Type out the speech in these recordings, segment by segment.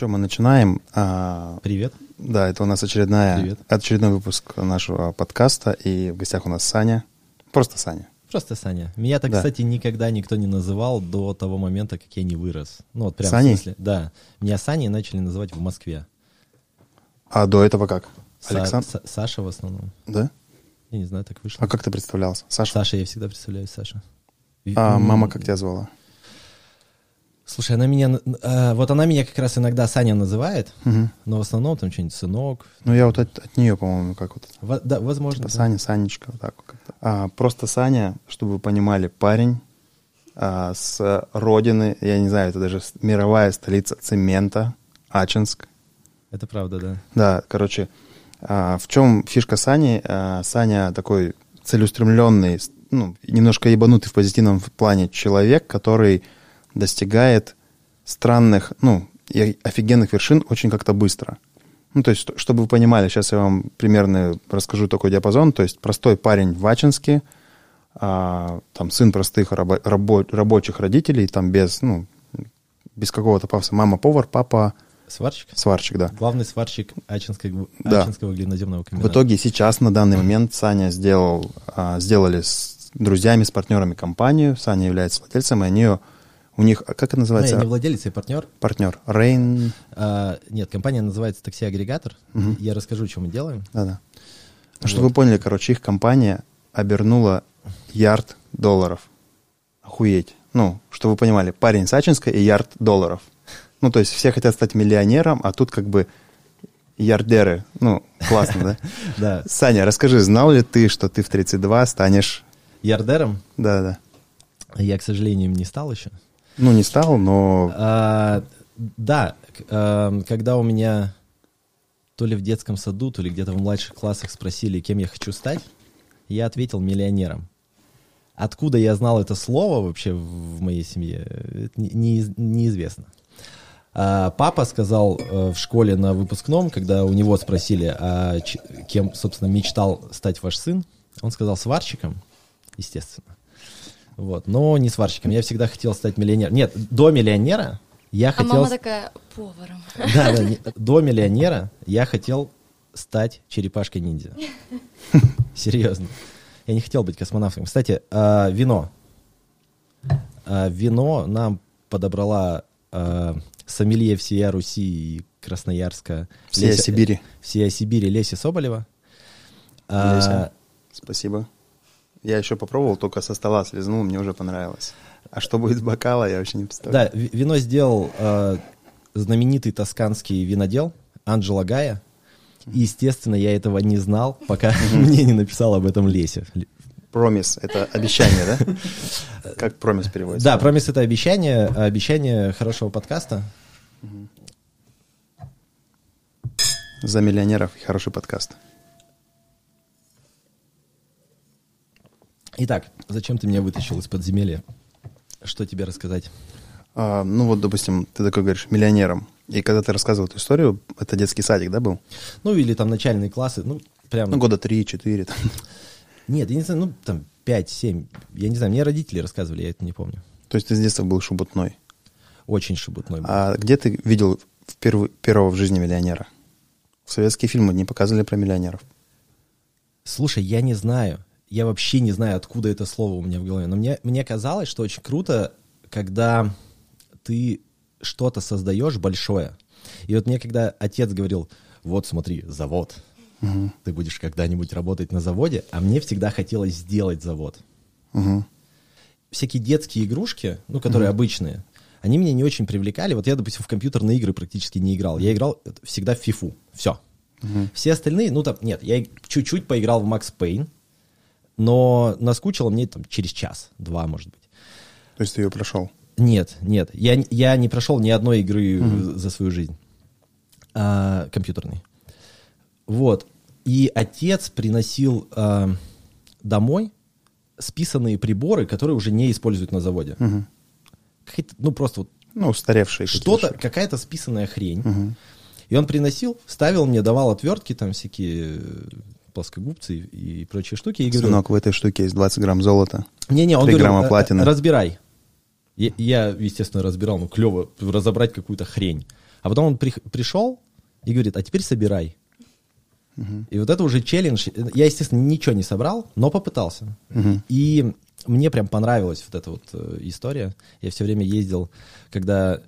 что, мы начинаем. А, Привет. да, это у нас очередная, Привет. очередной выпуск нашего подкаста, и в гостях у нас Саня. Просто Саня. Просто Саня. Меня так, Да. кстати, никогда никто не называл до того момента, как я не вырос. Ну, вот прям Саней? в смысле. Да. Меня Саней начали называть в Москве. А до этого как? Са- Александр? Са- Саша в основном. Да? Я не знаю, так вышло. А как ты представлялся? Саша? Саша, я всегда представляю Саша. А мама как тебя звала? Слушай, она меня... а, вот она меня как раз иногда Саня называет, Мгм. но в основном там что-нибудь сынок. Ну, я вот от, от нее, по-моему, как вот. Во- да, возможно. Типа да. Саня, Санечка, вот так вот. А, просто Саня, чтобы вы понимали, парень а, с родины, я не знаю, это даже мировая столица цемента, Ачинск. Это правда, да. Да, короче, а, в чем фишка Сани? А, Саня такой целеустремленный, ну, немножко ебанутый в позитивном плане человек, который достигает странных, ну, и офигенных вершин очень как-то быстро. Ну, то есть, что- чтобы вы понимали, сейчас я вам примерно расскажу такой диапазон. То есть, простой парень в Ачинске, а, там, сын простых рабо- рабо- рабочих родителей, там, без, ну, без какого-то пафоса. Мама повар, папа Сварщик? сварщик, да. Главный сварщик Ачинского, Да. Ачинского глиноземного комбината. В итоге сейчас на данный момент Саня сделал, а, сделали с друзьями, с партнерами компанию. Саня является владельцем, и они ее, у них, а как это Ну, называется? я не владелец, я партнер. Партнер. Рейн. А, нет, компания называется такси-агрегатор. Мгм. Я расскажу, что мы делаем. Да-да. Чтобы вы поняли, короче, их компания обернула ярд долларов. Охуеть. Ну, чтобы вы понимали, парень с Ачинска и ярд долларов. Ну, то есть все хотят стать миллионером, а тут как бы ярдеры. Ну, классно, да? Да, Саня, расскажи, знал ли ты, что ты в 32 станешь... ярдером. Да-да. Я, к сожалению, им не стал еще. Ну, не стал, но... А, да, а, когда у меня то ли в детском саду, то ли где-то в младших классах спросили, кем я хочу стать, я ответил миллионером. Откуда я знал это слово вообще в моей семье, это не- неиз- неизвестно. А папа сказал э, в школе на выпускном, когда у него спросили, а кем, собственно, мечтал стать ваш сын, он сказал сварщиком, естественно. Вот, но не сварщиком. Я всегда хотел стать миллионером. Нет, до миллионера я А хотел... мама такая, поваром. Да, да, не- до миллионера я хотел стать черепашкой-ниндзя. Серьезно. Я не хотел быть космонавтом. Кстати, а, вино. А, вино нам подобрала а, сомелье всея Руси и Красноярска. Всея Леся- Сибири. Всея Сибири Леся Соболева. А, Леся, спасибо. Я еще попробовал, только со стола слезнул, мне уже понравилось. А что будет с бокала, я вообще не представляю. Да, ви- вино сделал э, знаменитый тосканский винодел Анджело Гая. И, естественно, я этого не знал, пока мне не написал об этом Леся. Л- Промис — это обещание, да? Как промис переводится? Да, промис это обещание, а обещание хорошего подкаста. За миллионеров и хороший подкаст. Итак, зачем ты меня вытащил из подземелья? Что тебе рассказать? А, ну вот, допустим, ты такой говоришь, миллионером. И когда ты рассказывал эту историю, это детский садик, да, был? Ну, или там начальные классы, ну, прям... Ну, года 3-4. там. Нет, я не знаю, ну, там, 5-7. Я не знаю, мне родители рассказывали, я это не помню. То есть ты с детства был шебутной. Очень шебутной был. А где ты видел впервые, первого в жизни миллионера? Советские фильмы не показывали про миллионеров. Слушай, я не знаю. Я вообще не знаю, откуда это слово у меня в голове. Но мне, мне казалось, что очень круто, когда ты что-то создаешь большое. И вот мне когда отец говорил, вот смотри, завод, ты будешь когда-нибудь работать на заводе, а мне всегда хотелось сделать завод. Мгм. Всякие детские игрушки, ну, которые обычные, они меня не очень привлекали. Вот я, допустим, в компьютерные игры практически не играл. Я играл э, всегда в фифу. Все. Все остальные, ну там, нет, я чуть-чуть поиграл в Макс Пейн, но наскучило мне там через час, два, может быть. То есть ты ее прошел. Нет, нет, я, я не прошел ни одной игры э, за свою жизнь а, компьютерной. Вот. И отец приносил а, домой списанные приборы, которые уже не используют на заводе. Какие-то, ну, просто вот Ну, устаревшие. что-то, какие-то какая-то списанная хрень. И он приносил, ставил мне, давал отвертки, там всякие плоскогубцы и, и прочие штуки. И говорил, Сынок, в этой штуке есть 20 грамм золота. не-не, он три говорил, грамма «Э, платины». разбирай. Я, я, естественно, разбирал, ну, клево, разобрать какую-то хрень. А потом он при- пришел и говорит, а теперь собирай. И вот это уже челлендж. Я, естественно, ничего не собрал, но попытался. И мне прям понравилась вот эта вот э, история. Я все время ездил, когда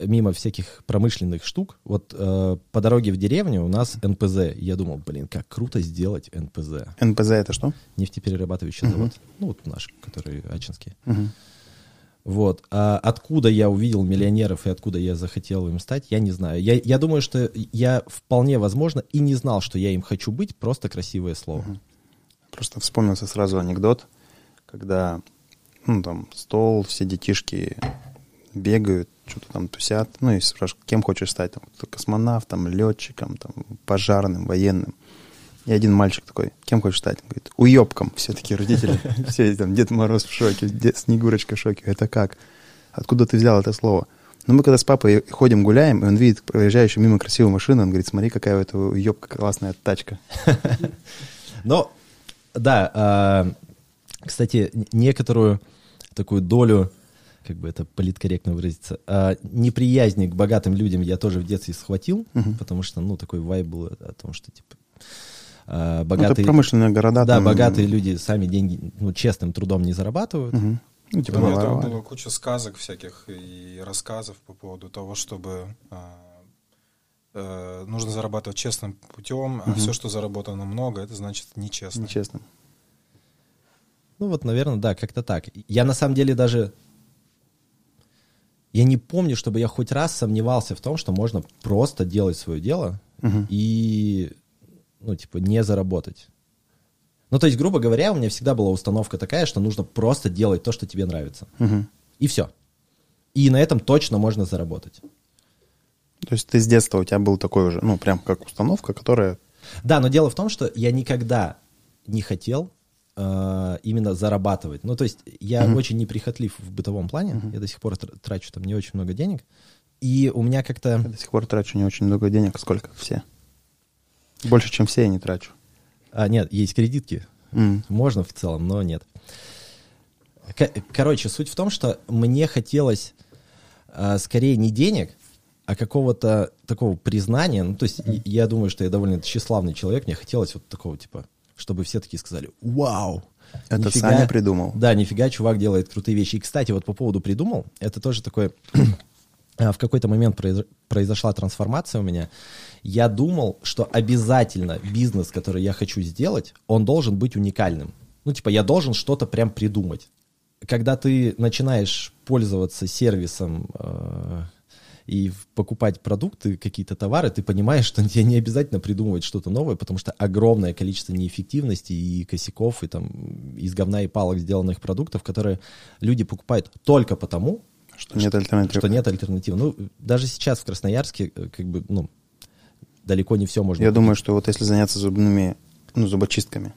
мимо всяких промышленных штук. Вот э, по дороге в деревню у нас НПЗ. Я думал, блин, как круто сделать НПЗ. НПЗ это что? Нефтеперерабатывающий завод. Ну, вот наш, который Ачинский. Вот. А откуда я увидел миллионеров и откуда я захотел им стать, я не знаю. Я, я думаю, что я вполне возможно и не знал, что я им хочу быть, просто красивое слово. Просто вспомнился сразу анекдот, когда ну, там стол, все детишки бегают, что-то там тусят, ну и спрашивают, кем хочешь стать, там, космонавтом, летчиком, там, пожарным, военным. И один мальчик такой, кем хочешь стать? Он говорит, уебком. Все такие родители, все там, Дед Мороз в шоке, Дед Снегурочка в шоке. Это как? Откуда ты взял это слово? Но мы когда с папой ходим, гуляем, и он видит проезжающую мимо красивую машину, он говорит, смотри, какая у этого уебка классная тачка. Но, да, а, кстати, некоторую такую долю, как бы это политкорректно выразиться, а, неприязни к богатым людям я тоже в детстве схватил, потому что, ну, такой вайб был о том, что, типа, а, Ну, это богатые... промышленные города. да, там, богатые люди сами деньги, ну, честным трудом не зарабатывают. мгм. Ну, типа, Там это воровали. было куча сказок всяких и рассказов по поводу того, чтобы а, э, нужно зарабатывать честным путем, а все, что заработано много, это значит нечестно. Нечестно. Ну вот, наверное, да, как-то так. Я на самом деле даже... Я не помню, чтобы я хоть раз сомневался в том, что можно просто делать свое дело Мгм. и, ну, типа, не заработать. Ну, то есть, грубо говоря, у меня всегда была установка такая, что нужно просто делать то, что тебе нравится. Мгм. И все. И на этом точно можно заработать. То есть ты с детства у тебя был такой уже, ну, прям как установка, которая... Да, но дело в том, что я никогда не хотел э, именно зарабатывать. Ну, то есть я очень неприхотлив в бытовом плане. Я до сих пор тр- трачу там не очень много денег. И у меня как-то... Я до сих пор трачу не очень много денег, сколько все. Больше, чем все я не трачу. А, нет, есть кредитки. М. Можно в целом, но нет. Короче, суть в том, что мне хотелось а, скорее не денег, а какого-то такого признания. Ну, то есть и- я думаю, что я довольно тщеславный человек. Мне хотелось вот такого типа, чтобы все такие сказали «Вау!» Это нифига- Саня придумал. Да, нифига, чувак делает крутые вещи. И, кстати, вот по поводу придумал, это тоже такое... а, В какой-то момент произ- произошла трансформация у меня. Я думал, что обязательно бизнес, который я хочу сделать, он должен быть уникальным. Ну, типа, я должен что-то прям придумать. Когда ты начинаешь пользоваться сервисом э, и покупать продукты, какие-то товары, ты понимаешь, что тебе не обязательно придумывать что-то новое, потому что огромное количество неэффективности и косяков, и там из говна и палок сделанных продуктов, которые люди покупают только потому, Что нет альтернативы. что нет альтернативы. Ну, даже сейчас в Красноярске, э, как бы, ну, далеко не все можно Я купить. думаю, что вот если заняться зубными, ну, зубочистками,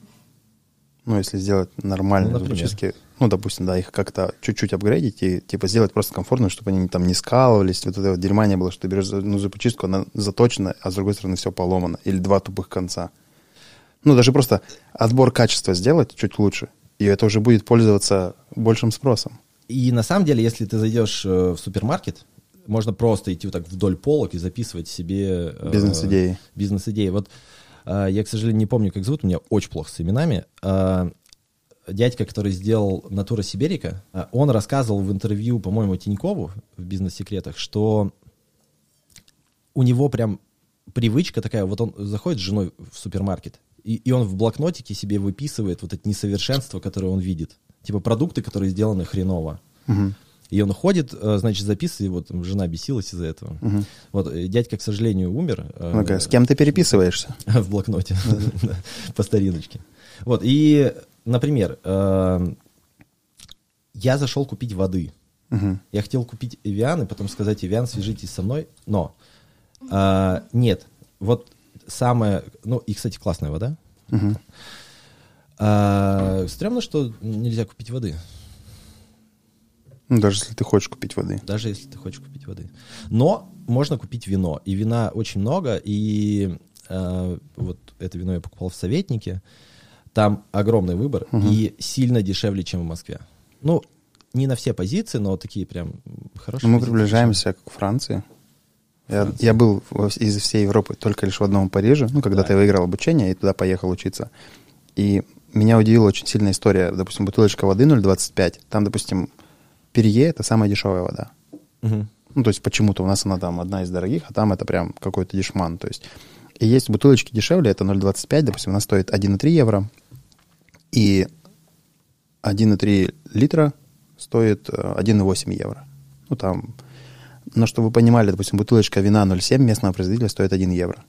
ну, если сделать нормальные Ну, зубочистки, ну, допустим, да, их как-то чуть-чуть апгрейдить и, типа, сделать просто комфортно, чтобы они там не скалывались, вот этого дерьма не было, что ты берешь ну, зубочистку, она заточена, а с другой стороны все поломано, или два тупых конца. Ну, даже просто отбор качества сделать чуть лучше, и это уже будет пользоваться большим спросом. И на самом деле, если ты зайдешь э, в супермаркет, можно просто идти вот так вдоль полок и записывать себе... э, Бизнес-идеи. Бизнес-идеи. Вот я, к сожалению, не помню, как зовут, у меня очень плохо с именами. Э, Дядька, который сделал «Натура Сиберика», э, он рассказывал в интервью, по-моему, Тинькову в «Бизнес-секретах», что у него прям привычка такая, вот он заходит с женой в супермаркет, и, и он в блокнотике себе выписывает вот эти несовершенства, которые он видит. Типа продукты, которые сделаны хреново. Мгм. И он ходит, э, значит, записывает, вот там жена бесилась из-за этого. Мгм. Вот, э, дядька, к сожалению, умер. э, Она говорит, с кем ты переписываешься? в блокноте по стариночке. Вот, и, например, э, я зашел купить воды. Я хотел купить Эвиан и потом сказать, Эвиан, свяжитесь со мной, но э, нет, вот самое, ну и, кстати, классная вода. А, Стремно, что нельзя купить воды, даже если ты хочешь купить воды. даже если ты хочешь купить воды. Но можно купить вино, и вина очень много, и э, вот это вино я покупал в Советнике, там огромный выбор и сильно дешевле, чем в Москве. Ну, не на все позиции, но такие прям хорошие. Но мы позиции. приближаемся к Франции. Я, я был из всей Европы только лишь в одном Париже, ну, когда Так. ты выиграл обучение и туда поехал учиться. И меня удивила очень сильная история. Допустим, бутылочка воды 0,25. Там, допустим, Перье — это самая дешевая вода. Мгм. Ну, то есть почему-то у нас она там одна из дорогих, а там это прям какой-то дешман. То есть и есть бутылочки дешевле, это 0,25, допустим, она стоит 1,3 евро. И 1,3 литра стоит э, 1,8 евро. Ну, там... Но чтобы вы понимали, допустим, бутылочка вина 0,7 местного производителя стоит 1 евро.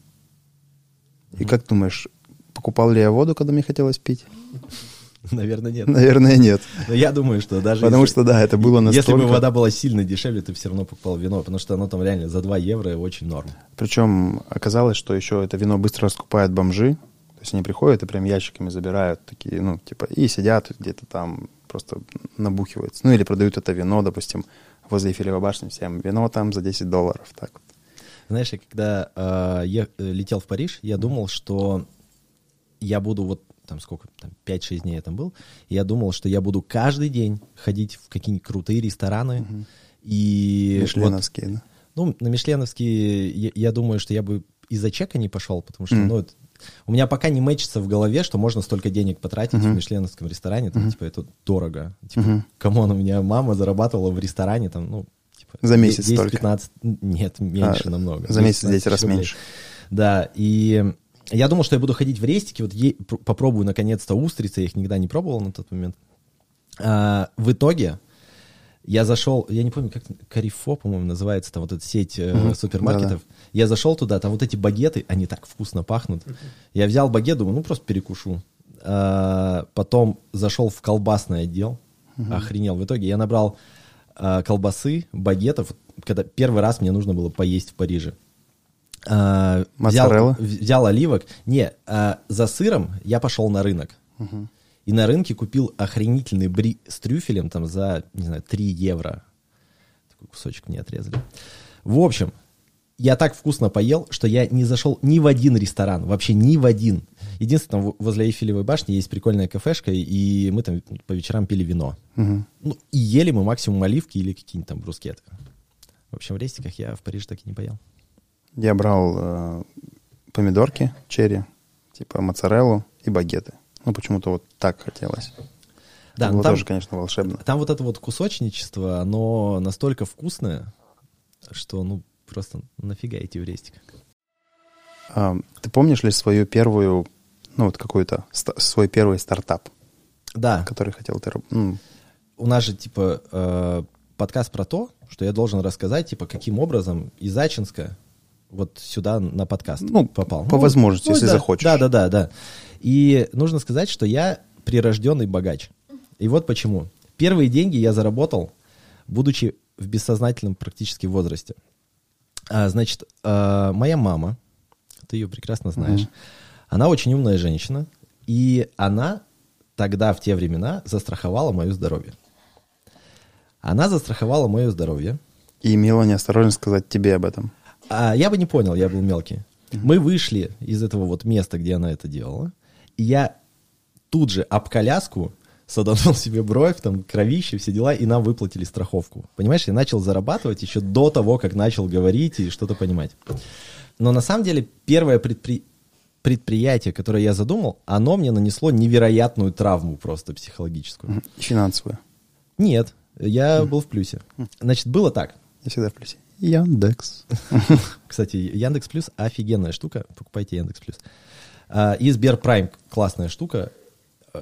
И как думаешь, покупал ли я воду, когда мне хотелось пить? Наверное, нет. Наверное, нет. Но я думаю, что даже Потому если- что, да, это было Если настолько... бы вода была сильно дешевле, ты все равно покупал вино, потому что оно там реально за 2 евро очень норм. Причем оказалось, что еще это вино быстро раскупают бомжи. То есть они приходят и прям ящиками забирают такие, ну, типа, и сидят где-то там, просто набухиваются. Ну, или продают это вино, допустим, возле Эйфелевой башни всем. Вино там за 10 долларов. Так вот. Знаешь, я когда э, э, летел в Париж, я думал, что я буду вот там сколько, там 5-6 дней я там был, и я думал, что я буду каждый день ходить в какие-нибудь крутые рестораны. И вот, Мишленовские, да. ну, на Мишленовские, я, я думаю, что я бы из-за чека не пошел, потому что, Мгм. ну, это- у меня пока не мэчится в голове, что можно столько денег потратить в мишленовском ресторане, там, типа, это дорого. Типа, Мгм. come on, у меня мама зарабатывала в ресторане, там, ну, типа... За месяц 10-15, нет, меньше А, намного. за месяц 10-15 10 раз рублей. меньше. Да, и я думал, что я буду ходить в рестики, вот е- пр- попробую наконец-то устрицы, я их никогда не пробовал на тот момент. А, в итоге я зашел, я не помню, как Карифо, по-моему, называется, там вот эта сеть э, Мгм. супермаркетов. Я зашел туда, там вот эти багеты, они так вкусно пахнут. Я взял багет, думаю, ну просто перекушу. А, потом зашел в колбасный отдел, охренел. В итоге я набрал а, колбасы, багетов, когда первый раз мне нужно было поесть в Париже. А, взял, взял оливок. Не, а, за сыром я пошел на рынок. И на рынке купил охренительный бри с трюфелем там за, не знаю, 3 евро. Такой кусочек мне отрезали. В общем, я так вкусно поел, что я не зашел ни в один ресторан, вообще ни в один. Единственное, возле Эйфелевой башни есть прикольная кафешка, и мы там по вечерам пили вино. Мгм. Ну, и ели мы максимум оливки или какие-нибудь там брускеты. В общем, в рестиках я в Париже так и не поел. Я брал э, помидорки, черри, типа моцареллу и багеты. Ну, почему-то вот так хотелось. Да, Это было там- тоже, конечно, волшебно. Там вот это вот кусочничество, оно настолько вкусное, что, ну, просто нафига идти в рестик. А, ты помнишь ли свою первую, ну, вот какой-то, ста- свой первый стартап, Да, который хотел ты... ну, у нас же, типа, э, подкаст про то, что я должен рассказать, типа, каким образом из Ачинска вот сюда на подкаст Ну, попал. по возможности, если да, захочешь. Да, да, да, да. И нужно сказать, что я прирожденный богач. И вот почему. Первые деньги я заработал, будучи в бессознательном практически возрасте. А, значит, э, моя мама, ты ее прекрасно знаешь, она очень умная женщина, и она тогда, в те времена, застраховала мое здоровье. Она застраховала мое здоровье. и имела неосторожность сказать тебе об этом. А я бы не понял, я был мелкий. Мы вышли из этого вот места, где она это делала, и я тут же об коляску саданул себе бровь, там, кровище, все дела, и нам выплатили страховку. Понимаешь, я начал зарабатывать еще до того, как начал говорить и что-то понимать. Но на самом деле первое предпри- предприятие, которое я задумал, оно мне нанесло невероятную травму просто психологическую. Финансовую. Нет, я был в плюсе. Значит, было так. Я всегда в плюсе. Яндекс. Кстати, Яндекс Плюс офигенная штука. Покупайте Яндекс Плюс. А, И Сберпрайм классная штука.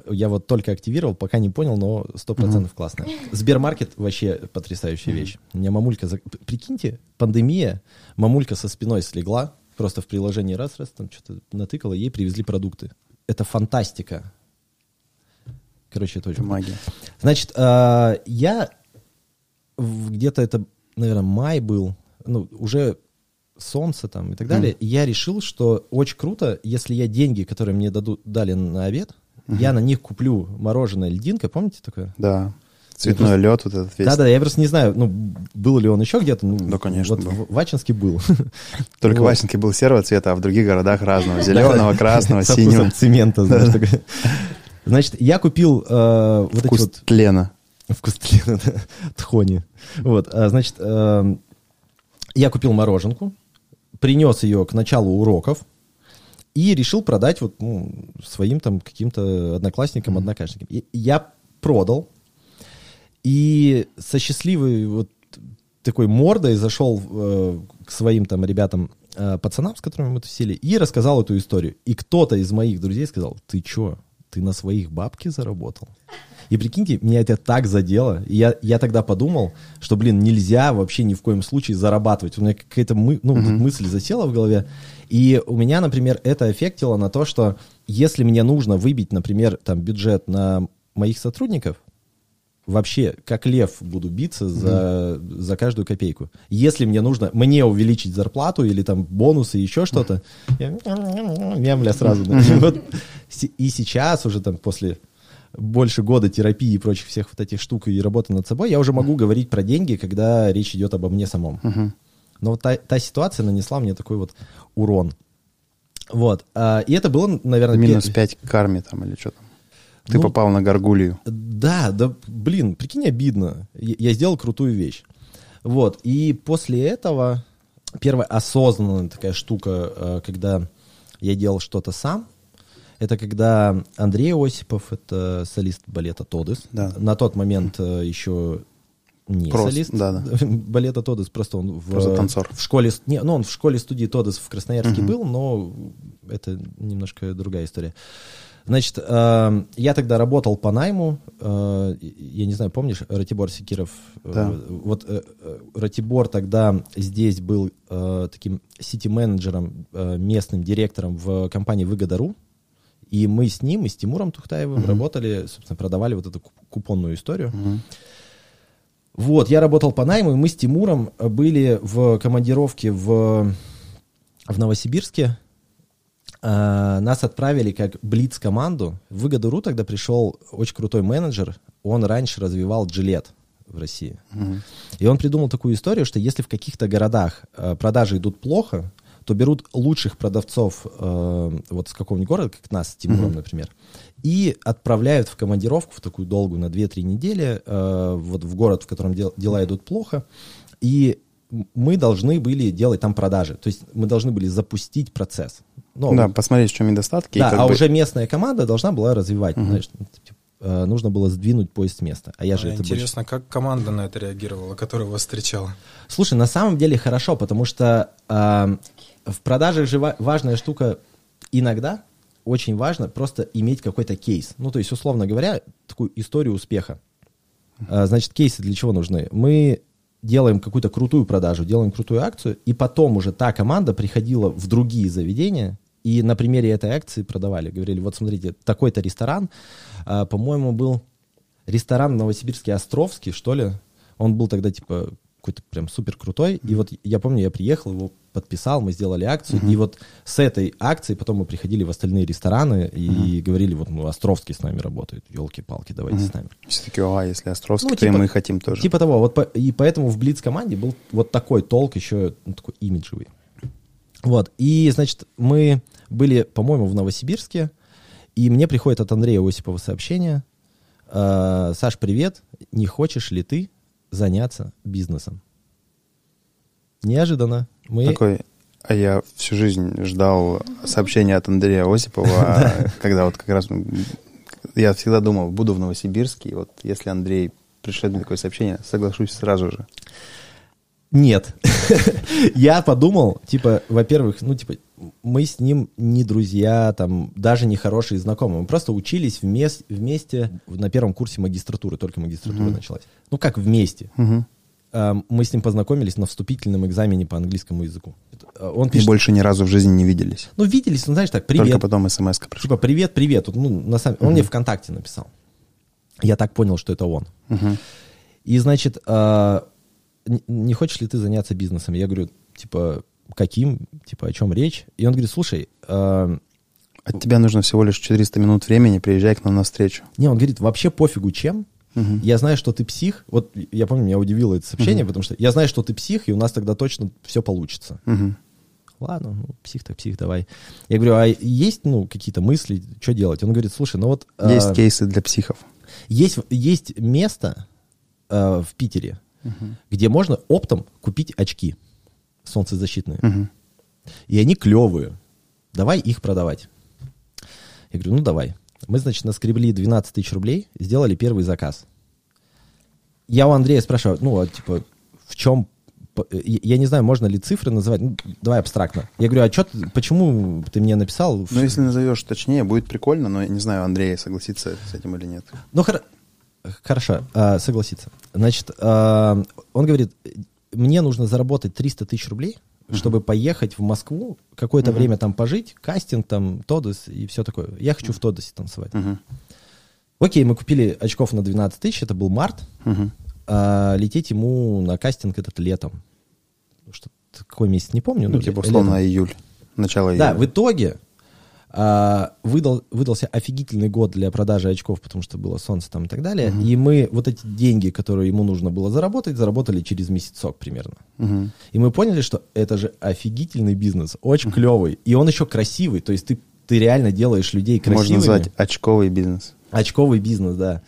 Я вот только активировал, пока не понял, но 100% классная. Сбермаркет вообще потрясающая вещь. У меня мамулька... Прикиньте, пандемия, мамулька со спиной слегла, просто в приложении раз-раз там что-то натыкала, ей привезли продукты. Это фантастика. Короче, это очень магия. Значит, а, я где-то это, наверное, май был, ну, уже солнце там и так далее, и я решил, что очень круто, если я деньги, которые мне дадут, дали на обед, я на них куплю мороженое льдинка, помните такое? Да. Цветной лед вот этот весь. Да-да, я просто не знаю, ну, был ли он еще где-то. Ну, Да, конечно, вот был. в Вачинске был. Только Вот. в Васенке был серого цвета, а в других городах разного. Зеленого, красного, синего. цемента, знаешь. Значит, я купил э, вот эти Вкус вот тлена. Вкус тлена, да. тхони. Вот, а, значит, эм, я купил мороженку, принес ее к началу уроков и решил продать вот ну, своим там каким-то одноклассникам, однокашникам. И я продал, и со счастливой вот такой мордой зашел э, к своим там ребятам, э, пацанам, с которыми мы тусили, и рассказал эту историю. И кто-то из моих друзей сказал, ты чё, ты на своих бабки заработал? И прикиньте, меня это так задело. И я, я тогда подумал, что, блин, нельзя вообще ни в коем случае зарабатывать. У меня какая-то мы, ну, mm-hmm. мысль засела в голове. И у меня, например, это эффектило на то, что если мне нужно выбить, например, там бюджет на моих сотрудников, вообще как лев буду биться за, mm. за каждую копейку. Если мне нужно мне увеличить зарплату или там бонусы, еще что-то, я мямля сразу. Вот, и сейчас уже там после больше года терапии и прочих всех вот этих штук и работы над собой, я уже могу говорить про деньги, когда речь идет обо мне самом. Uh-huh. Но вот та, та ситуация нанесла мне такой вот урон. Вот. А, и это было, наверное... Минус пер... 5 к карме там или что там? Ты ну, попал на горгулью. Да, да, блин, прикинь, обидно. Я, я сделал крутую вещь. Вот. И после этого первая осознанная такая штука, э, когда я делал что-то сам, это когда Андрей Осипов, это солист балета Тодес, да. на тот момент э, еще не просто, солист да, да. балета Тодес, просто он в, просто танцор. в школе, не, ну он в школе студии Тодес в Красноярске угу. был, но это немножко другая история. Значит, э, я тогда работал по найму, э, я не знаю, помнишь, Ратибор Секиров? Да. Э, вот э, э Ратибор тогда здесь был э, таким сити-менеджером, э, местным директором в компании «Выгода.ру», и мы с ним, и с Тимуром Тухтаевым uh-huh. работали, собственно, продавали вот эту купонную историю. Uh-huh. Вот, я работал по найму, и мы с Тимуром были в командировке в, в Новосибирске. А, нас отправили как Блиц-команду. В Выгоду.ру тогда пришел очень крутой менеджер. Он раньше развивал джилет в России. Uh-huh. И он придумал такую историю, что если в каких-то городах э, продажи идут плохо, то берут лучших продавцов э, вот с какого-нибудь города, как нас, с Тимуром, mm-hmm. например, и отправляют в командировку в такую долгую, на 2-3 недели, э, вот в город, в котором дел, дела идут плохо, и мы должны были делать там продажи. То есть мы должны были запустить процесс. Ну, да, посмотреть, в чем недостатки. Да, а бы... уже местная команда должна была развивать. Угу. Знаешь, ну, типа, э, нужно было сдвинуть поезд с места. А я же а это Интересно, больше... как команда на это реагировала, которая вас встречала? Слушай, на самом деле хорошо, потому что э, в продажах же важная штука иногда очень важно просто иметь какой-то кейс. Ну, то есть, условно говоря, такую историю успеха. А, значит, кейсы для чего нужны? Мы делаем какую-то крутую продажу, делаем крутую акцию, и потом уже та команда приходила в другие заведения, и на примере этой акции продавали. Говорили, вот смотрите, такой-то ресторан, а, по-моему, был ресторан Новосибирский Островский, что ли. Он был тогда, типа, какой-то прям супер крутой. И вот я помню, я приехал, его подписал, мы сделали акцию, uh-huh. и вот с этой акции потом мы приходили в остальные рестораны и uh-huh. говорили, вот, ну, Островский с нами работает, елки-палки, давайте uh-huh. с нами. Все таки, а если Островский, ну, то типа, и мы хотим тоже. Типа того, вот по, и поэтому в Блиц-команде был вот такой толк еще, ну, такой имиджевый. Вот, и, значит, мы были, по-моему, в Новосибирске, и мне приходит от Андрея Осипова сообщение, «Э, Саш, привет, не хочешь ли ты заняться бизнесом? Неожиданно. Мы... Такой, а я всю жизнь ждал сообщения от Андрея Осипова, когда вот как раз я всегда думал, буду в Новосибирске, и вот если Андрей пришлет мне такое сообщение, соглашусь сразу же. Нет. я подумал, типа, во-первых, ну, типа, мы с ним не друзья, там, даже не хорошие знакомые. Мы просто учились вместе, вместе на первом курсе магистратуры, только магистратура uh-huh. началась. Ну, как вместе. Uh-huh мы с ним познакомились на вступительном экзамене по английскому языку. А, он пишет, и больше ни разу в жизни не виделись. Ну, виделись, ну, знаешь, так, привет. Только потом смс пришла. Типа, привет, привет. Ну, на самом... uh-huh. Он мне ВКонтакте написал. Я так понял, что это он. Uh-huh. И, значит, э, не хочешь ли ты заняться бизнесом? Я говорю, типа, каким? Типа, о чем речь? И он говорит, слушай... Э, От тебя нужно всего лишь 400 минут времени, приезжай к нам на встречу. Не, он говорит, вообще пофигу чем, Угу. Я знаю, что ты псих. Вот я помню, меня удивило это сообщение, угу. потому что я знаю, что ты псих, и у нас тогда точно все получится. Угу. Ладно, ну, псих так псих, давай. Я говорю, а есть, ну, какие-то мысли, что делать? Он говорит, слушай, ну вот... Есть а, кейсы для психов. Есть, есть место а, в Питере, угу. где можно оптом купить очки солнцезащитные. Угу. И они клевые. Давай их продавать. Я говорю, ну давай. Мы, значит, наскребли 12 тысяч рублей, сделали первый заказ. Я у Андрея спрашиваю, ну, а, типа, в чем... Я не знаю, можно ли цифры называть. Ну, давай абстрактно. Я говорю, а чё, ты- почему ты мне написал? Ну, если назовешь точнее, будет прикольно, но я не знаю, Андрей согласится с этим или нет. Ну, хоро- хорошо, а, согласиться. Значит, а, он говорит, мне нужно заработать 300 тысяч рублей, чтобы поехать в Москву, какое-то время там пожить, кастинг там, Тодос и все такое. Я хочу в Тодосе танцевать. Мгм. Окей, мы купили очков на 12 тысяч, это был март. Мгм. А лететь ему на кастинг этот летом. Что какой месяц, не помню. Ну, типа, условно, летом. июль. Начало Да, июля. в итоге выдал, выдался офигительный год для продажи очков, потому что было солнце там и так далее. И мы вот эти деньги, которые ему нужно было заработать, заработали через месяцок примерно. Мгм. И мы поняли, что это же офигительный бизнес, очень клевый. И он еще красивый, то есть ты, ты реально делаешь людей красивыми. Можно назвать очковый бизнес. Очковый бизнес, да.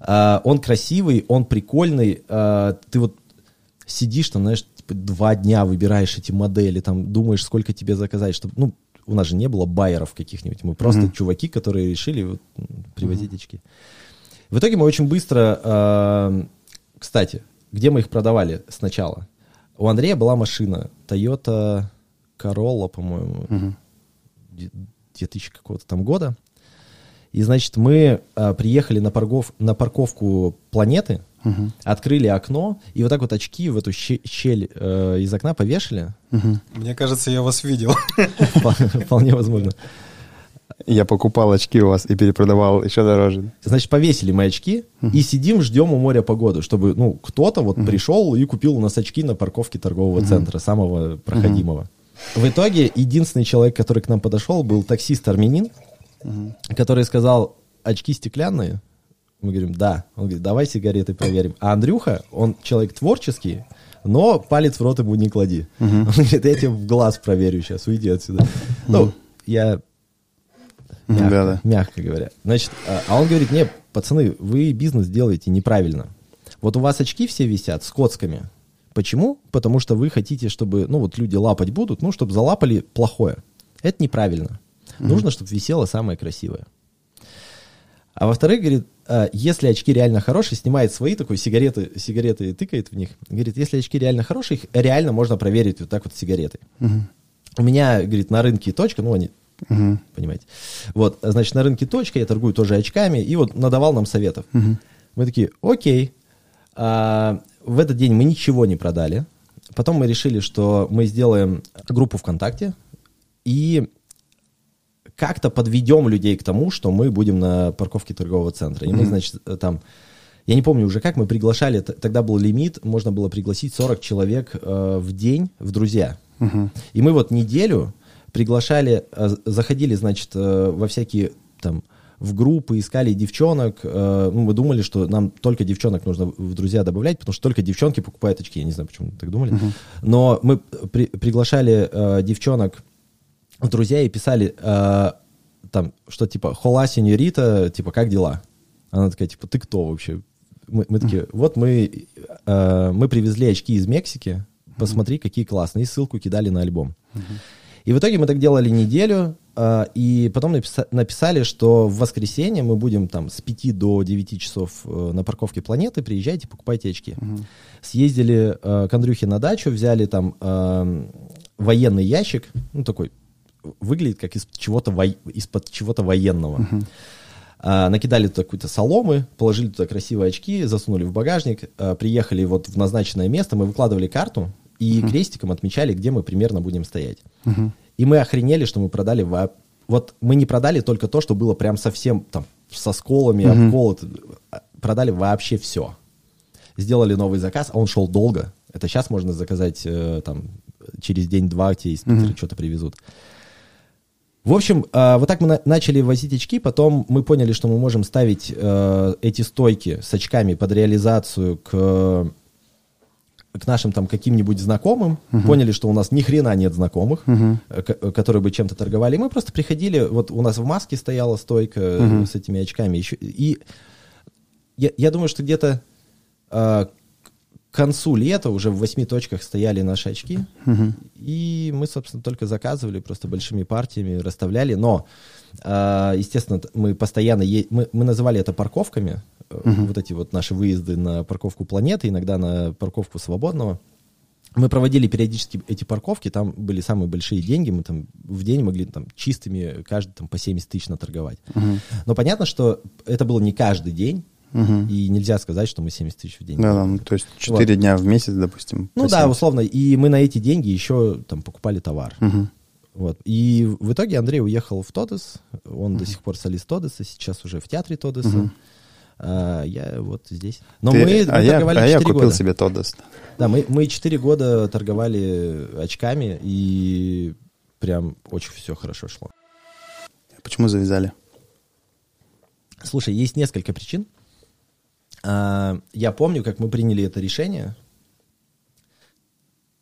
А, он красивый, он прикольный. а, ты вот сидишь там, знаешь, типа, два дня выбираешь эти модели, там думаешь, сколько тебе заказать, чтобы, ну, у нас же не было байеров каких-нибудь, мы просто Мгм. чуваки, которые решили вот, привозить очки. В итоге мы очень быстро, а, кстати, где мы их продавали сначала? У Андрея была машина Toyota Corolla, по-моему, де- 2000 какого-то там года. И, значит, мы а, приехали на, парков, на парковку планеты, Мгм. открыли окно, и вот так вот очки в эту щи- щель э, из окна повешали. Мгм. Мне кажется, я вас видел. Впол- Вполне возможно. Я покупал очки у вас и перепродавал еще дороже. Значит, повесили мы очки и сидим, ждем у моря погоду, чтобы, ну, кто-то вот пришел и купил у нас очки на парковке торгового центра, самого проходимого. В итоге единственный человек, который к нам подошел, был таксист армянин, который сказал, очки стеклянные? Мы говорим, да. Он говорит, давай сигареты проверим. А Андрюха, он человек творческий, но палец в рот ему не клади. Он говорит, я тебе в глаз проверю сейчас, уйди отсюда. Ну, я мягко, Да-да. мягко говоря. Значит, а а он говорит, не, пацаны, вы бизнес делаете неправильно. Вот у вас очки все висят с коцками. Почему? Потому что вы хотите, чтобы, ну вот люди лапать будут, ну, чтобы залапали плохое. Это неправильно. Нужно, чтобы висело самое красивое. А во-вторых, говорит, а, если очки реально хорошие, снимает свои такой сигареты, сигареты тыкает в них. Говорит, если очки реально хорошие, их реально можно проверить вот так вот сигаретой. У меня, говорит, на рынке точка, ну, они, Мгм. понимаете. Вот, значит, на рынке точка, я торгую тоже очками, и вот надавал нам советов. Мы такие, окей. А, в этот день мы ничего не продали. Потом мы решили, что мы сделаем группу ВКонтакте и как-то подведем людей к тому, что мы будем на парковке торгового центра. И мы, значит, э, там, я не помню уже как, мы приглашали, тогда был лимит, можно было пригласить 40 человек э, в день в друзья. И мы вот неделю приглашали, э, заходили, значит, э, во всякие там в группы, искали девчонок. э, ну, мы думали, что нам только девчонок нужно в друзья добавлять, потому что только девчонки покупают очки. Я не знаю, почему мы так думали. Но мы при- приглашали э, девчонок друзья и писали э, там, что типа «Хола, сеньорита», типа «Как дела?» Она такая, типа «Ты кто вообще?» Мы, мы такие, вот мы, э, мы привезли очки из Мексики, посмотри, какие классные, и ссылку кидали на альбом. И в итоге мы так делали неделю, э, и потом написа- написали, что в воскресенье мы будем там с 5 до 9 часов э, на парковке планеты, приезжайте, покупайте очки. Съездили э, к Андрюхе на дачу, взяли там э, военный ящик, ну такой, выглядит как из чего-то вой- из-под чего-то военного. А, накидали туда какую-то соломы, положили туда красивые очки, засунули в багажник, а, приехали вот в назначенное место, мы выкладывали карту и крестиком отмечали, где мы примерно будем стоять. И мы охренели, что мы продали во- Вот мы не продали только то, что было прям совсем там со сколами, обколото. А, Продали вообще все. Сделали новый заказ, а он шел долго. Это сейчас можно заказать э, там через день-два тебе из Питера что-то привезут. В общем, э, вот так мы на- начали возить очки, потом мы поняли, что мы можем ставить э, эти стойки с очками под реализацию к, к нашим там каким-нибудь знакомым. Поняли, что у нас ни хрена нет знакомых, ко- которые бы чем-то торговали. И мы просто приходили, вот у нас в маске стояла стойка э, с этими очками. Еще, и я, я думаю, что где-то э, к концу лета уже в восьми точках стояли наши очки, Мгм. и мы, собственно, только заказывали просто большими партиями, расставляли. Но, а, естественно, мы постоянно... е- Мы, мы называли это парковками, э, вот эти вот наши выезды на парковку планеты, иногда на парковку свободного. Мы проводили периодически эти парковки, там были самые большие деньги, мы там в день могли там чистыми каждый там по 70 тысяч наторговать. Но понятно, что это было не каждый день, Мгм. и нельзя сказать, что мы 70 тысяч в день. Да, да, ну, то есть 4 дня в месяц, допустим. Ну да, 70. условно. И мы на эти деньги еще там покупали товар. Мгм. Вот. И в итоге Андрей уехал в Тодес. Он до сих пор солист Тодеса, сейчас уже в театре Тодеса. А, я вот здесь. Но Ты- мы, мы а я, торговали а я 4 купил года. себе Тодос. Да, мы, мы 4 года торговали очками, и прям очень все хорошо шло. Почему завязали? Слушай, есть несколько причин. А, Я помню, как мы приняли это решение.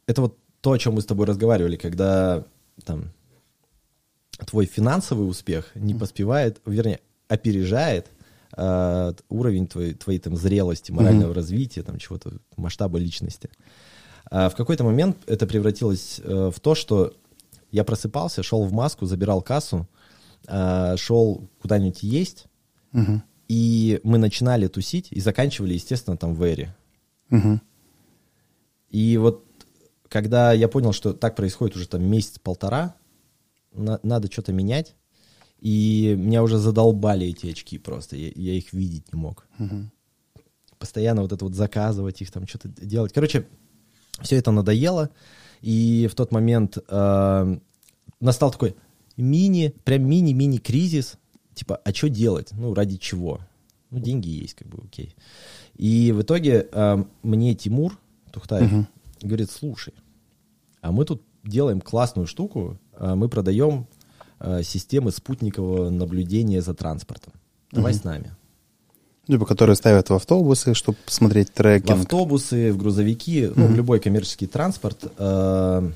Это вот то, о чем мы с тобой разговаривали, когда там твой финансовый успех не поспевает, вернее, опережает а, уровень твоей, твоей там зрелости, морального развития, там чего-то, масштаба личности. А в какой-то момент это превратилось э, в то, что я просыпался, шел в маску, забирал кассу, а, шел куда-нибудь есть, Мгм. И мы начинали тусить и заканчивали, естественно, там в Эре. Мгм. И вот когда я понял, что так происходит уже там месяц-полтора, на- надо что-то менять, и меня уже задолбали эти очки просто, я, я их видеть не мог. Мгм. Постоянно вот это вот заказывать их, там что-то делать. Короче, все это надоело, и в тот момент э, настал такой мини, прям мини-мини кризис, типа, а что делать? Ну, ради чего? Ну, деньги есть, как бы, окей. И в итоге э, мне Тимур Тухтаев говорит, слушай, а мы тут делаем классную штуку, э, мы продаем э, системы спутникового наблюдения за транспортом. Давай с нами. Типа, которые ставят в автобусы, чтобы посмотреть в трекинг. автобусы, в грузовики, ну, в любой коммерческий транспорт. Э,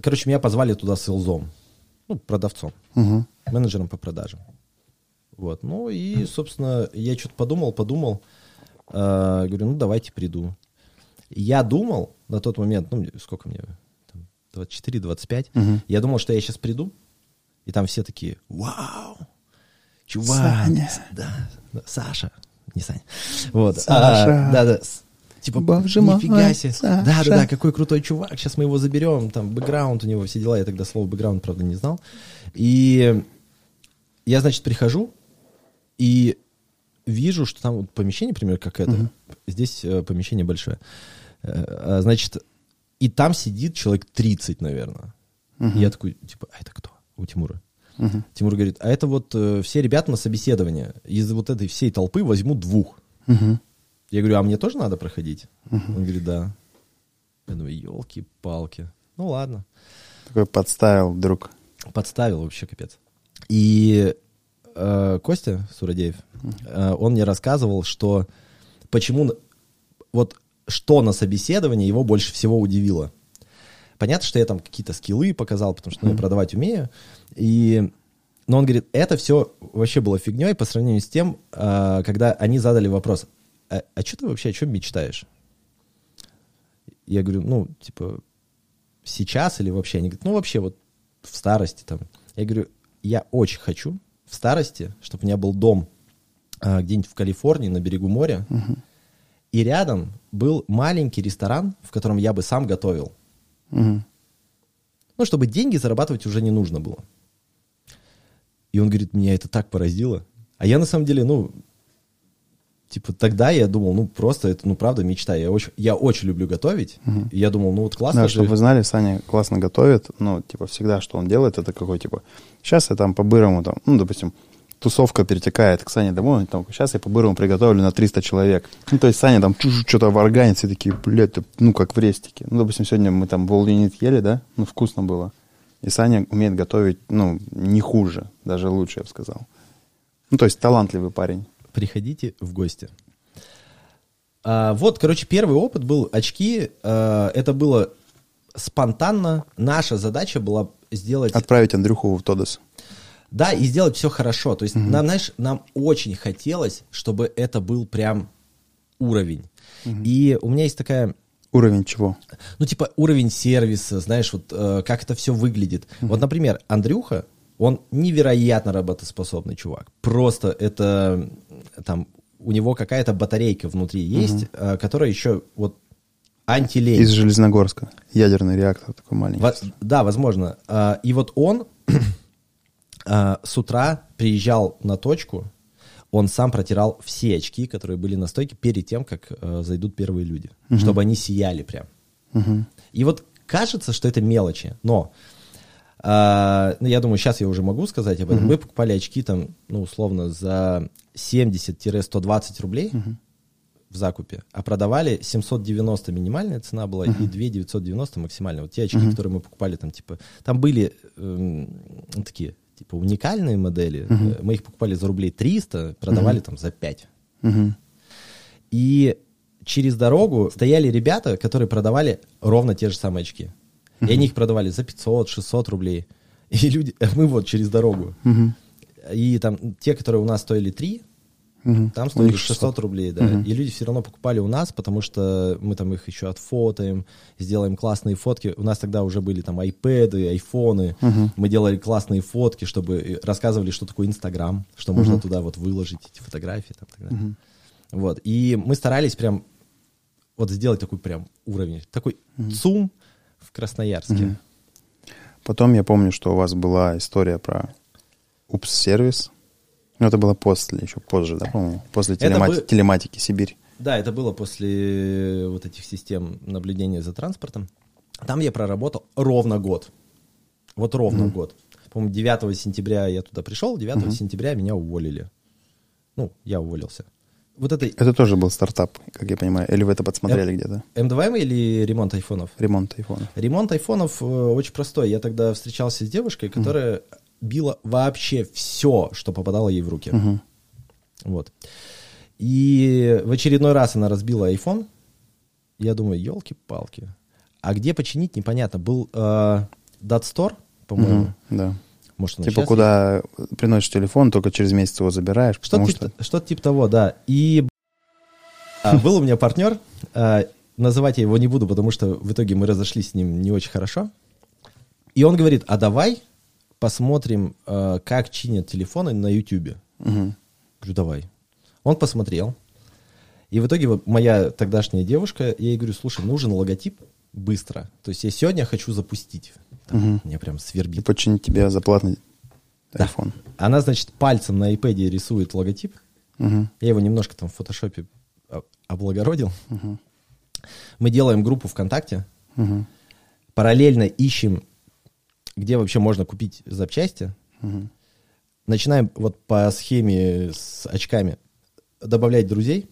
Короче, меня позвали туда селзом, ну, продавцом, Мгм. Менеджером по продажам. Вот, ну и, собственно, я что-то подумал, подумал, э, говорю, ну, давайте приду. Я думал на тот момент, ну, сколько мне, там, 24-25, я думал, что я сейчас приду, и там все такие, вау, чувак, Саня. да, да, Саша, не Саня, вот, Саша. а, да, да, типа, мой, нифига себе, Саша. да, да, да, какой крутой чувак, сейчас мы его заберем, там, бэкграунд у него, все дела, я тогда слово бэкграунд, правда, не знал, и я, значит, прихожу, и вижу, что там вот помещение, например, как это. Здесь э, помещение большое. Э, а, значит, и там сидит человек 30, наверное. И я такой, типа, а это кто? У Тимура. Тимур говорит, а это вот э, все ребята на собеседование. Из вот этой всей толпы возьмут двух. Мгм. Я говорю, а мне тоже надо проходить? Он говорит, да. Я думаю, елки-палки. Ну ладно. Такой подставил вдруг. Подставил вообще капец. И э, Костя Сурадеев, э, он мне рассказывал, что почему, вот что на собеседовании его больше всего удивило. Понятно, что я там какие-то скиллы показал, потому что ну, я продавать умею. И, но он говорит, это все вообще было фигней по сравнению с тем, э, когда они задали вопрос, а, а что ты вообще, о чем мечтаешь? Я говорю, ну, типа, сейчас или вообще? Они говорят, ну, вообще вот в старости там. Я говорю, я очень хочу в старости, чтобы у меня был дом а, где-нибудь в Калифорнии на берегу моря, и рядом был маленький ресторан, в котором я бы сам готовил. Мгм. Ну, чтобы деньги зарабатывать уже не нужно было. И он говорит, меня это так поразило. А я на самом деле, ну, типа тогда я думал, ну, просто это, ну, правда, мечта. Я очень, я очень люблю готовить. И я думал, ну, вот классно Да, же. чтобы вы знали, Саня классно готовит. Ну, типа, всегда, что он делает, это какой, типа, сейчас я там по-бырому, там, ну, допустим, тусовка перетекает к Сане домой, там, сейчас я по-бырому приготовлю на 300 человек. Ну, то есть Саня там что-то варганит, все такие, блядь, ну, как в рестике. Ну, допустим, сегодня мы там волюнит ели, да, ну, вкусно было. И Саня умеет готовить, ну, не хуже, даже лучше, я бы сказал. Ну, то есть талантливый парень. Приходите в гости. А, вот, короче, первый опыт был очки. а, это было спонтанно. Наша задача была сделать... Отправить Андрюху в Тодос. Да, и сделать все хорошо. То есть, нам, знаешь, нам очень хотелось, чтобы это был прям уровень. И у меня есть такая Уровень чего? ну, типа, уровень сервиса, знаешь, вот э, как это все выглядит. Вот, например, Андрюха, он невероятно работоспособный чувак. Просто это там у него какая-то батарейка внутри есть, э, которая еще вот антилей. Из Железногорска. Ядерный реактор такой маленький. Во- да, возможно. А, И вот он а, с утра приезжал на точку, он сам протирал все очки, которые были на стойке перед тем, как э, зайдут первые люди, чтобы они сияли прям. И вот кажется, что это мелочи, но а, ну, я думаю, сейчас я уже могу сказать об этом. Мы покупали очки там, ну, условно, за 70-120 рублей в закупе, а продавали 790 минимальная цена была и 2990 максимальная. Вот те очки, которые мы покупали там, типа, там были эм, такие, типа, уникальные модели. Э, Мы их покупали за рублей 300, продавали там за 5. Мгм. И через дорогу стояли ребята, которые продавали ровно те же самые очки. И они их продавали за 500, 600 рублей. И люди, мы вот через дорогу. И там те, которые у нас стоили 3, Мгм. там стоили них 600 рублей, да. И люди все равно покупали у нас, потому что мы там их еще отфотаем, сделаем классные фотки. У нас тогда уже были там айпэды, айфоны. Мы делали классные фотки, чтобы и рассказывали, что такое Инстаграм, что можно туда вот выложить эти фотографии. Там, так далее. Вот. И мы старались прям вот сделать такой прям уровень, такой ЦУМ в Красноярске. Потом я помню, что у вас была история про упс-сервис. Ну, это было после, еще позже, да, по-моему? После телемати- бы- телематики Сибирь. Да, это было после вот этих систем наблюдения за транспортом. Там я проработал ровно год. Вот ровно год. По-моему, 9 сентября я туда пришел, 9 сентября меня уволили. Ну, я уволился. Вот это Это тоже был стартап, как я понимаю. Или вы это подсмотрели где-то? МДВМ или ремонт айфонов? Ремонт айфона. Ремонт айфонов э, очень простой. Я тогда встречался с девушкой, которая била вообще все, что попадало ей в руки. Вот. И в очередной раз она разбила iPhone. Я думаю, елки-палки. А где починить, непонятно. Был э, Dot Store, по-моему. Мгм, Да. Может, Типа, куда приносишь телефон, только через месяц его забираешь, Что-то типа, что... что-то типа того, да. И а, был у меня партнер, а, называть я его не буду, потому что в итоге мы разошлись с ним не очень хорошо. И он говорит, а давай посмотрим, а, как чинят телефоны на YouTube. Говорю, давай. Он посмотрел. И в итоге вот моя тогдашняя девушка, я ей говорю, слушай, нужен логотип быстро. То есть я сегодня хочу запустить. Там, Меня прям И свербит. починить тебе за платный Да. iPhone. Она, значит, пальцем на iPad рисует логотип. Мгм. Я его немножко там в фотошопе облагородил. Мы делаем группу ВКонтакте. Мгм. Параллельно ищем, где вообще можно купить запчасти. Начинаем вот по схеме с очками добавлять друзей.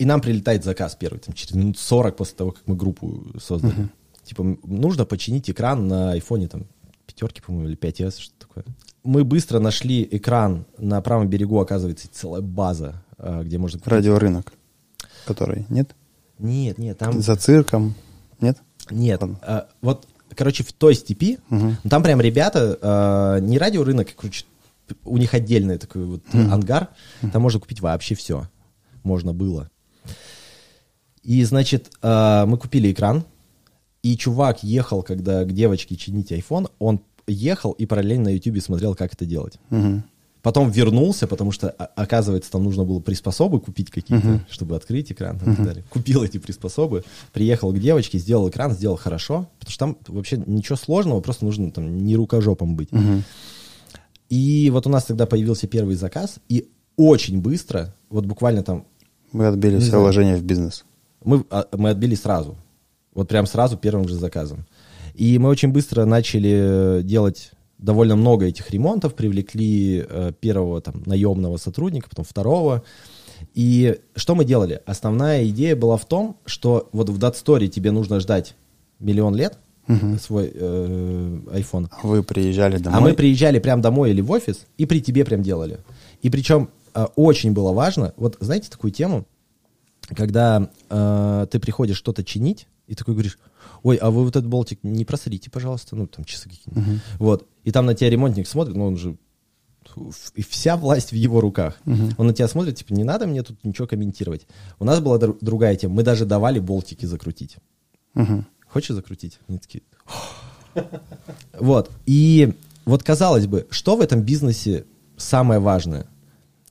И нам прилетает заказ первый, там, через минут 40 после того, как мы группу создали. Типа, м, нужно починить экран на айфоне, там, пятерки, по-моему, или 5S, что такое. Мы быстро нашли экран на правом берегу, оказывается, целая база, а, где можно купить. Радиорынок, который, нет? Нет, нет, там... За цирком, нет? Нет. А, вот, короче, в той степи, ну, там прям ребята, а, не радиорынок, а, короче, у них отдельный такой вот ангар, там можно купить вообще все. Можно было. И, значит, а, мы купили экран, и чувак ехал, когда к девочке чинить iPhone, он ехал и параллельно на YouTube смотрел, как это делать. Мгм. Потом вернулся, потому что, о- оказывается, там нужно было приспособы купить какие-то, чтобы открыть экран и так далее. Купил эти приспособы, приехал к девочке, сделал экран, сделал хорошо, потому что там вообще ничего сложного, просто нужно там не рукожопом быть. И вот у нас тогда появился первый заказ, и очень быстро, вот буквально там, Вы отбили все знаю. вложения в бизнес. Мы, а, мы отбили сразу. Вот прям сразу первым же заказом. И мы очень быстро начали делать довольно много этих ремонтов, привлекли э, первого там наемного сотрудника, потом второго. И что мы делали? Основная идея была в том, что вот в датсторе тебе нужно ждать миллион лет свой э, iPhone. А Вы приезжали домой. А мы приезжали прям домой или в офис и при тебе прям делали. И причем э, очень было важно, вот знаете такую тему, когда э, ты приходишь что-то чинить, и такой говоришь, ой, а вы вот этот болтик не просрите, пожалуйста, ну там часы какие-нибудь. Вот. И там на тебя ремонтник смотрит, ну он же и вся власть в его руках. Он на тебя смотрит, типа, не надо мне тут ничего комментировать. У нас была дру- другая тема. Мы даже давали болтики закрутить. Мгм. Хочешь закрутить? Они такие... Вот. И вот казалось бы, что в этом бизнесе самое важное?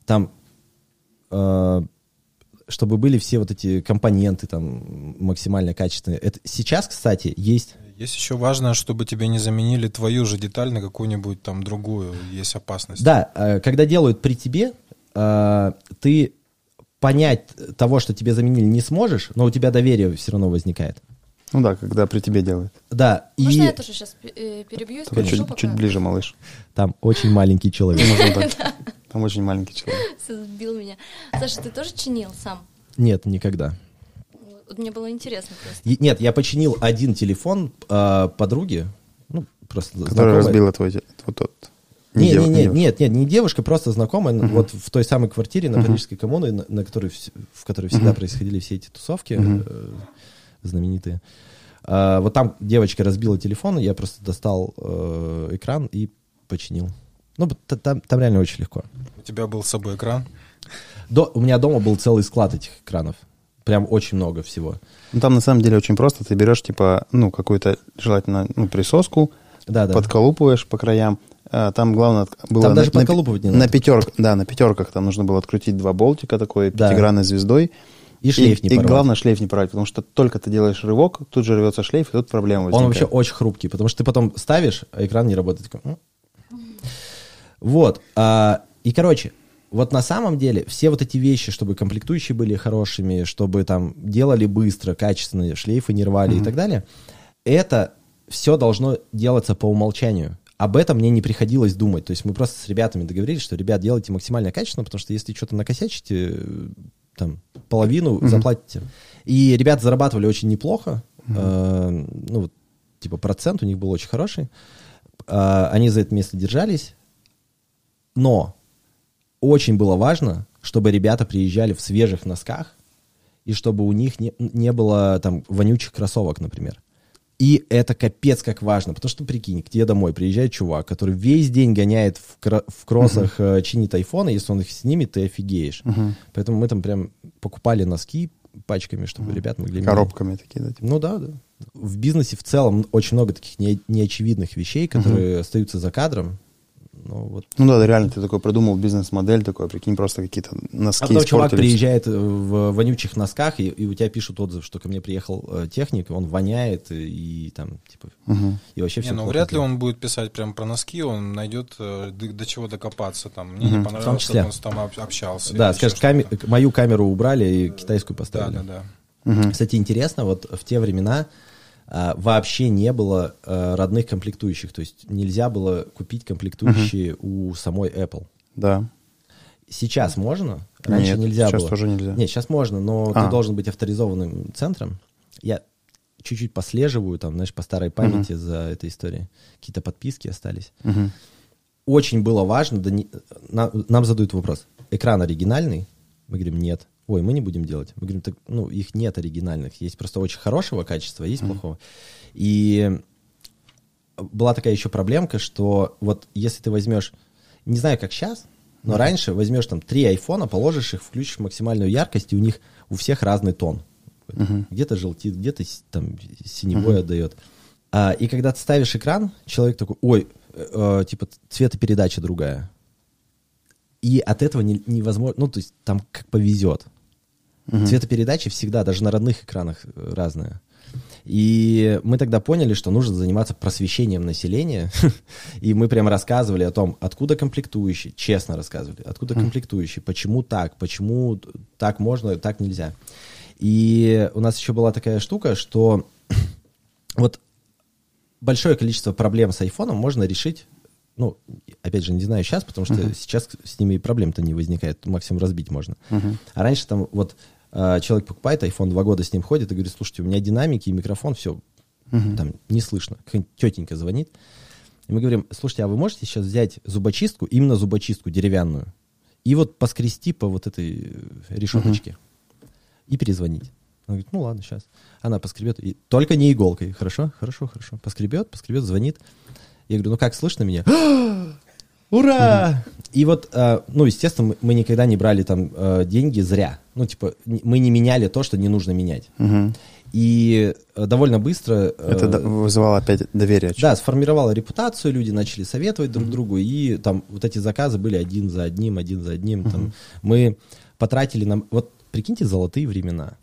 Там, э, чтобы были все вот эти компоненты там максимально качественные. Это сейчас, кстати, есть... Есть еще важно, чтобы тебе не заменили твою же деталь на какую-нибудь там другую. Есть опасность. Да, э, когда делают при тебе, э, ты понять того, что тебе заменили, не сможешь, но у тебя доверие все равно возникает. Ну да, когда при тебе делают. Да, Можно и я тоже сейчас перебью Только скажу, чуть, пока чуть ближе, малыш. там очень маленький человек. Там очень маленький человек. сбил меня. Саша, ты тоже чинил сам? Нет, никогда. Вот мне было интересно просто. И- Нет, я починил один телефон э, подруги, ну, просто Который знакомой. разбила твой... Вот тот. Не, дев- не, не, нет, нет, не девушка, просто знакомая, ну, вот в той самой квартире на Парижской коммуне, на, на которой, в которой всегда происходили все эти тусовки э, знаменитые. А, вот там девочка разбила телефон, я просто достал э, экран и починил. Ну, там, там реально очень легко. У тебя был с собой экран. До, у меня дома был целый склад этих экранов. Прям очень много всего. Ну, там на самом деле очень просто. Ты берешь, типа, ну, какую-то, желательно, ну, присоску, Да, да. подколупываешь по краям. А, там главное было... Там даже на, подколупывать не на, надо. пятерках, да, на пятерках там нужно было открутить два болтика такой, Да. пятигранной звездой. И шлейф и, не и порвать. главное шлейф не порвать, потому что только ты делаешь рывок, тут же рвется шлейф, и тут проблема Он возникает. вообще очень хрупкий, потому что ты потом ставишь, а экран не работает. Такой. Вот. а, и, короче, вот на самом деле все вот эти вещи, чтобы комплектующие были хорошими, чтобы там делали быстро, качественно, шлейфы не рвали и так далее, это все должно делаться по умолчанию. Об этом мне не приходилось думать. То есть мы просто с ребятами договорились, что, ребят, делайте максимально качественно, потому что если что-то накосячите, э, там, половину заплатите. И ребята зарабатывали очень неплохо. Э, ну, вот, типа, процент у них был очень хороший. Э, они за это место держались. Но очень было важно, чтобы ребята приезжали в свежих носках, и чтобы у них не, не было там вонючих кроссовок, например. И это капец как важно, потому что, прикинь, к тебе домой приезжает чувак, который весь день гоняет в, кро- в кроссах, э, чинит айфоны, если он их снимет, ты офигеешь. Поэтому мы там прям покупали носки пачками, чтобы ребят могли... менять. Коробками такие, да, типа. Ну да, да. В бизнесе в целом очень много таких не- неочевидных вещей, которые остаются за кадром. Ну, вот. Ну да, да, реально, ты такой придумал бизнес-модель такой, прикинь, просто какие-то носки А потом чувак приезжает э, в вонючих носках, и, и у тебя пишут отзыв, что ко мне приехал э, техник, он воняет, и, и там, типа, Мгм. и вообще Не, все ну вряд ли он будет писать прям про носки, он найдет э, до, до чего докопаться там. Мне не понравилось, числе. как он с там об- общался. Да, что-то. каме- мою камеру убрали и китайскую Да, поставили. да, да. Мгм. Кстати, интересно, вот в те времена а, вообще не было а, родных комплектующих, то есть нельзя было купить комплектующие у самой Apple. Да. Сейчас можно, раньше Нет, нельзя сейчас было. тоже нельзя. Нет, сейчас можно, но А. ты должен быть авторизованным центром. Я чуть-чуть послеживаю, там, знаешь, по старой памяти за этой историей. Какие-то подписки остались. Мгм. Очень было важно, да не- на- нам задают вопрос, экран оригинальный? Мы говорим, нет. Ой, мы не будем делать. Мы говорим, так, ну, их нет оригинальных. Есть просто очень хорошего качества, а есть плохого. И была такая еще проблемка, что вот если ты возьмешь, не знаю, как сейчас, но раньше возьмешь там три айфона, положишь их, включишь максимальную яркость, и у них у всех разный тон. Где-то желтит, где-то там синевой отдает. А, и когда ты ставишь экран, человек такой, ой, э, э, типа цветопередача другая. И от этого не- невозможно, ну, то есть там как повезет. Цветопередача всегда, даже на родных экранах э, разная. И мы тогда поняли, что нужно заниматься просвещением населения. И мы прям рассказывали о том, откуда комплектующие, честно рассказывали, откуда комплектующие, почему так, почему так можно, так нельзя. И у нас еще была такая штука, что вот большое количество проблем с айфоном можно решить, ну, опять же, не знаю сейчас, потому что сейчас с ними и проблем-то не возникает, максимум разбить можно. А раньше там вот человек покупает iPhone, два года с ним ходит и говорит, слушайте, у меня динамики и микрофон, все, там не слышно. Какая-нибудь тетенька звонит, и мы говорим, слушайте, а вы можете сейчас взять зубочистку, именно зубочистку деревянную, и вот поскрести по вот этой э, решеточке и перезвонить. Она говорит, ну ладно, сейчас. Она поскребет, и только не иголкой. Хорошо, хорошо, хорошо. Поскребет, поскребет, звонит. Я говорю, ну как, слышно меня? Ура! И вот, э, ну, естественно, мы- никогда не брали там э, деньги зря. Ну, типа, мы не меняли то, что не нужно менять. Мгм. И э, довольно быстро... Это вызывало опять доверие. Да, сформировала репутацию, люди начали советовать друг другу, и там вот эти заказы были один за одним, один за одним. Там, мы потратили нам... Вот прикиньте, золотые времена.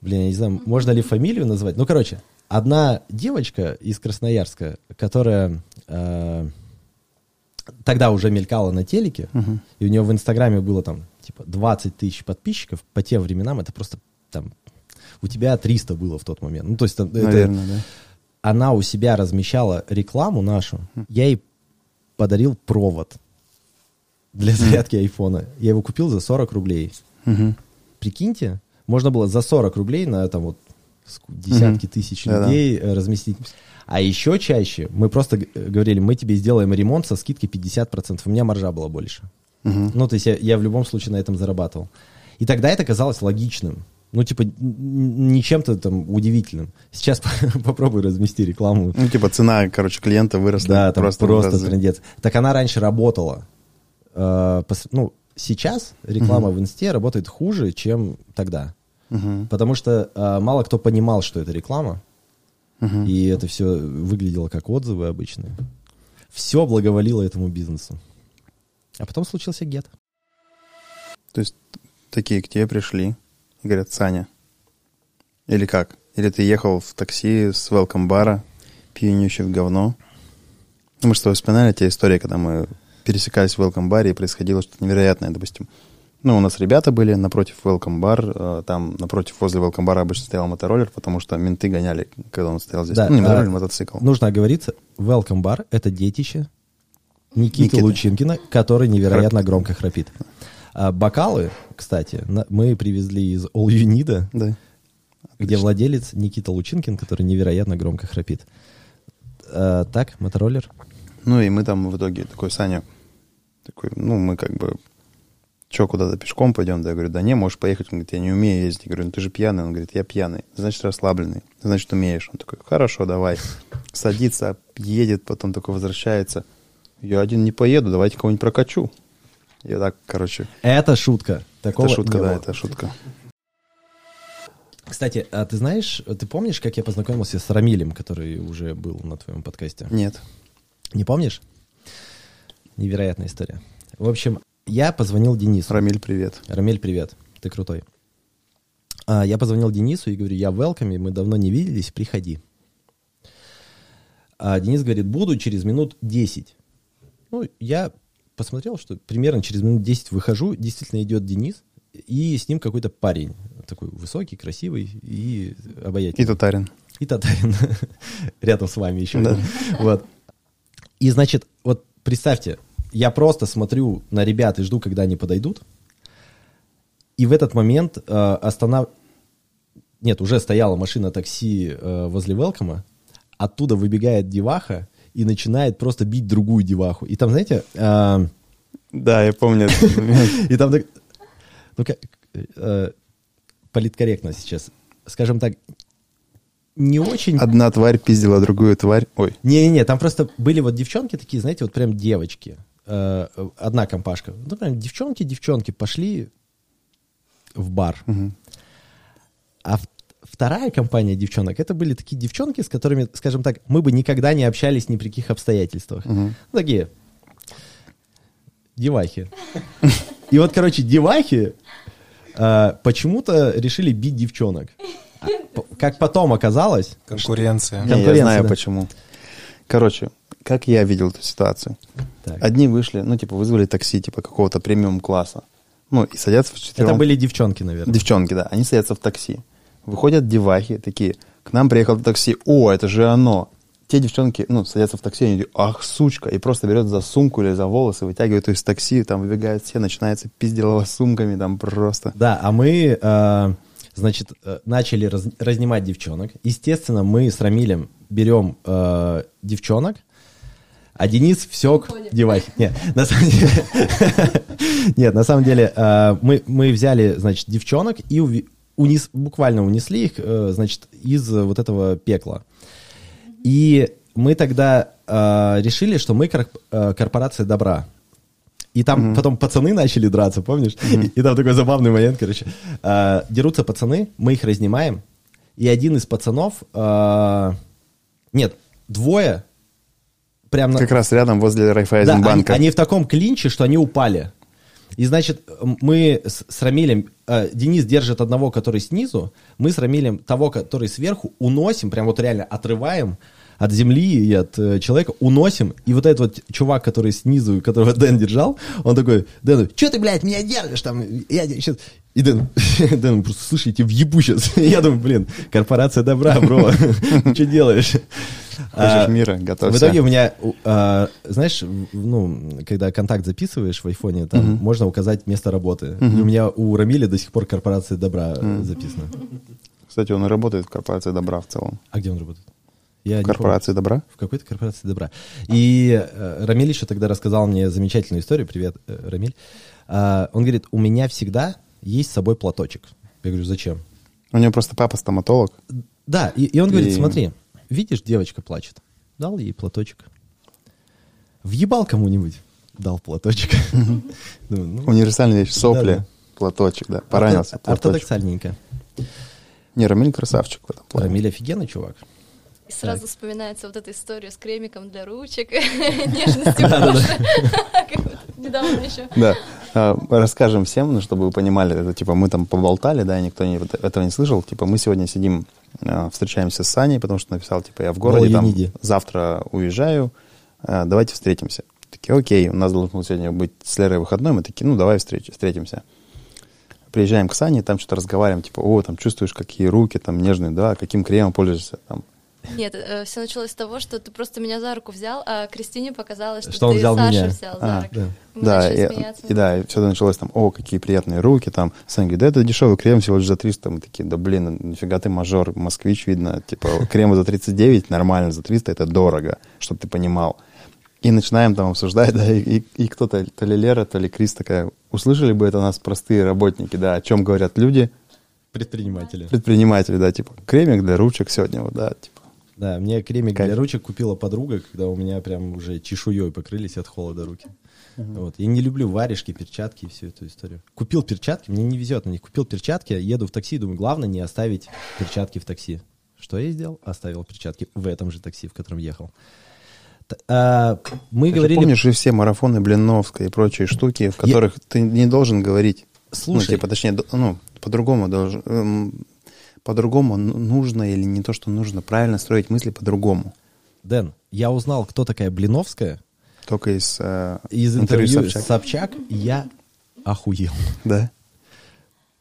Блин, я не знаю, можно ли фамилию назвать. Ну, короче, одна девочка из Красноярска, которая э, тогда уже мелькала на телеке, и у нее в Инстаграме было там типа 20 тысяч подписчиков, по тем временам это просто там... У тебя 300 было в тот момент. Ну, то есть там, это- Наверное, да. она у себя размещала рекламу нашу, я ей подарил провод для зарядки айфона. Я его купил за 40 рублей. Мгм. Прикиньте, можно было за 40 рублей на там вот десятки Мгм. тысяч людей э, разместить. А еще чаще мы просто говорили, мы тебе сделаем ремонт со скидкой 50%. У меня маржа была больше. Мгм. Ну, то есть я, я в любом случае на этом зарабатывал. И тогда это казалось логичным. Ну, типа, н- н- не чем-то там удивительным. Сейчас попробуй размести рекламу. Ну, типа цена, короче, клиента выросла Да, там просто, просто, трындец. Так она раньше работала. Э, пос- ну, сейчас реклама в инсте работает хуже, чем тогда. Мгм. Потому что э, мало кто понимал, что это реклама. Мгм. И это все выглядело как отзывы обычные. Все благоволило этому бизнесу. А потом случился гет. То есть такие к тебе пришли и говорят, Саня, или как? Или ты ехал в такси с welcome бара, пьянющий в говно? Ну, Мы тобой вспоминали те истории, когда мы пересекались в welcome баре и происходило что-то невероятное, допустим. Ну, у нас ребята были напротив welcome бар, э, там напротив возле welcome бара обычно стоял мотороллер, потому что менты гоняли, когда он стоял здесь. Да, ну, не а, мотороллер, мотоцикл. Нужно оговориться, Welcome Bar — это детище Никиты Никиты. Лучинкина, который невероятно громко храпит. А бокалы, кстати, на- мы привезли из All You Need, Да. где владелец Никита Лучинкин, который невероятно громко храпит. А, так, мотороллер? Ну и мы там в итоге такой, Саня, такой, ну мы как бы, что, куда-то пешком пойдем? Да, я говорю, да не, можешь поехать. Он говорит, я не умею ездить. Я говорю, ну ты же пьяный. Он говорит, я пьяный. Значит, расслабленный. Значит, умеешь. Он такой, хорошо, давай. Садится, едет, потом такой возвращается. Я один не поеду, давайте кого-нибудь прокачу. И так, короче, Это шутка. Такого это шутка, да, было. это шутка. Кстати, а ты знаешь, ты помнишь, как я познакомился с Рамилем, который уже был на твоем подкасте? Нет. Не помнишь? Невероятная история. В общем, я позвонил Денису. Рамиль, привет. Рамель, привет. Ты крутой. А, я позвонил Денису и говорю, я welcome, мы давно не виделись, приходи. А Денис говорит, буду через минут 10. Ну, я посмотрел, что примерно через минут 10 выхожу, действительно идет Денис, и с ним какой-то парень, такой высокий, красивый и обаятельный. И татарин. И татарин рядом с вами еще. Да. Вот. И значит, вот представьте, я просто смотрю на ребят и жду, когда они подойдут. И в этот момент э, останов... Нет, уже стояла машина такси э, возле Велкома. Оттуда выбегает деваха и начинает просто бить другую деваху. И там, знаете, э, Да, я помню. и там так, ну как, э, политкорректно сейчас, скажем так, не очень Одна тварь пиздила другую тварь. Ой, Не-не-не, там просто были вот девчонки такие, знаете, вот прям девочки. Э, Одна компашка. Ну, прям девчонки, девчонки пошли в бар. А в- вторая компания девчонок, это были такие девчонки, с которыми, скажем так, мы бы никогда не общались ни при каких обстоятельствах. Ну, такие девахи. И вот, короче, девахи э, почему-то решили бить девчонок. А Как потом оказалось, Конкуренция. Не, я Конкуренция, знаю да. почему. Короче, как я видел эту ситуацию. Так. Одни вышли, ну, типа, вызвали такси, типа, какого-то премиум-класса. Ну, и садятся в четвером. это были девчонки, наверное. Девчонки, да. Они садятся в такси. Выходят девахи такие. К нам приехал такси. О, это же оно. Те девчонки, ну, садятся в такси, они говорят, ах, сучка, и просто берет за сумку или за волосы, вытягивает ее из такси, там выбегают все, начинается пизделово с сумками, там просто. Да, а мы, э, значит, э, начали раз- разнимать девчонок. Естественно, мы с Рамилем берем э, девчонок, а Денис всек девахи. Нет, на самом деле, нет, на самом деле э, мы, мы взяли, значит, девчонок и унес, буквально унесли их, э, значит, из вот этого пекла. И мы тогда э, решили, что мы кор- корпорация добра. И там потом пацаны начали драться, помнишь? И, и там такой забавный момент, короче. Э, дерутся пацаны, мы их разнимаем, и один из пацанов... э, нет, двое прям... на- Как раз рядом возле да, они, Райфайзенбанка. они в таком клинче, что они упали. И значит, мы с, с Рамилем, э, Денис держит одного, который снизу, мы с Рамилем того, который сверху, уносим, прям вот реально отрываем от земли и от э, человека, уносим, и вот этот вот чувак, который снизу, которого Дэн держал, он такой, Дэн, что ты, блядь, меня держишь там, я сейчас... И Дэн, Дэн просто, слушай, я тебе въебу сейчас. Я думаю, блин, корпорация добра, бро, что делаешь? А, Хочешь мира, в готовься. итоге у меня, а, знаешь, в- ну, когда контакт записываешь в айфоне, там можно указать место работы. И у меня у Рамиля до сих пор корпорация добра э, записана. Кстати, он работает в корпорации добра в целом. А где он работает? Я В корпорации добра? В какой-то корпорации добра. И э, Рамиль еще тогда рассказал мне замечательную историю. Привет, э, Рамиль. А, он говорит, у меня всегда есть с собой платочек. Я говорю, зачем? У него просто папа стоматолог. Да, и, и он говорит, И- смотри, видишь, девочка плачет. Дал ей платочек. Въебал кому-нибудь, дал платочек. Думаю, ну, Универсальная вещь. Сопли, платочек, да. Поранился. Ортодоксальненько. Не, Рамиль красавчик в этом плане. Рамиль офигенный чувак. И сразу вспоминается вот эта история с кремиком для ручек, нежностью Недавно еще. Да. А, Расскажем всем, ну, чтобы вы понимали, это типа мы там поболтали, да, никто не, этого не слышал. Типа мы сегодня сидим, а, встречаемся с Саней, потому что написал, типа, я в городе, там завтра уезжаю, а, давайте встретимся. Такие, окей, у нас должен сегодня быть с Лерой выходной, мы такие, ну, давай встреч, встретимся. Приезжаем к Сане, там что-то разговариваем, типа, о, там чувствуешь, какие руки там нежные, да, каким кремом пользуешься, там, Нет, все началось с того, что ты просто меня за руку взял, а Кристине показалось, что, Что он ты взял Сашу меня. взял за А, руку. да. Мы Да, и, смеяться. и да, и все началось там, о, какие приятные руки, там, Саня говорит, да это дешевый крем всего лишь за 300, мы такие, да блин, нифига ты мажор, москвич, видно, типа, крема за 39 нормально, за 300 это дорого, чтобы ты понимал. И начинаем там обсуждать, да, и, и- и кто-то, то ли Лера, то ли Крис такая, услышали бы это нас простые работники, да, о чем говорят люди, Предприниматели. предприниматели, да, типа, кремик для ручек сегодня, вот, да, типа, Да, мне кремик Кайф. для ручек купила подруга, когда у меня прям уже чешуей покрылись от холода руки. Вот. Я не люблю варежки, перчатки и всю эту историю. Купил перчатки, мне не везет на них. Купил перчатки, еду в такси, думаю, главное не оставить перчатки в такси. Что я сделал? Оставил перчатки в этом же такси, в котором ехал. А, мы Ты говорили... помнишь же все марафоны Блиновской и прочие штуки, в которых ты не должен говорить. Слушай. Ну, типа, точнее, ну, по-другому должен... по-другому нужно или не то, что нужно, правильно строить мысли по-другому. Дэн, я узнал, кто такая Блиновская Только из, э, из интервью Собчак. с Собчак, и я охуел. Да.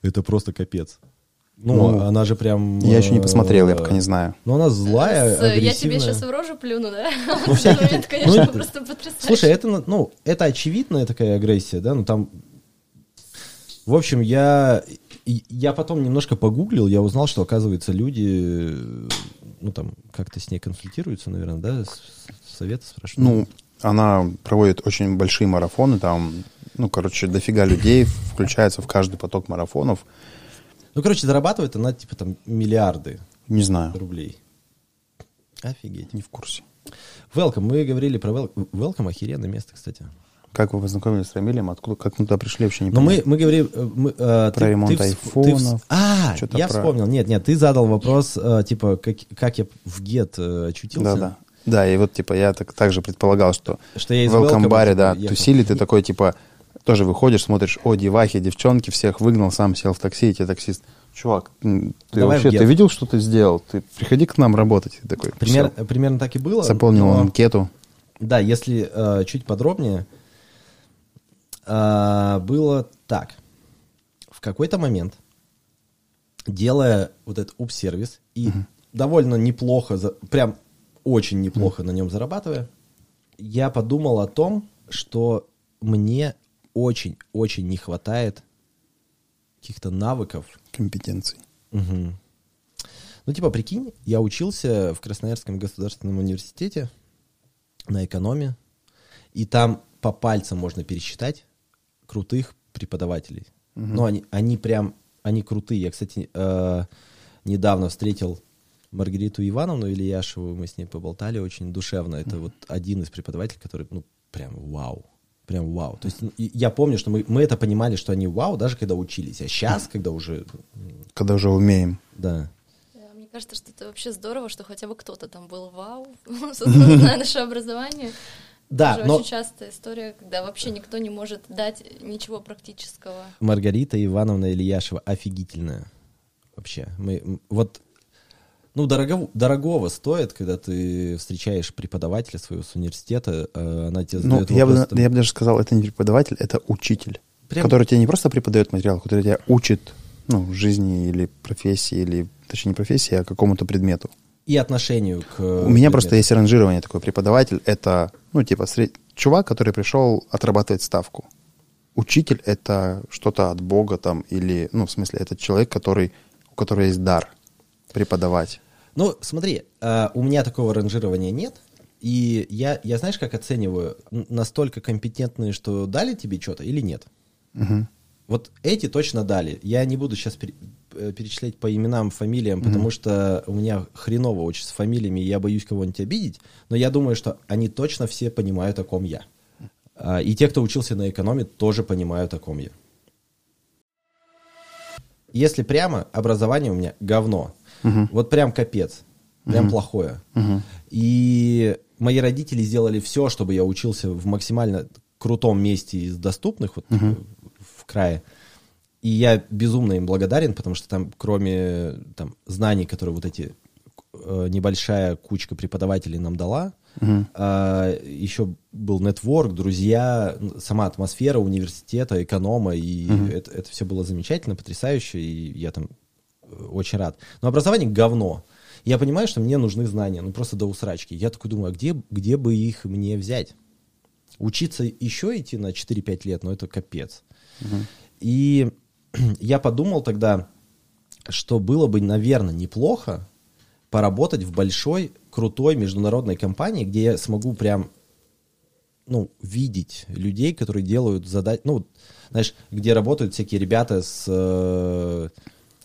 Это просто капец. Ну, Ну, она же прям... Я еще не э, посмотрел, я пока не знаю. Ну, она злая, С- Я тебе агрессивная. сейчас в рожу плюну, да? Ну, В всякие этот момент, конечно, ну, просто потрясающе. Слушай, это, ну, это очевидная такая агрессия, да, ну там... В общем, я, я потом немножко погуглил, я узнал, что, оказывается, люди, ну, там, как-то с ней конфликтируются, наверное, да, совета спрашивают. Ну, она проводит очень большие марафоны, там, ну, короче, дофига людей включается в каждый поток марафонов. Ну, короче, зарабатывает она, типа, там, миллиарды Не знаю, рублей. Офигеть. не в курсе. Welcome, мы говорили про Welcome. Welcome охеренное место, кстати. Как вы познакомились с Рамилем? Откуда, как мы туда пришли, вообще не Но мы, понимаю. мы говорим... э, мы, э, Про ремонт вс- айфонов, вс- А, я про- вспомнил. Нет, нет, ты задал вопрос, э, типа, как, как я в Гет э, очутился. Да, да. Да, и вот, типа, я так, также предполагал, что Что я в welcome Welcome, баре, типа, да, ехал. тусили, ты такой, типа, тоже выходишь, смотришь, о, девахи, девчонки, всех выгнал, сам сел в такси, и тебе таксист, чувак, ты Давай вообще, ты видел, что ты сделал? Ты приходи к нам работать. И такой, Пример- примерно так и было. Заполнил но- анкету. Да, если э, чуть подробнее, э, было так. В какой-то момент, делая вот этот УП-сервис и довольно неплохо, за- прям очень неплохо на нем зарабатывая, я подумал о том, что мне очень-очень не хватает каких-то навыков, Компетенций. Мгм. Ну, типа, прикинь, я учился в Красноярском государственном университете на экономе, и там по пальцам можно пересчитать крутых преподавателей. Ну, они, они прям, они крутые. Я, кстати, э, недавно встретил Маргариту Ивановну Ильяшеву, мы с ней поболтали очень душевно. Это вот один из преподавателей, который, ну, прям вау. Прям вау. То есть я помню, что мы, мы это понимали, что они вау, даже когда учились. А сейчас, когда уже... Когда уже умеем. Да. Да, Мне кажется, что это вообще здорово, что хотя бы кто-то там был вау, собственно, наше образование. Да, Это же но очень частая история, когда вообще никто не может дать ничего практического. Маргарита Ивановна Ильяшева офигительная. Вообще. Мы, вот, ну, дорого, дорогого стоит, когда ты встречаешь преподавателя своего с университета, э, она тебе Ну, задает я бы, я бы даже сказал, это не преподаватель, это учитель, Прям- который тебе не просто преподает материал, который тебя учит ну, жизни или профессии, или, точнее, не профессии, а какому-то предмету. И отношению к... У меня просто есть ранжирование такое. Преподаватель — это, ну, типа, сред- чувак, который пришел отрабатывать ставку. Учитель — это что-то от Бога там, или, ну, в смысле, это человек, который, у которого есть дар преподавать. Ну, смотри, э, у меня такого ранжирования нет, и я, я знаешь, как оцениваю, настолько компетентные, что дали тебе что-то или нет? Мгм. Вот эти точно дали. Я не буду сейчас перечислять по именам, фамилиям, потому что у меня хреново очень с фамилиями, и я боюсь кого-нибудь обидеть, но я думаю, что они точно все понимают, о ком я. А, И те, кто учился на экономе, тоже понимают, о ком я. Если прямо, образование у меня говно. Вот прям капец. Прям плохое. И мои родители сделали все, чтобы я учился в максимально крутом месте из доступных вот, в крае. И я безумно им благодарен, потому что там, кроме там, знаний, которые вот эти э, небольшая кучка преподавателей нам дала, а, еще был нетворк, друзья, сама атмосфера университета, эконома, и это, это все было замечательно, потрясающе, и я там э, очень рад. Но образование говно. Я понимаю, что мне нужны знания, ну просто до усрачки. Я такой думаю, а где, где бы их мне взять? Учиться еще идти на 4-5 лет, ну это капец. И я подумал тогда, что было бы, наверное, неплохо поработать в большой, крутой международной компании, где я смогу прям, ну, видеть людей, которые делают задачи, ну, знаешь, где работают всякие ребята с, э,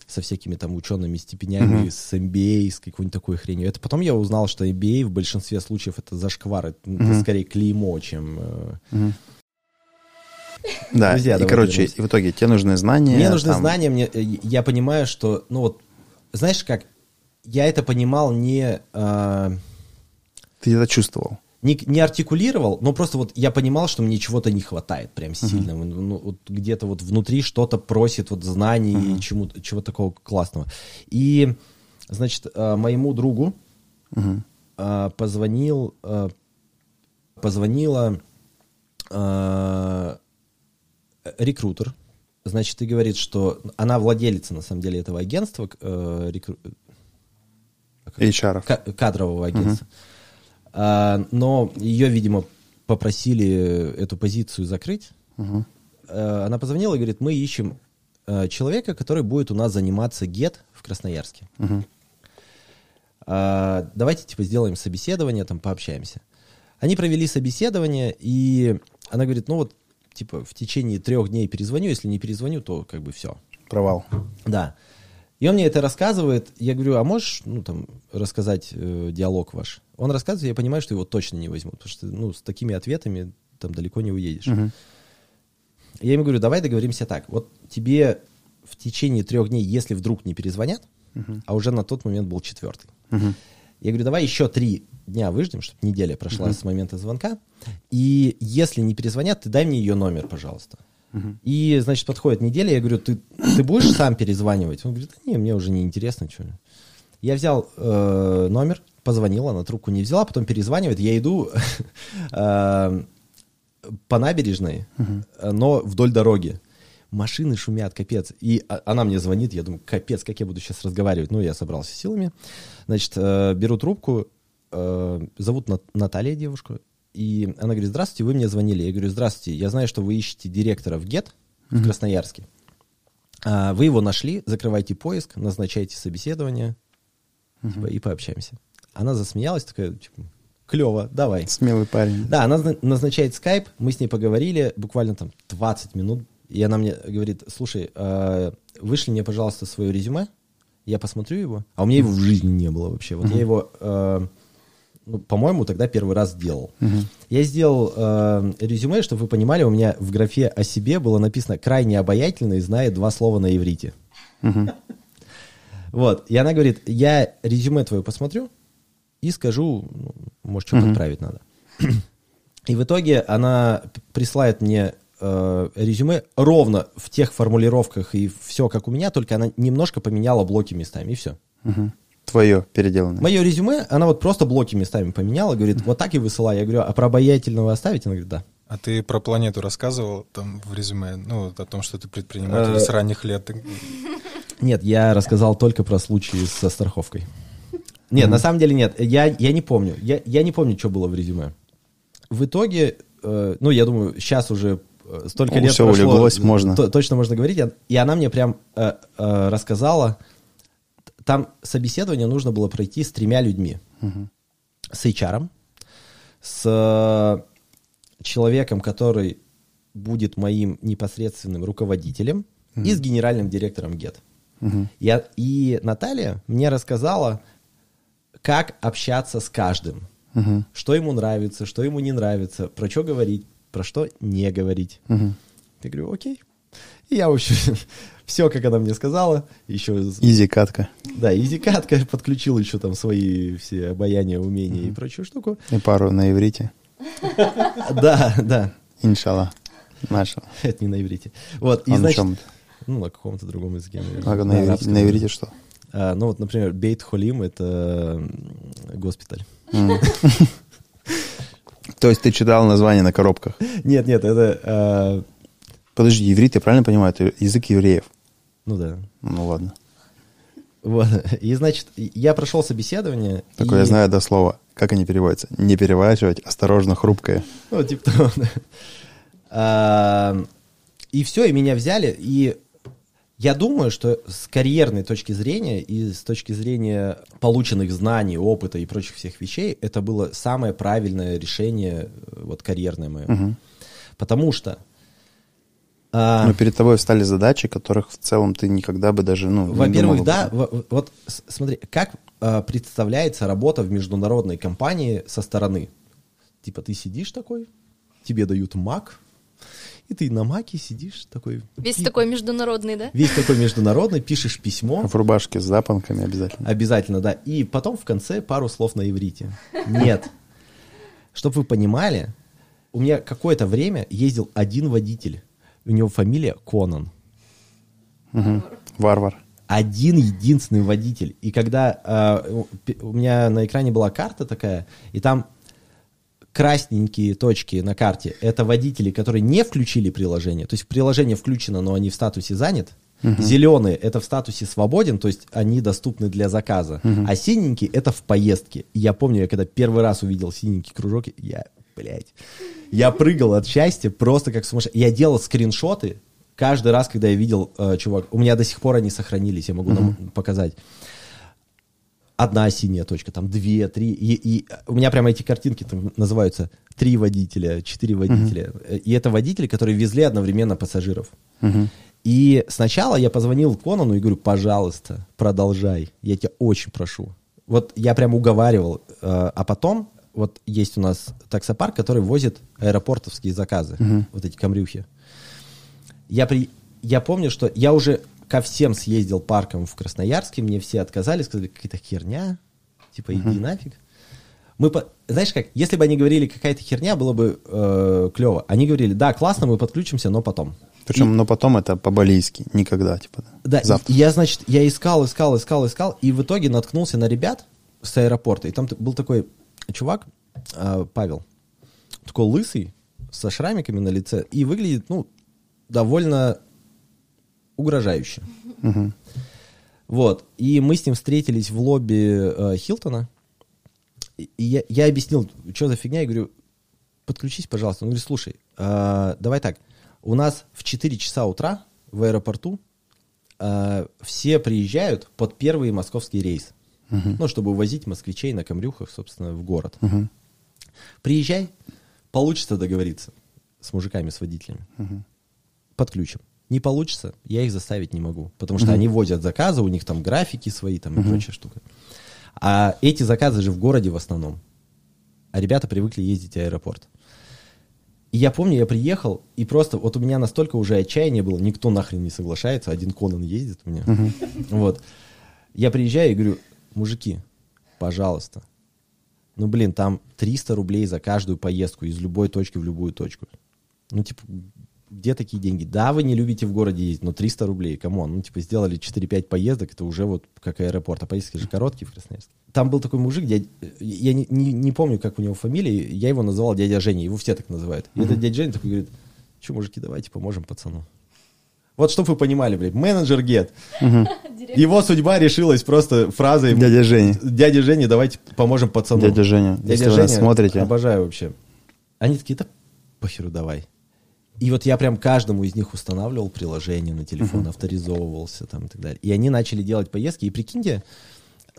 со всякими там учеными степенями, с MBA, с какой-нибудь такой хренью. Это потом я узнал, что MBA в большинстве случаев это зашквар, это, это скорее клеймо, чем... э, Да, Друзья, и, короче, вернемся. и в итоге тебе нужны знания. Мне нужны там, знания, мне, э, я понимаю, что, ну вот, знаешь как, я это понимал не, э, Ты это чувствовал. не, не артикулировал, но просто вот я понимал, что мне чего-то не хватает прям сильно. Ну, вот где-то вот внутри что-то просит вот знаний и чему чего такого классного. И, значит, э, моему другу э, позвонил, э, позвонила э, рекрутер, значит, и говорит, что она владелица, на самом деле, этого агентства, к- э, рекру- HR. ка- кадрового агентства. А, но ее, видимо, попросили эту позицию закрыть. Э, Она позвонила и говорит, мы ищем э, человека, который будет у нас заниматься ГЕТ в Красноярске. А, давайте, типа, сделаем собеседование, там, пообщаемся. Они провели собеседование, и она говорит, ну вот, типа, в течение трех дней перезвоню, если не перезвоню, то как бы все. Провал. Да. И он мне это рассказывает. Я говорю, а можешь, ну, там, рассказать э, диалог ваш? Он рассказывает, я понимаю, что его точно не возьмут, потому что, ну, с такими ответами там далеко не уедешь. Я ему говорю, давай договоримся так. Вот тебе в течение трех дней, если вдруг не перезвонят, а уже на тот момент был четвертый. Я говорю, давай еще три дня выждем, чтобы неделя прошла с момента звонка. И если не перезвонят, ты дай мне ее номер, пожалуйста. И, значит, подходит неделя, я говорю, ты, ты будешь сам перезванивать? Он говорит, да не, мне уже не интересно, что. Я взял э, номер, позвонил, она трубку не взяла, потом перезванивает, я иду э, по набережной, э, но вдоль дороги. Машины шумят, капец. И а- она мне звонит, я думаю, капец, как я буду сейчас разговаривать. Ну, я собрался силами. Значит, э, беру трубку, зовут Нат- Наталья девушку, и она говорит, здравствуйте, вы мне звонили. Я говорю, здравствуйте, я знаю, что вы ищете директора в ГЕТ в Красноярске. А, Вы его нашли, закрывайте поиск, назначайте собеседование типа, и пообщаемся. Она засмеялась, такая, типа, клево, давай. Смелый парень. Да, она зна- назначает скайп, мы с ней поговорили буквально там 20 минут, и она мне говорит, слушай, э, вышли мне, пожалуйста, свое резюме, я посмотрю его, а у меня его в жизни не было вообще. Вот я его, э, ну, по-моему, тогда первый раз сделал. Я сделал э, резюме, чтобы вы понимали, у меня в графе о себе было написано «крайне обаятельный, знает два слова на иврите». Вот, и она говорит, я резюме твое посмотрю и скажу, ну, может, что-то отправить надо. И в итоге она присылает мне э, резюме ровно в тех формулировках и все как у меня, только она немножко поменяла блоки местами, и все. Мгм. Твое переделанное. Мое резюме, она вот просто блоки местами поменяла, говорит, вот так и высылай. Я говорю, а про обаятельного оставить? Она говорит, да. А ты про планету рассказывал там в резюме, ну, о том, что ты предприниматель с ранних лет. Нет, я рассказал только про случаи со страховкой. Нет, на самом деле нет. Я, я не помню. Я, я не помню, что было в резюме. В итоге, э, ну, я думаю, сейчас уже э, столько Ну, лет всё прошло, улеглось, можно. то- точно можно говорить. И она мне прям э, э, рассказала, там собеседование нужно было пройти с тремя людьми. С HR, с э, человеком, который будет моим непосредственным руководителем, и с генеральным директором ГЕТ. Я, и Наталья мне рассказала, как общаться с каждым. Мгм. Что ему нравится, что ему не нравится, про что говорить, про что не говорить. Мгм. Я говорю, окей. И я вообще все, как она мне сказала, еще из- Изи катка. да, изи катка, подключил еще там свои все обаяния, умения и прочую штуку. И пару на иврите. Да, да, Иншалла. Нашел. это не на иврите. Вот, и на значит, ну, на каком-то другом языке, наверное. А на, На иврите, на что? А, ну, вот, например, Бейт Холим — это госпиталь. То есть ты читал название на коробках. Нет, нет, это, а, Подожди, иврит, я правильно понимаю, это язык евреев? Ну да. Ну ладно. Вот. И, значит, я прошел собеседование. Такое и- я знаю до слова. Как они переводятся? Не переворачивать, осторожно, хрупкое. Ну, типа того, да. А, И все, и меня взяли, и я думаю, что с карьерной точки зрения и с точки зрения полученных знаний, опыта и прочих всех вещей, это было самое правильное решение, э, вот карьерное мое. Потому что а, Но перед тобой встали задачи, которых в целом ты никогда бы даже, ну, Во-первых, да, вот смотри, как а, представляется работа в международной компании со стороны? Типа ты сидишь такой, тебе дают мак, и ты на маке сидишь такой. Весь и- такой международный, да? Весь такой международный, пишешь письмо, В рубашке с запонками обязательно. обязательно, да, и потом в конце пару слов на иврите. Нет. Чтобы вы понимали, у меня какое-то время ездил один водитель, у него фамилия Конан. Мгм. Варвар. один единственный водитель. И когда э, у меня на экране была карта такая, и там красненькие точки на карте, это водители, которые не включили приложение. То есть приложение включено, но они в статусе занят. Зеленые это в статусе свободен, то есть они доступны для заказа. А синенькие это в поездке. И я помню, я когда первый раз увидел синенький кружок, я, блядь, я прыгал от счастья просто как сумасшедший. Я делал скриншоты каждый раз, когда я видел э, чувак. У меня до сих пор они сохранились, я могу нам показать. Одна синяя точка, там две, три. И, и у меня прямо эти картинки там называются три водителя, четыре водителя. Э, И это водители, которые везли одновременно пассажиров. И сначала я позвонил Конану и говорю, пожалуйста, продолжай, я тебя очень прошу. Вот я прям уговаривал. э, А потом, вот есть у нас таксопарк, который возит аэропортовские заказы, вот эти камрюхи. Я, при... я помню, что я уже ко всем съездил парком в Красноярске, мне все отказали, сказали, какая-то херня, типа иди нафиг. Мы по... Знаешь как, если бы они говорили какая-то херня, было бы э, клево. Они говорили, да, классно, мы подключимся, но потом. Причем, но потом это по-балийски. Никогда, типа. Да, и- Завтра. и я, значит, я искал, искал, искал, искал, и в итоге наткнулся на ребят с аэропорта. И там был такой чувак, э, Павел, такой лысый, со шрамиками на лице, и выглядит, ну, довольно угрожающе. Вот. И мы с ним встретились в лобби э, Хилтона. И и я, я объяснил, что за фигня, я говорю, подключись, пожалуйста. Он говорит, слушай, э, давай так, у нас в 4 часа утра в аэропорту э, все приезжают под первый московский рейс. Ну, чтобы увозить москвичей на камрюхах, собственно, в город. Приезжай, получится договориться с мужиками, с водителями. Подключим. Не получится, я их заставить не могу, потому что они возят заказы, у них там графики свои там и прочая штука. А эти заказы же в городе в основном. А ребята привыкли ездить в аэропорт. И я помню, я приехал, и просто вот у меня настолько уже отчаяние было, никто нахрен не соглашается, один Конан ездит у меня. Вот. Я приезжаю и говорю, мужики, пожалуйста, ну, блин, там 300 рублей за каждую поездку из любой точки в любую точку. Ну, типа, где такие деньги? Да, вы не любите в городе ездить, но 300 рублей, come on. Ну, типа, сделали 4-5 поездок, это уже вот как аэропорт. А поездки же короткие в Красноярске. Там был такой мужик, дядь, я не, не, не помню, как у него фамилия, я его называл дядя Женя, его все так называют. И этот дядя Женя такой говорит, что, мужики, давайте поможем пацану. Вот чтобы вы понимали, блядь, менеджер Гет. Его судьба решилась просто фразой Дядя Женя. Дядя Женя, давайте поможем пацану. Дядя Женя, Дядя если вы Женя, нас смотрите. Обожаю вообще. Они такие, да похеру давай. И вот я прям каждому из них устанавливал приложение на телефон, авторизовывался там и так далее. И они начали делать поездки. И прикиньте,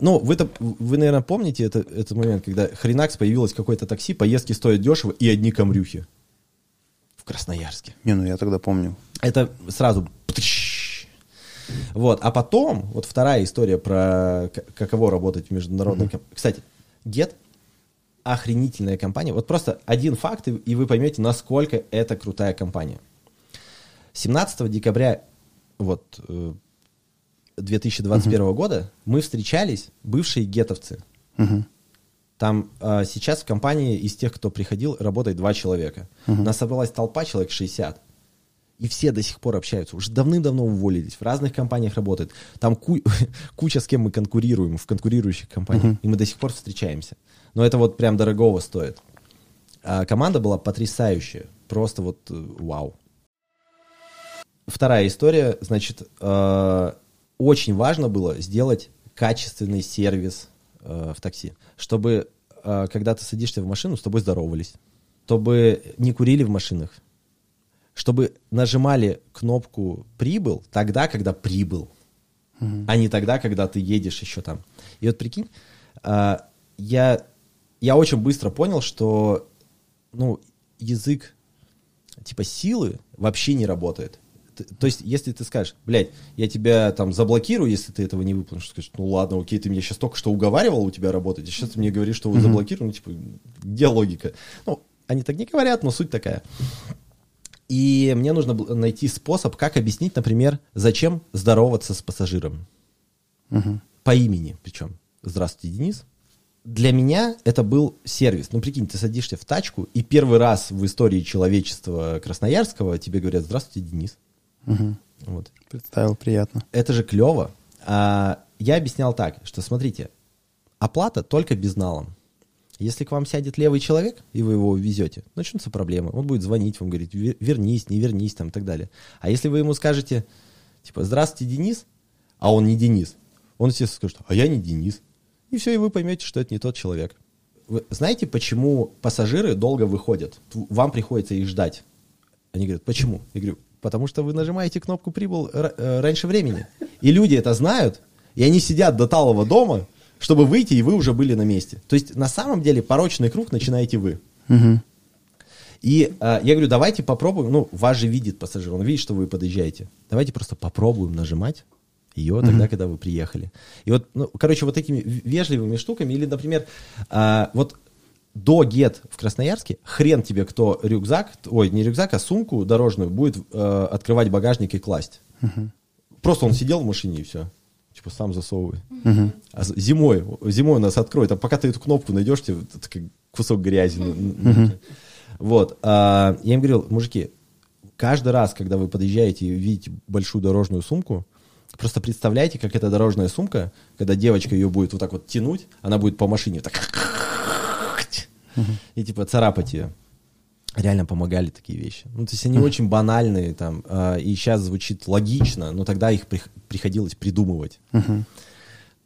ну, вы-то, вы, наверное, помните это, этот момент, когда Хренакс появилось какое-то такси, поездки стоят дешево и одни камрюхи. В Красноярске. Не, ну я тогда помню. Это сразу... Вот, а потом, вот вторая история про каково работать в международной... ком- Кстати, Get охренительная компания. Вот просто один факт, и, вы поймете, насколько это крутая компания. 17 декабря вот, э, 2021 года мы встречались, бывшие гетовцы. Мгм. Там а, сейчас в компании из тех, кто приходил, работает два человека. У нас собралась толпа, человек 60. И все до сих пор общаются. Уже давным-давно уволились. В разных компаниях работают. Там ку- куча с кем мы конкурируем в конкурирующих компаниях. И мы до сих пор встречаемся. Но это вот прям дорогого стоит. А команда была потрясающая. Просто вот э, вау. Вторая история. Значит, э, очень важно было сделать качественный сервис э, в такси. Чтобы, э, когда ты садишься в машину, с тобой здоровались. Чтобы не курили в машинах. Чтобы нажимали кнопку «прибыл» тогда, когда прибыл. А не тогда, когда ты едешь еще там. И вот прикинь, э, я, я очень быстро понял, что ну, язык типа силы вообще не работает. То есть, если ты скажешь, блядь, я тебя там заблокирую, если ты этого не выполнишь, скажешь, ну ладно, окей, ты меня сейчас только что уговаривал у тебя работать, а сейчас ты мне говоришь, что вы заблокированы, типа, где логика? Ну, они так не говорят, но суть такая. И мне нужно найти способ, как объяснить, например, зачем здороваться с пассажиром. По имени причем. Здравствуйте, Денис. Для меня это был сервис. Ну, прикинь, ты садишься в тачку, и первый раз в истории человечества Красноярского тебе говорят «Здравствуйте, Денис». Вот. Представил, приятно. Это же клево. А, я объяснял так, что смотрите, оплата только безналом. Если к вам сядет левый человек, и вы его везете, начнутся проблемы. Он будет звонить вам, говорить, «Вер- вернись, не вернись, там, и так далее. А если вы ему скажете, типа, здравствуйте, Денис, а он не Денис, он, естественно, скажет, а я не Денис. И все, и вы поймете, что это не тот человек. Вы знаете, почему пассажиры долго выходят? Вам приходится их ждать. Они говорят, почему? Я говорю, потому что вы нажимаете кнопку «Прибыл» э, раньше времени. И люди это знают, и они сидят до талого дома, чтобы выйти, и вы уже были на месте. То есть на самом деле порочный круг начинаете вы. И э, я говорю, давайте попробуем, ну, вас же видит пассажир, он видит, что вы подъезжаете. Давайте просто попробуем нажимать ее тогда, когда вы приехали. И вот, ну, короче, вот в- вежливыми штуками, или, например, а, вот до Get в Красноярске хрен тебе кто рюкзак, ой, не рюкзак, а сумку дорожную будет э, открывать багажник и класть. Просто он сидел в машине и все. Типа сам засовывай. А з- зимой, зимой у нас откроет, а пока ты эту кнопку найдешь, тебе такой кусок грязи. на- Вот. а, я им говорил, мужики, каждый раз, когда вы подъезжаете и видите большую дорожную сумку, просто представляйте, как эта дорожная сумка, когда девочка ее будет вот так вот тянуть, она будет по машине так и типа царапать ее. Реально помогали такие вещи. Ну, то есть они очень банальные там, а, и сейчас звучит логично, но тогда их прих- приходилось придумывать.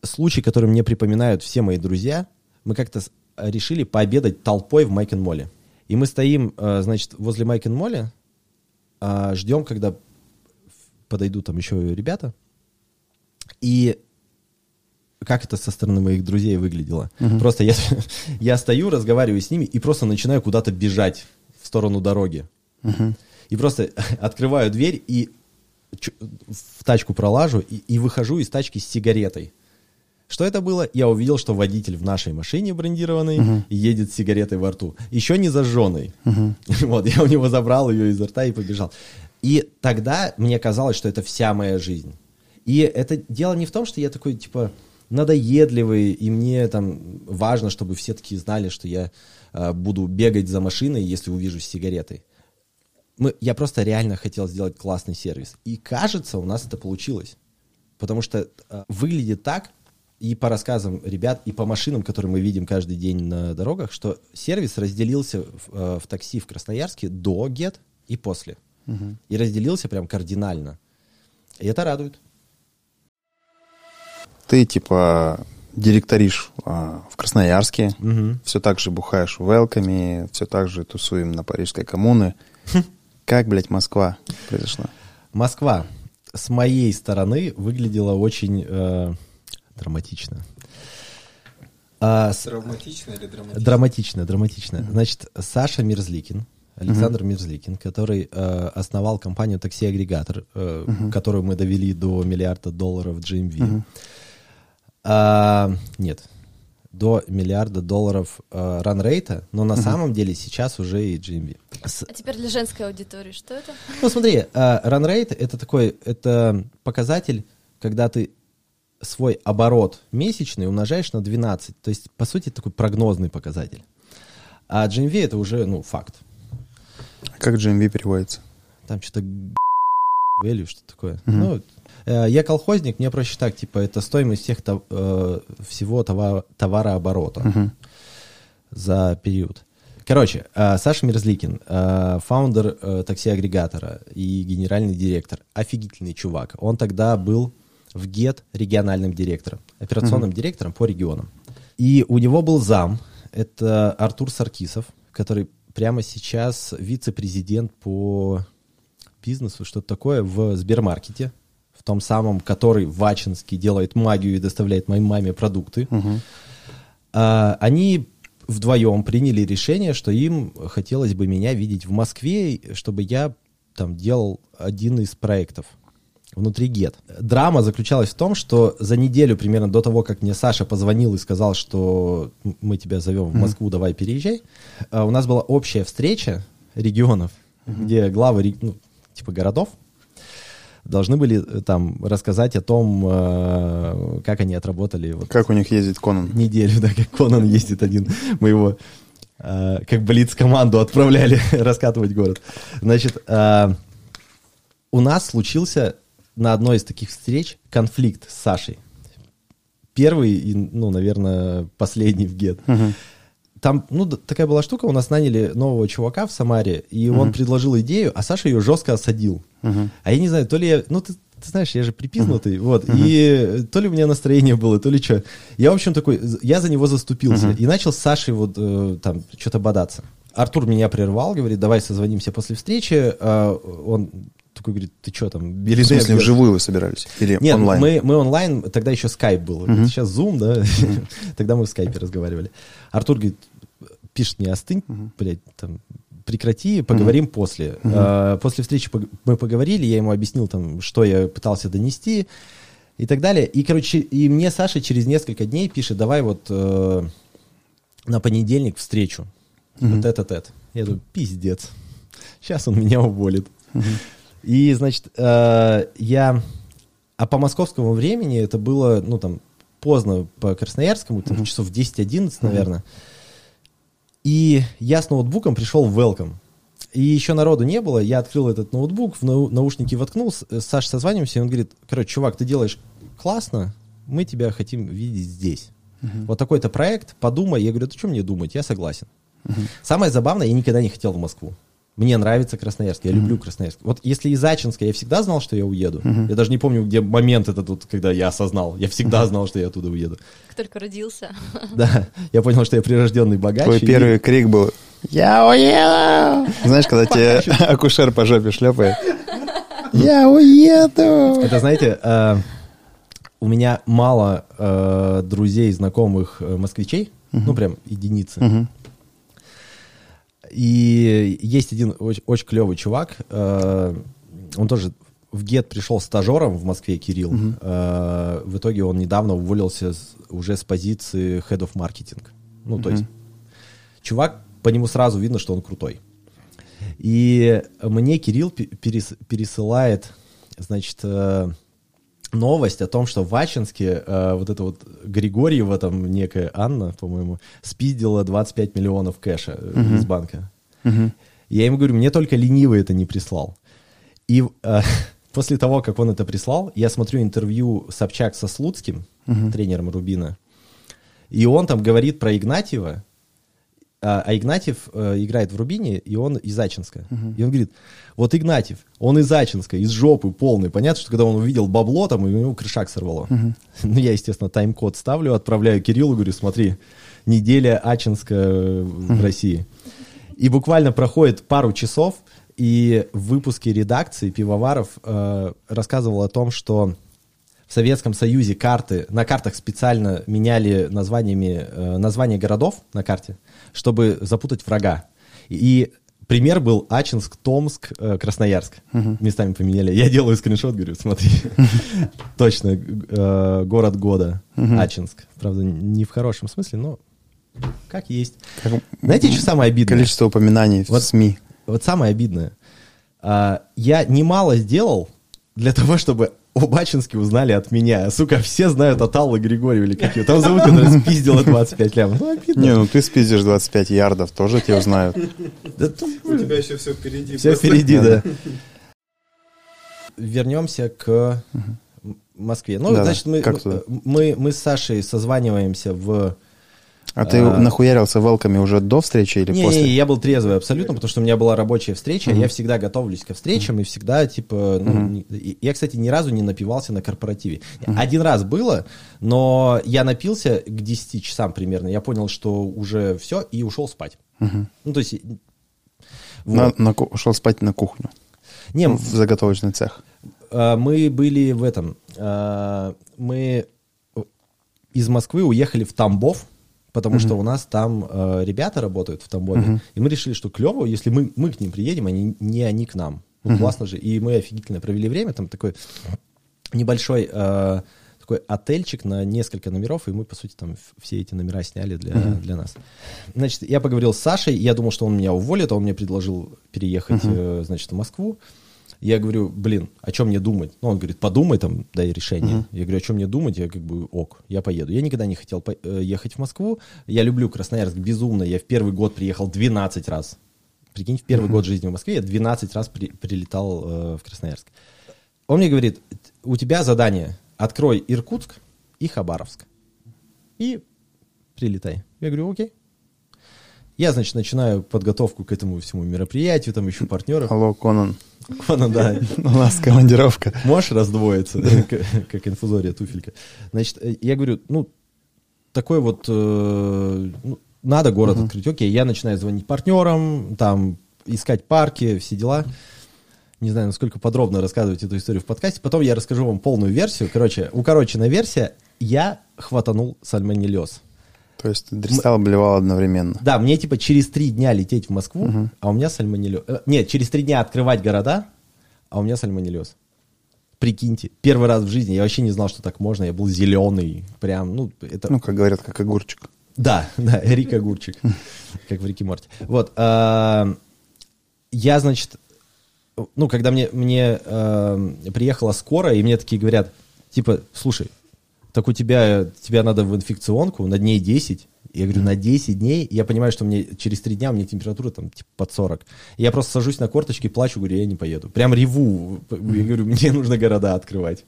Случай, который мне припоминают все мои друзья, мы как-то решили пообедать толпой в Майкен Молле. И мы стоим, а, значит, возле Майкен Молле, а, ждем, когда подойдут там еще ребята. И как это со стороны моих друзей выглядело? Просто я, я стою, разговариваю с ними и просто начинаю куда-то бежать в сторону дороги. И просто открываю дверь, и в тачку пролажу и, и выхожу из тачки с сигаретой. Что это было? Я увидел, что водитель в нашей машине брендированной едет с сигаретой во рту. Еще не зажженной. Вот, я у него забрал ее изо рта и побежал. И тогда мне казалось, что это вся моя жизнь. И это дело не в том, что я такой, типа, надоедливый, и мне там важно, чтобы все такие знали, что я э, буду бегать за машиной, если увижу с сигаретой. Мы, я просто реально хотел сделать классный сервис. И кажется, у нас это получилось. Потому что э, выглядит так, и по рассказам ребят, и по машинам, которые мы видим каждый день на дорогах, что сервис разделился в, э, в такси в Красноярске до ГЕТ и после. И разделился прям кардинально. И это радует. Ты, типа, директоришь а, в Красноярске, Мгм. все так же бухаешь в Велками, все так же тусуем на Парижской коммуне. Как, блядь, Москва произошла? Москва с моей стороны выглядела очень э, драматично. А, Травматично или драматично? Драматично, драматично. Значит, Саша Мерзликин, Александр Мерзликин, который э, основал компанию «Такси-агрегатор», э, которую мы довели до миллиарда долларов GMV. А, нет, до миллиарда долларов э, ранрейта, но на самом деле сейчас уже и GMV. С- А теперь для женской аудитории что это? ну, смотри, ранрейт это такой, это показатель, когда ты свой оборот месячный умножаешь на 12. То есть, по сути, такой прогнозный показатель. А GMV это уже, ну, факт. Как GMV переводится? Там что-то value, что такое. Ну, э, я колхозник, мне проще так, типа, это стоимость всех э, всего товара, товарооборота за период. Короче, э, Саша Мерзликин, э, фаундер э, такси-агрегатора и генеральный директор, офигительный чувак. Он тогда был в ГЕТ региональным директором, операционным директором по регионам. И у него был зам, это Артур Саркисов, который прямо сейчас вице-президент по бизнесу, что-то такое в Сбермаркете, том самом, который в Ачинске делает магию и доставляет моей маме продукты. А, они вдвоем приняли решение, что им хотелось бы меня видеть в Москве, чтобы я там делал один из проектов внутри ГЕТ. Драма заключалась в том, что за неделю примерно до того, как мне Саша позвонил и сказал, что мы тебя зовем в Москву, давай переезжай, а, у нас была общая встреча регионов, где главы ну, типа городов должны были э, там рассказать о том, э, как они отработали вот Как у них ездит Конан? неделю, да, как Конан ездит один. Мы его э, как блиц команду отправляли раскатывать город. Значит, у нас случился на одной из таких встреч конфликт с Сашей. Первый и, ну, наверное, последний в ГЕТ. Там, ну, такая была штука, у нас наняли нового чувака в Самаре, и он предложил идею, а Саша ее жестко осадил. А я не знаю, то ли я, ну, ты, ты знаешь, я же припизнутый, вот, и то ли у меня настроение было, то ли что. Я, в общем, такой, я за него заступился, и начал с Сашей вот э, там что-то бодаться. Артур меня прервал, говорит, давай созвонимся после встречи. А, он такой говорит, ты что там, В Белидей смысле, объявил?» вживую вы собирались? Или Нет, онлайн? Мы, мы онлайн, тогда еще скайп был. Вот Сейчас Zoom, да? тогда мы в скайпе разговаривали. Артур говорит, пишет мне, остынь, блядь, там, прекрати, поговорим после. А, после встречи мы поговорили, я ему объяснил, там, что я пытался донести и так далее. И, короче, и мне Саша через несколько дней пишет, давай вот э, на понедельник встречу. Вот этот-этот. Я думаю, пиздец. Сейчас он меня уволит. И, значит, э, я... А по московскому времени это было, ну, там, поздно по красноярскому, там, часов 10-11, наверное. И я с ноутбуком пришел в Welcome. И еще народу не было, я открыл этот ноутбук, в нау- наушники воткнул, с с Сашей созваниваемся, и он говорит, короче, чувак, ты делаешь классно, мы тебя хотим видеть здесь. Вот такой-то проект, подумай. Я говорю, ты что мне думать, я согласен. Самое забавное, я никогда не хотел в Москву. Мне нравится Красноярск, я люблю Красноярск. Вот если из Ачинска я всегда знал, что я уеду. Я даже не помню, где момент этот, вот, когда я осознал. Я всегда знал, что я оттуда уеду. Как только родился. Да, я понял, что я прирожденный богач. Твой и- первый крик был «Я уеду!» Знаешь, когда тебе акушер по жопе шлепает. «Я уеду!» Это, знаете, э, у меня мало э, друзей, знакомых э, москвичей, ну прям единицы. И есть один очень, очень клевый чувак, э, он тоже в ГЕТ пришел стажером в Москве Кирилл. Э, в итоге он недавно уволился с- уже с позиции Head of Marketing. Ну, то есть чувак, по нему сразу видно, что он крутой. И мне Кирилл пе- перес- пересылает, значит, э, новость о том, что в Ачинске э, вот эта вот Григорьева, там некая Анна, по-моему, спиздила 25 миллионов кэша э, из банка. Я ему говорю, мне только ленивый это не прислал. И э, после того, как он это прислал, я смотрю интервью Собчак со Слуцким, тренером Рубина, и он там говорит про Игнатьева, а, а Игнатьев э, играет в Рубине, и он из Ачинска. И он говорит, вот Игнатьев, он из Ачинска, из жопы полный. Понятно, что когда он увидел бабло, там, у него крышак сорвало. Ну, я, естественно, тайм-код ставлю, отправляю Кириллу, говорю, смотри, неделя Ачинска э, в России. И буквально проходит пару часов, и в выпуске редакции Пивоваров э, рассказывал о том, что в Советском Союзе карты, на картах специально меняли названиями, э, названия городов на карте, чтобы запутать врага. И пример был Ачинск, Томск, э, Красноярск. Местами поменяли. Я делаю скриншот, говорю, смотри. Точно, э, город года, Ачинск. Правда, не в хорошем смысле, но как есть. Знаете, что самое обидное? Количество упоминаний в СМИ. Вот самое обидное. А, я немало сделал для того, чтобы об Ачинске узнали от меня. Сука, все знают от Аллы Григорьевой или как ее там зовут, которая спиздила 25 лямов. Ну, обидно. Не, ну ты спиздишь 25 ярдов, тоже тебя узнают. Да У тебя еще все впереди. все просто. впереди, да. Вернемся к Москве. Ну, Да-да, значит, мы, мы, мы с Сашей созваниваемся в... А ты А. нахуярился велками уже до встречи или Не, после? не, я был трезвый абсолютно, потому что у меня была рабочая встреча, я всегда готовлюсь ко встречам и всегда, типа, ну, не- и- я, кстати, ни разу не напивался на корпоративе. Один раз было, но я напился к 10 часам примерно, я понял, что уже все, и ушел спать. Ну, то есть... На- вот. на ку- ушел спать на кухню. Не, В заготовочный цех. э, мы были в этом, э, мы из Москвы уехали в Тамбов, потому что у нас там э, ребята работают в Тамбове, и мы решили, что клево, если мы, мы к ним приедем, а не, они к нам. Ну, классно же. И мы офигительно провели время, там такой небольшой э, такой отельчик на несколько номеров, и мы, по сути, там все эти номера сняли для, для нас. Значит, я поговорил с Сашей, я думал, что он меня уволит, а он мне предложил переехать, э, значит, в Москву. Я говорю, блин, о чем мне думать? Ну, он говорит, подумай там, дай решение. Я говорю, о чем мне думать? Я как бы, ок, я поеду. Я никогда не хотел э, ехать в Москву. Я люблю Красноярск безумно. Я в первый год приехал 12 раз. Прикинь, в первый год жизни в Москве я 12 раз при- прилетал э, в Красноярск. Он мне говорит, у тебя задание, открой Иркутск и Хабаровск. И прилетай. Я говорю, окей. Я, значит, начинаю подготовку к этому всему мероприятию, там ищу партнеров. Алло, Конан, Конан, да. у нас командировка. Можешь раздвоиться, как, как инфузория туфелька. Значит, э, я говорю, ну, такой вот, э, ну, надо город открыть. Окей, я начинаю звонить партнерам, там, искать парки, все дела. Не знаю, насколько подробно рассказывать эту историю в подкасте. Потом я расскажу вам полную версию. Короче, укороченная версия. Я хватанул сальмонеллез. То есть ты дристал блевал одновременно. Да, мне типа через три дня лететь в Москву, а у меня сальмонеллез. Э, нет, через три дня открывать города, а у меня сальмонеллез. Прикиньте, первый раз в жизни я вообще не знал, что так можно. Я был зеленый, прям, ну это. Ну, как говорят, как огурчик. Да, да, Рик Огурчик, как в Рике Морти. Вот, а, я, значит, ну, когда мне, мне а, приехала скорая, и мне такие говорят, типа, слушай, так у тебя, тебя надо в инфекционку на дней 10. Я говорю, на 10 дней, я понимаю, что мне через 3 дня у меня температура там типа под 40. Я просто сажусь на корточки, плачу, говорю, я не поеду. Прям реву. Я говорю, мне нужно города открывать.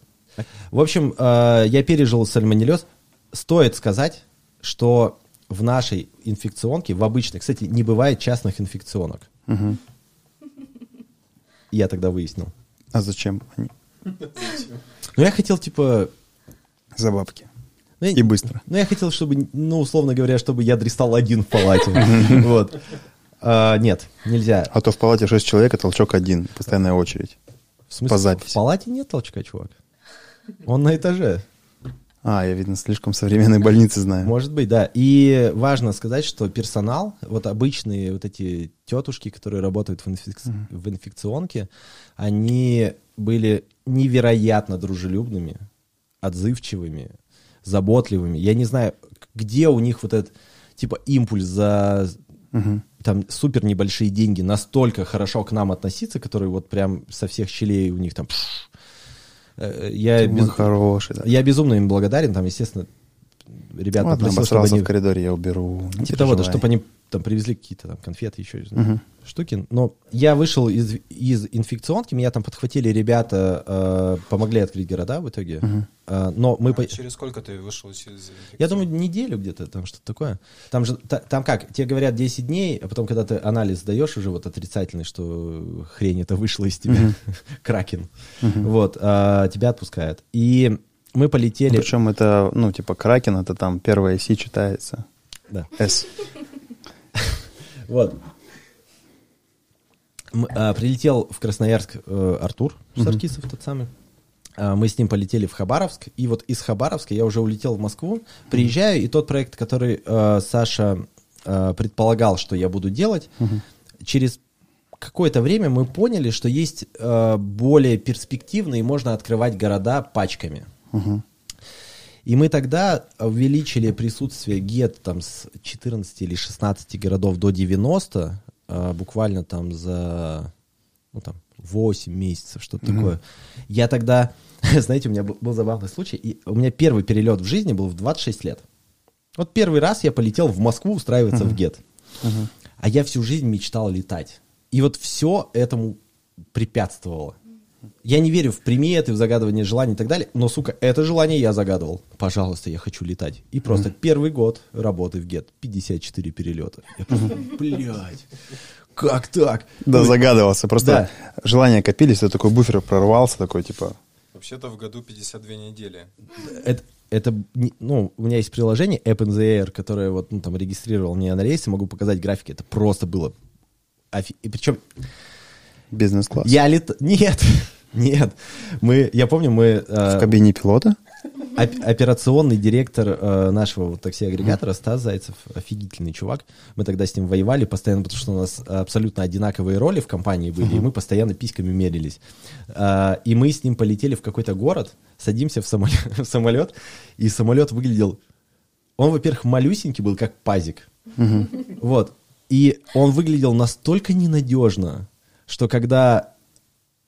В общем, э, я пережил сальмонеллез. Стоит сказать, что в нашей инфекционке, в обычной, кстати, не бывает частных инфекционок. Я тогда выяснил. А зачем они? Ну, я хотел, типа... За бабки. ну, я- И быстро. Ну, я хотел, чтобы, ну, условно говоря, чтобы я дристал один в палате. Вот. А, Нет, нельзя. А то в палате 6 человек, а толчок один. Постоянная очередь. В смысле, по записи. в палате нет толчка, чувак? Он на этаже. А, я, видно, слишком современные больницы знаю. Может быть, да. И важно сказать, что персонал, вот обычные вот эти тетушки, которые работают в, инфек... в инфекционке, они были невероятно дружелюбными, отзывчивыми, заботливыми. Я не знаю, где у них вот этот, типа, импульс за Мгм. там супер небольшие деньги настолько хорошо к нам относиться, которые вот прям со всех щелей у них там... пш. Э, Я, без- хороший, да. я безумно им благодарен, там, естественно, ребят Ладно, попросил, чтобы обосрался они... в коридоре, я уберу. не Типа того, да, чтобы они там привезли какие-то там конфеты, еще Мгм. штуки. Но я вышел из, из инфекционки, меня там подхватили ребята, э, помогли открыть города в итоге. Мгм. Э, но мы... А по- через сколько ты вышел из из Я думаю, неделю где-то, там что-то такое. Там же, та- там как, тебе говорят 10 дней, а потом, когда ты анализ сдаешь уже вот отрицательный, что хрень это вышла из тебя, кракен, вот, а, тебя отпускают. И мы полетели... Причем это, ну, типа, Кракен, это там первая Си читается. Да. С. Вот. А, прилетел в Красноярск э, Артур Саркисов, тот самый. А, мы с ним полетели в Хабаровск, и вот из Хабаровска я уже улетел в Москву, приезжаю, и тот проект, который э, Саша э, предполагал, что я буду делать, через какое-то время мы поняли, что есть э, более перспективные, можно открывать города пачками. Мгм. И мы тогда увеличили присутствие ГЕТ там с 14 или 16 городов до 90, а, буквально там за ну, там, 8 месяцев, что-то такое. Я тогда, знаете, у меня был, был забавный случай, и у меня первый перелет в жизни был в 26 лет. Вот первый раз я полетел в Москву устраиваться в ГЕТ. А я всю жизнь мечтал летать. И вот все этому препятствовало. Я не верю в приметы, в загадывание желаний и так далее, но, сука, это желание я загадывал. Пожалуйста, я хочу летать. И просто первый год работы в ГЕТ, 54 перелета. Я просто, блядь, как так? Да, Ну, загадывался. Просто желания копились, ты такой буфер прорвался, такой, типа, Вообще-то в году 52 недели. это, это, не- ну, у меня есть приложение App in the Air, которое вот, ну, там, регистрировал меня на рейсе, могу показать графики, это просто было... офи- И причем бизнес-класс. я лет... Нет, нет. Мы, я помню, мы... э, В кабине пилота? Оп- операционный директор э, нашего вот такси-агрегатора Стас Зайцев, офигительный чувак. Мы тогда с ним воевали постоянно, потому что у нас абсолютно одинаковые роли в компании были, и мы постоянно письками мерились. А, и мы с ним полетели в какой-то город, садимся в самолет, в самолет и самолет выглядел... Он, во-первых, малюсенький был, как пазик. Вот. И он выглядел настолько ненадежно, что когда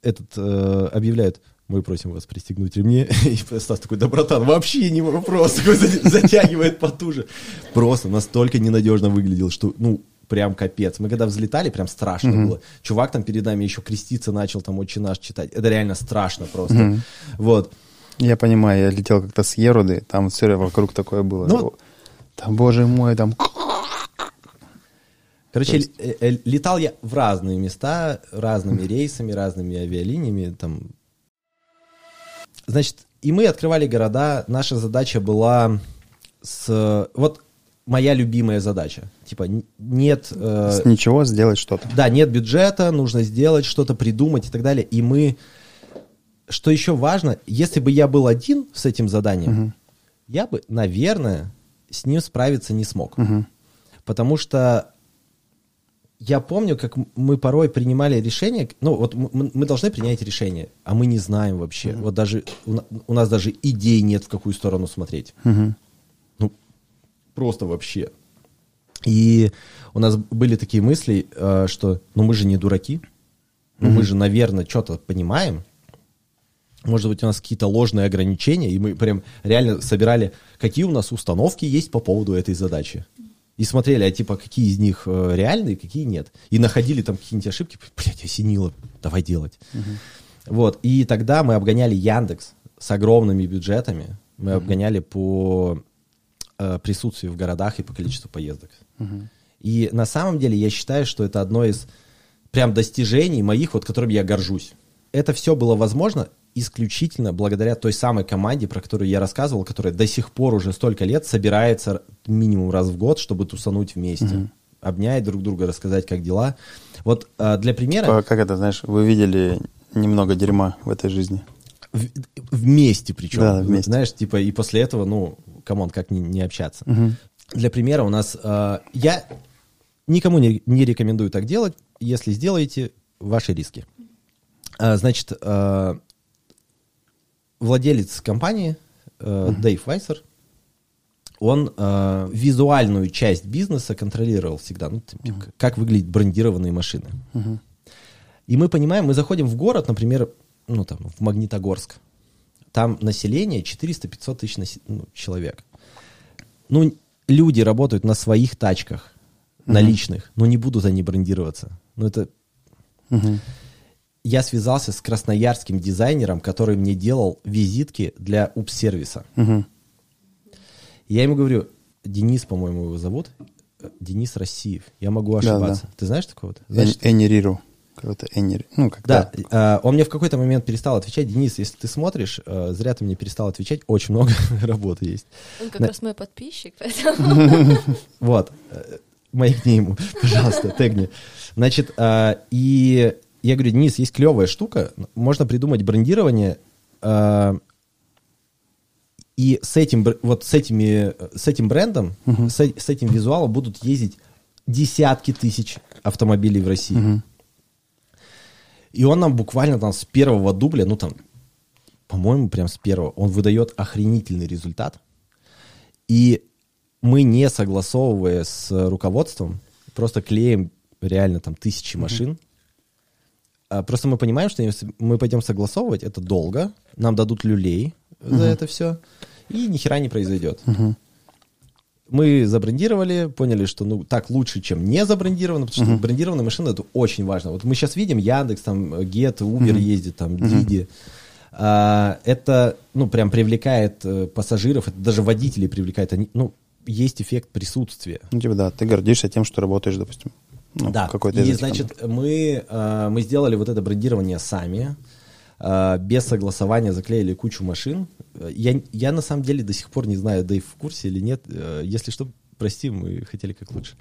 этот э, объявляют, мы просим вас пристегнуть ремни, и Стас такой, да, братан, вообще не вопрос, такой за- затягивает потуже. Просто настолько ненадежно выглядел, что, ну, прям капец. Мы когда взлетали, прям страшно было. Чувак там перед нами еще креститься начал, там, отче наш читать. Это реально страшно просто. Вот. Я понимаю, я летел как-то с Еруды, там все вокруг такое было. Ну, Там, боже мой, там... Короче, л- э, э, летал я в разные места, разными рейсами, разными авиалиниями. Там. Значит, и мы открывали города. Наша задача была с... Вот моя любимая задача. Типа нет... э, С ничего сделать что-то. да, нет бюджета, нужно сделать что-то, придумать и так далее. И мы... Что еще важно, если бы я был один с этим заданием, я бы, наверное, с ним справиться не смог. Потому что я помню, как мы порой принимали решения, ну вот м- м- мы должны принять решение, а мы не знаем вообще. Вот даже у, у нас даже идей нет, в какую сторону смотреть. Ну, просто вообще. И у нас были такие мысли, э, что ну мы же не дураки, ну мы же, наверное, что-то понимаем. Может быть, у нас какие-то ложные ограничения, и мы прям реально собирали, какие у нас установки есть по поводу этой задачи. И смотрели, а типа, какие из них э, реальные, какие нет. И находили там какие-нибудь ошибки, блядь, осенило, давай делать. Вот, и тогда мы обгоняли Яндекс с огромными бюджетами. Мы обгоняли по э, присутствию в городах и по количеству поездок. И на самом деле я считаю, что это одно из прям достижений моих, вот которым я горжусь. Это все было возможно исключительно благодаря той самой команде, про которую я рассказывал, которая до сих пор уже столько лет собирается минимум раз в год, чтобы тусануть вместе, обнять друг друга, рассказать, как дела. Вот э, для примера... Типа, Как это, знаешь, вы видели немного дерьма в этой жизни. В- вместе причем. Да, вместе. Знаешь, типа, и после этого, ну, come on, как не, не общаться. Мгм. Для примера у нас... э, я никому не, не рекомендую так делать. Если сделаете, ваши риски. А, значит, э, владелец компании э, Дэйв Вайсер, он э, визуальную часть бизнеса контролировал всегда. Ну, типа, как выглядят брендированные машины. Мгм. И мы понимаем, мы заходим в город, например, ну там, в Магнитогорск. Там население 400-500 тысяч насе- ну, человек. Ну, люди работают на своих тачках, на личных, но не будут они брендироваться. Ну, это... Мгм. Я связался с красноярским дизайнером, который мне делал визитки для УПС-сервиса. Мгм. Я ему говорю, Денис, по-моему, его зовут, э, Денис Россиев. Я могу Да, ошибаться. Ты знаешь такого-то? Знаешь, Эн- Энни Риру. Какой-то Энни Ри- Ну, как Да, э, он мне в какой-то момент перестал отвечать. Денис, если ты смотришь, э, зря ты мне перестал отвечать. Очень много работы есть. Он как Да. раз мой подписчик, поэтому... Вот. э, Маякни ему, пожалуйста, тегни. Значит, э, и я говорю, Денис, есть клевая штука. Можно придумать брендирование. э, И с этим, вот с этими, с этим брендом, с, э- с этим визуалом будут ездить десятки тысяч автомобилей в России. Мгм. И он нам буквально там с первого дубля, ну там, по-моему, прям с первого, он выдает охренительный результат. И мы, не согласовывая с руководством, просто клеим реально там тысячи машин. А Просто мы понимаем, что если мы пойдем согласовывать, это долго, нам дадут люлей за это все, и ни хера не произойдет. Мы забрендировали, поняли, что ну так лучше, чем не забрендировано, потому что брендированная машина это очень важно. Вот мы сейчас видим Яндекс, там Get, Uber ездит, там Didi. А, это ну прям привлекает э, пассажиров, это даже водителей привлекает. Они, ну есть эффект присутствия. Ну, типа, да, ты гордишься тем, что работаешь, допустим, ну, да. какой-то И значит мы э, мы сделали вот это брендирование сами. э, без согласования заклеили кучу машин. Э, Я, я на самом деле до сих пор не знаю, Дэйв в курсе или нет. Э, Если что, прости, мы хотели как лучше.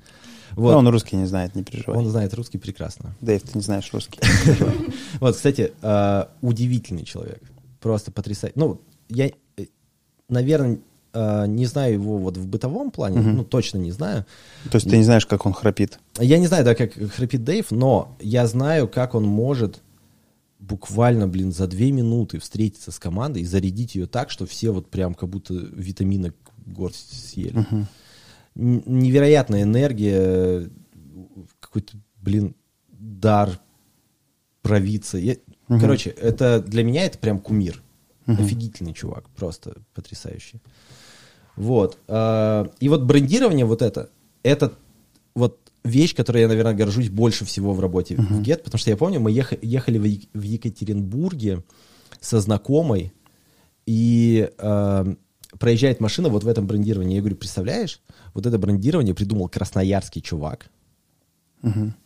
Вот. Ну, он русский не знает, не переживай. Он знает русский прекрасно. Дэйв, ты не знаешь русский. Вот, кстати, удивительный человек. Просто потрясающий. Ну, я, наверное, не знаю его вот в бытовом плане, ну, точно не знаю. То есть ты не знаешь, как он храпит. Я не знаю, да, как храпит Дэйв, но я знаю, как он может буквально, блин, за две минуты встретиться с командой и зарядить ее так, что все вот прям как будто витаминок горсть съели. Н- Невероятная энергия, какой-то, блин, дар провидца. Я- Короче, это для меня это прям кумир. Офигительный чувак, просто потрясающий. Вот. а, И вот брендирование вот это, это вот вещь, которой я, наверное, горжусь больше всего в работе в Get, потому что я помню, мы еха- ехали в Е- в Екатеринбурге со знакомой, и э, проезжает машина вот в этом брендировании. Я говорю, представляешь, вот это брендирование придумал красноярский чувак,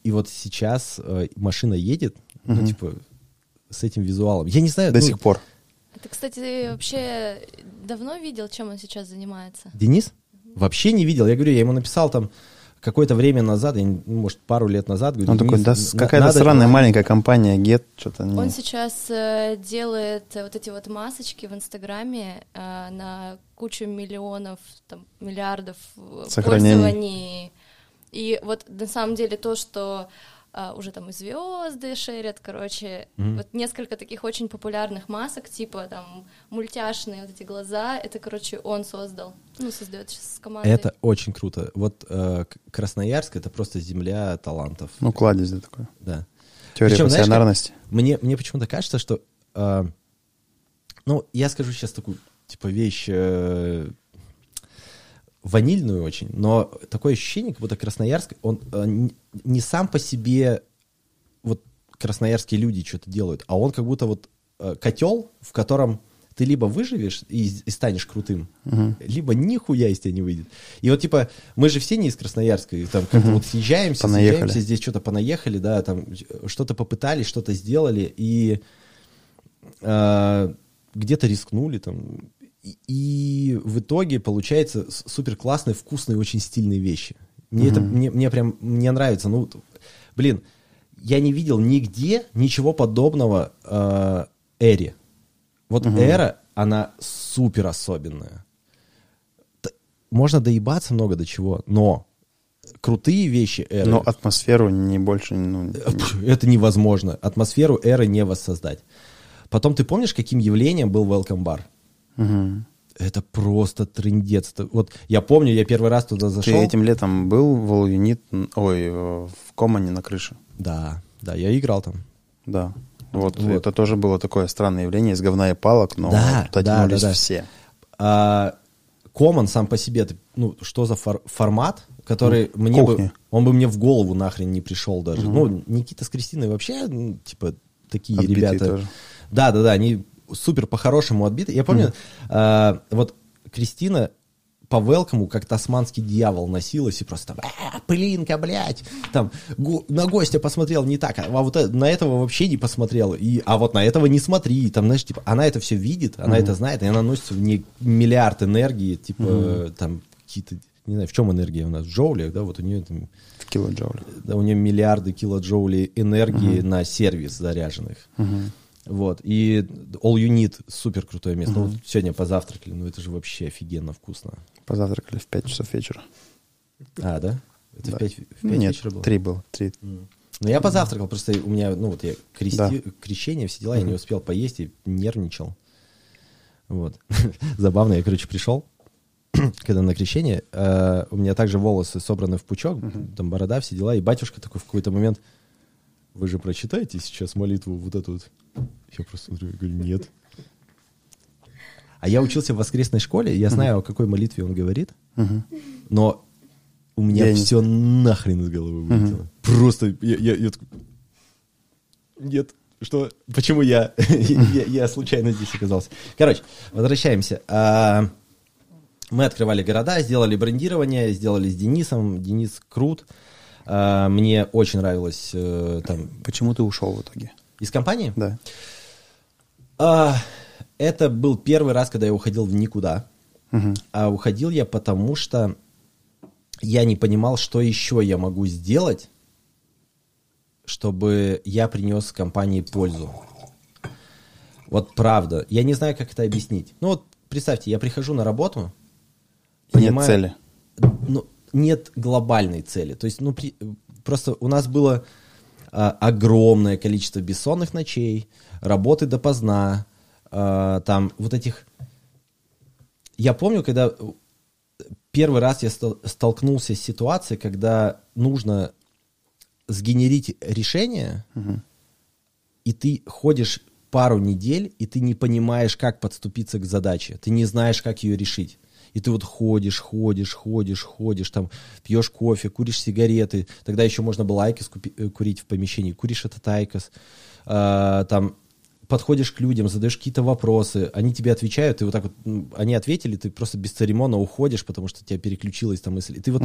и вот сейчас э, машина едет, ну, типа, с этим визуалом. Я не знаю, До ну, сих пор. Ты, кстати, вообще давно видел, чем он сейчас занимается? Денис? Вообще не видел. Я говорю, я ему написал там какое-то время назад, ну, может, пару лет назад. Говорю, Он такой, «Денис, да, какая-то надо- странная маленькая компания, Get, что-то не... Он сейчас э, делает э, вот эти вот масочки в Инстаграме э, на кучу миллионов, там, миллиардов э, Сохранений. пользований. И вот на самом деле то, что а, уже там и звезды шерят, короче, вот несколько таких очень популярных масок, типа там мультяшные вот эти глаза, это, короче, он создал, ну, создает сейчас с командой. Это очень круто. Вот э, Красноярск это просто земля талантов. Ну, кладезь, да, такой. Да. Теория Причем, знаешь, как-. Мне, мне почему-то кажется, что... э, ну, я скажу сейчас такую, типа, вещь э, ванильную очень, но такое ощущение, как будто Красноярск, он э, не сам по себе вот красноярские люди что-то делают, а он как будто вот э, котел, в котором ты либо выживешь и, и станешь крутым, либо нихуя из тебя не выйдет. И вот типа мы же все не из Красноярска, и там как-то вот съезжаемся, Понаехали. съезжаемся, здесь что-то понаехали, да, там что-то попытались, что-то сделали, и э, где-то рискнули там. И, в итоге получается супер классные, вкусные, очень стильные вещи. Мне это мне, мне прям мне нравится. Ну, блин, я не видел нигде ничего подобного э, Эре. Вот эра, она супер особенная. Можно доебаться много до чего, но крутые вещи эры... Но атмосферу не больше, ну, Пф, Это невозможно. Атмосферу эры не воссоздать. Потом ты помнишь, каким явлением был Welcome Bar? Мгм. Это просто трындец. Это Вот я помню, я первый раз туда Ты зашел. этим летом был в All Unit, ой, э, в Комане на крыше? Да, да, я играл там. Да. Вот, Вот. это тоже было такое странное явление из говна и палок, но Да, туда да, да, да. все. А, Common сам по себе, ты- ну, что за фор- формат, который Ну, мне бы, кухня. он бы мне в голову нахрен не пришел даже. Ну, Никита с Кристиной вообще, ну, типа, такие Отбитые ребята. тоже. Да, да, да, они супер по-хорошему отбиты. Я помню, а, вот Кристина по велкому, как тасманский дьявол, носилась и просто там, «А, пылинка, блядь, там, го- на гостя посмотрел не так, а вот э- на этого вообще не посмотрел, и, а вот на этого не смотри, там, знаешь, типа, она это все видит, она это знает, и она носится в ней миллиард энергии, типа, там, какие-то, не знаю, в чем энергия у нас, в джоулях, да, вот у нее там, В килоджоуле. да, у нее миллиарды килоджоулей энергии на сервис заряженных. Вот. И All You Need супер крутое место. Ну, вот сегодня позавтракали, ну это же вообще офигенно вкусно. Позавтракали в 5 часов вечера. А, да? Это Да. в 5, в пять Нет, вечера было? три было. Три. Ну, я позавтракал, просто у меня, ну, вот я крести... Да. крещение, все дела, я не успел поесть и нервничал. Вот. Забавно, я, короче, пришел, когда на крещение, э, у меня также волосы собраны в пучок, там борода, все дела, и батюшка такой в какой-то момент, вы же прочитаете сейчас молитву вот эту вот? Я просто смотрю, я говорю, нет. А я учился в воскресной школе, я знаю, о какой молитве он говорит, но у меня Я не- все нахрен из головы вылетело. Просто я, я- я такой, нет, что? Почему я? я? Я случайно здесь оказался. Короче, возвращаемся. А, Мы открывали города, сделали брендирование, сделали с Денисом. Денис крут. А, Мне очень нравилось э, там Почему ты ушел в итоге? Из компании. Да. А, Это был первый раз, когда я уходил в никуда. А уходил я потому, что я не понимал, что еще я могу сделать, чтобы я принес компании пользу. Вот правда. Я не знаю, как это объяснить. Ну вот представьте, я прихожу на работу, Нет цели. ну, нет глобальной цели. То есть, ну, при- просто у нас было огромное количество бессонных ночей, работы допоздна, а, там вот этих... Я помню, когда первый раз я столкнулся с ситуацией, когда нужно сгенерить решение, и ты ходишь пару недель, и ты не понимаешь, как подступиться к задаче. Ты не знаешь, как ее решить. И ты вот ходишь, ходишь, ходишь, ходишь, там, пьешь кофе, куришь сигареты. Тогда еще можно было IQOS купи- э, курить в помещении. Куришь этот IQOS. А, там, подходишь к людям, задаешь какие-то вопросы, они тебе отвечают, и вот так вот, они ответили, ты просто бесцеремонно уходишь, потому что тебя переключилась там мысль. И ты вот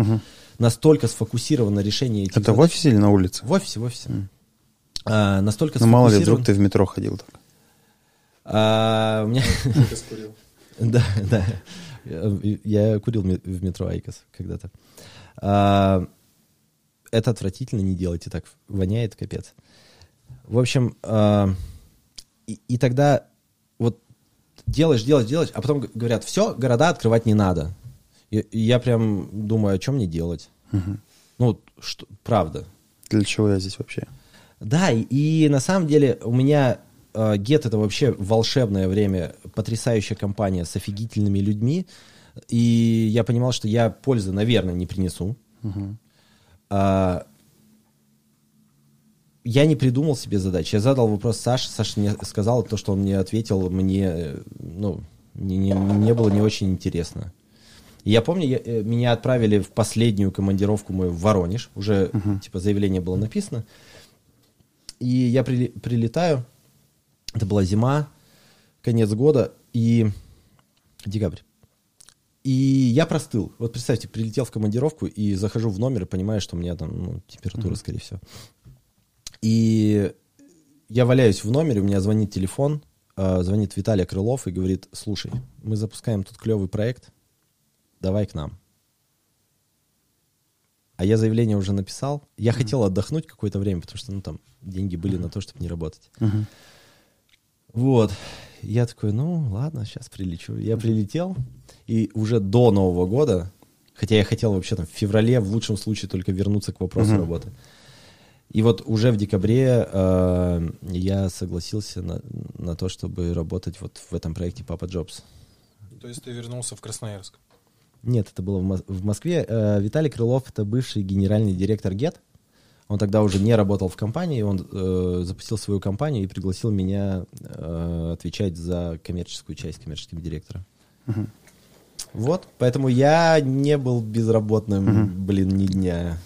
настолько сфокусирован на решении этих Это в задач. офисе или на улице? В офисе, в офисе. А, настолько Ну, мало ли, сфокусирован- вдруг ты в метро ходил так. А, у меня... Да, да. Я курил в метро IQOS когда-то. А, Это отвратительно, не делайте так. Воняет капец. В общем, а, и, и тогда вот делаешь, делаешь, делаешь, а потом говорят, все, города открывать не надо. И, и я прям думаю, о чем мне делать? Ну, что, правда. Для чего я здесь вообще? Да, и, и на самом деле у меня Get это вообще волшебное время, потрясающая компания с офигительными людьми, и я понимал, что я пользы, наверное, не принесу. А, я не придумал себе задач. Я задал вопрос Саше, Саша мне сказал то, что он мне ответил, мне, э, ну, не, не- мне было не очень интересно. И Я помню, я- э, меня отправили в последнюю командировку мою в Воронеж, уже типа заявление было написано. И я прили- прилетаю, это была зима, конец года, и декабрь. И я простыл. Вот представьте, прилетел в командировку и захожу в номер и понимаю, что у меня там ну, температура, скорее всего. И я валяюсь в номере, у меня звонит телефон, э, звонит Виталий Крылов и говорит, слушай, мы запускаем тут клевый проект, давай к нам. А я заявление уже написал. Я хотел отдохнуть какое-то время, потому что, ну, там, деньги были на то, чтобы не работать. Вот. Я такой, ну ладно, сейчас прилечу. Я прилетел, и уже до Нового года, хотя я хотел вообще там в феврале, в лучшем случае, только вернуться к вопросу Мгм. работы. И вот уже в декабре э, я согласился на, на то, чтобы работать вот в этом проекте Папа Джобс. То есть ты вернулся в Красноярск. Нет, это было в, Мос- в Москве. Э, Виталий Крылов это бывший генеральный директор ГЕТ. Он тогда уже не работал в компании, он э, запустил свою компанию и пригласил меня э, отвечать за коммерческую часть коммерческим директором. Мгм. Вот, поэтому я не был безработным, Мгм. блин, ни дня.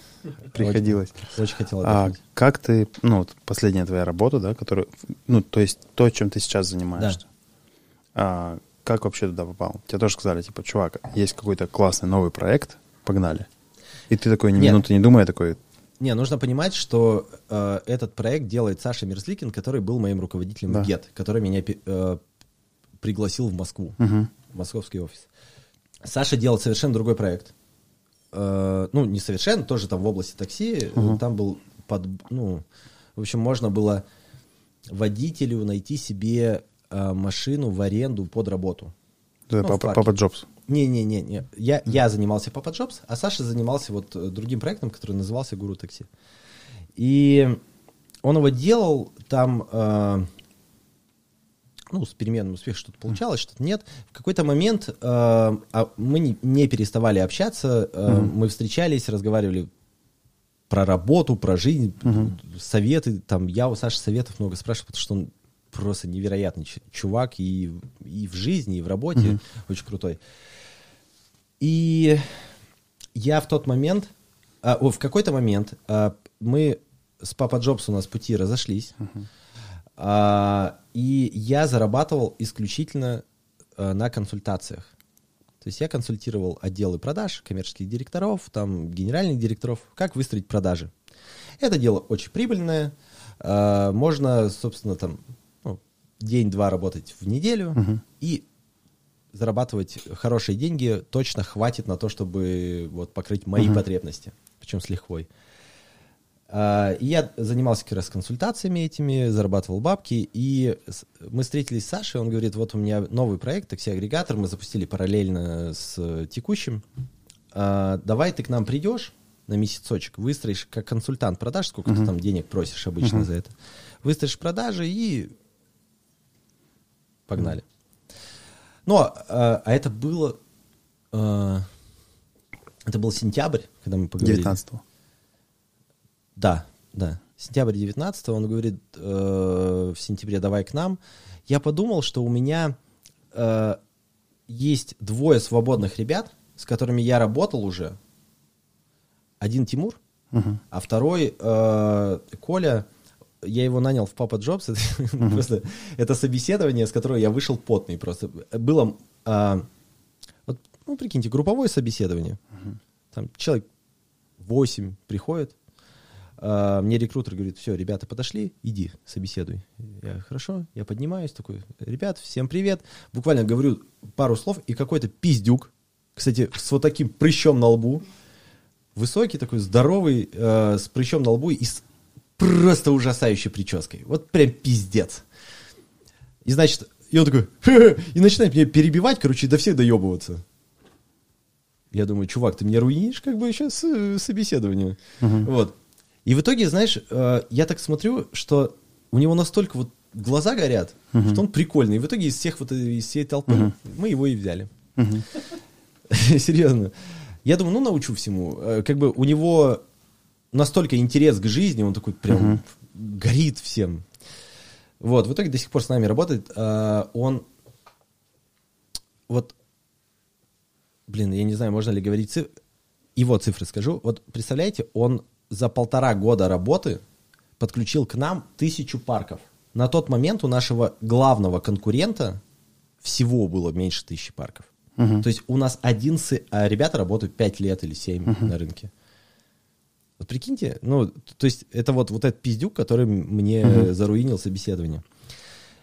Приходилось. Очень, очень хотел А как ты, ну, вот последняя твоя работа, да, которая, ну, то есть то, чем ты сейчас занимаешься. А, как вообще туда попал? Тебе тоже сказали, типа, чувак, есть какой-то классный новый проект, погнали. И ты такой, ни Нет. минуты не думая, такой, Не, нужно понимать, что э, этот проект делает Саша Мерзликин, который был моим руководителем Да. в ГЕТ, который меня э, пригласил в Москву. «Мгм, в московский офис. Саша делал совершенно другой проект. Э, ну, не совершенно, тоже там в области такси. Мгм. Там был под, ну, в общем, можно было водителю найти себе э, машину в аренду под работу. это Ну, папа, папа Джобс. Не-не-не, не. я, я занимался Папа Джобс, а Саша занимался вот э, другим проектом, который назывался Гуру Такси. И он его делал там, э, ну, с переменным успехом что-то получалось, что-то нет. В какой-то момент э, а мы не, не переставали общаться, э, мы встречались, разговаривали про работу, про жизнь, советы. Там я у Саши советов много спрашивал, потому что он просто невероятный чувак и, и в жизни, и в работе очень крутой. И я в тот момент, а, о, в какой-то момент а, мы с Папа Джобс у нас пути разошлись, А, и я зарабатывал исключительно а, на консультациях. То есть я консультировал отделы продаж, коммерческих директоров, там генеральных директоров, как выстроить продажи. Это дело очень прибыльное. А, Можно, собственно, там ну, день-два работать в неделю и зарабатывать хорошие деньги точно хватит на то, чтобы вот покрыть мои потребности, причем с лихвой. А, и я занимался как раз консультациями этими, зарабатывал бабки, и мы встретились с Сашей, он говорит, вот у меня новый проект, такси-агрегатор, мы запустили параллельно с текущим, А, давай ты к нам придешь на месяцочек, выстроишь как консультант продаж, сколько ты там денег просишь обычно за это, выстроишь продажи и погнали. Ну, а, а это было, э, это был сентябрь, когда мы поговорили. 19-го. Да, да. Сентябрь 19 он говорит, э, в сентябре давай к нам. Я подумал, что у меня э, есть двое свободных ребят, с которыми я работал уже. Один Тимур, Мгм. а второй э, Коля. Я его нанял в Папа Джобс. Это, просто, это собеседование, с которого я вышел потный просто. Было, а, вот, ну, прикиньте, групповое собеседование. Там человек 8 приходит, а, мне рекрутер говорит, все, ребята подошли, иди, собеседуй. Я, хорошо, я поднимаюсь, такой, ребят, всем привет. Буквально говорю пару слов, и какой-то пиздюк, кстати, с вот таким прыщом на лбу, высокий такой, здоровый, э, с прыщом на лбу и с просто ужасающей прической. Вот прям пиздец. И значит, и он такой, «Хе-хе», и начинает меня перебивать, короче, до всех доебываться. Я думаю, чувак, ты меня руинишь как бы сейчас собеседование. Вот. И в итоге, знаешь, э, я так смотрю, что у него настолько вот глаза горят, что он прикольный. И в итоге из всех вот этой- из всей толпы мы его и взяли. Серьезно. Я думаю, ну научу всему. Э, Как бы у него настолько интерес к жизни, он такой прям горит всем. Вот, в итоге до сих пор с нами работает. А, Он вот, блин, я не знаю, можно ли говорить цифры. Его цифры скажу. Вот представляете, он за полтора года работы подключил к нам тысячу парков. На тот момент у нашего главного конкурента всего было меньше тысячи парков. То есть у нас 11, а ребята работают 5 лет или 7 на рынке. Вот прикиньте, ну, то есть это вот, вот этот пиздюк, который мне заруинил собеседование.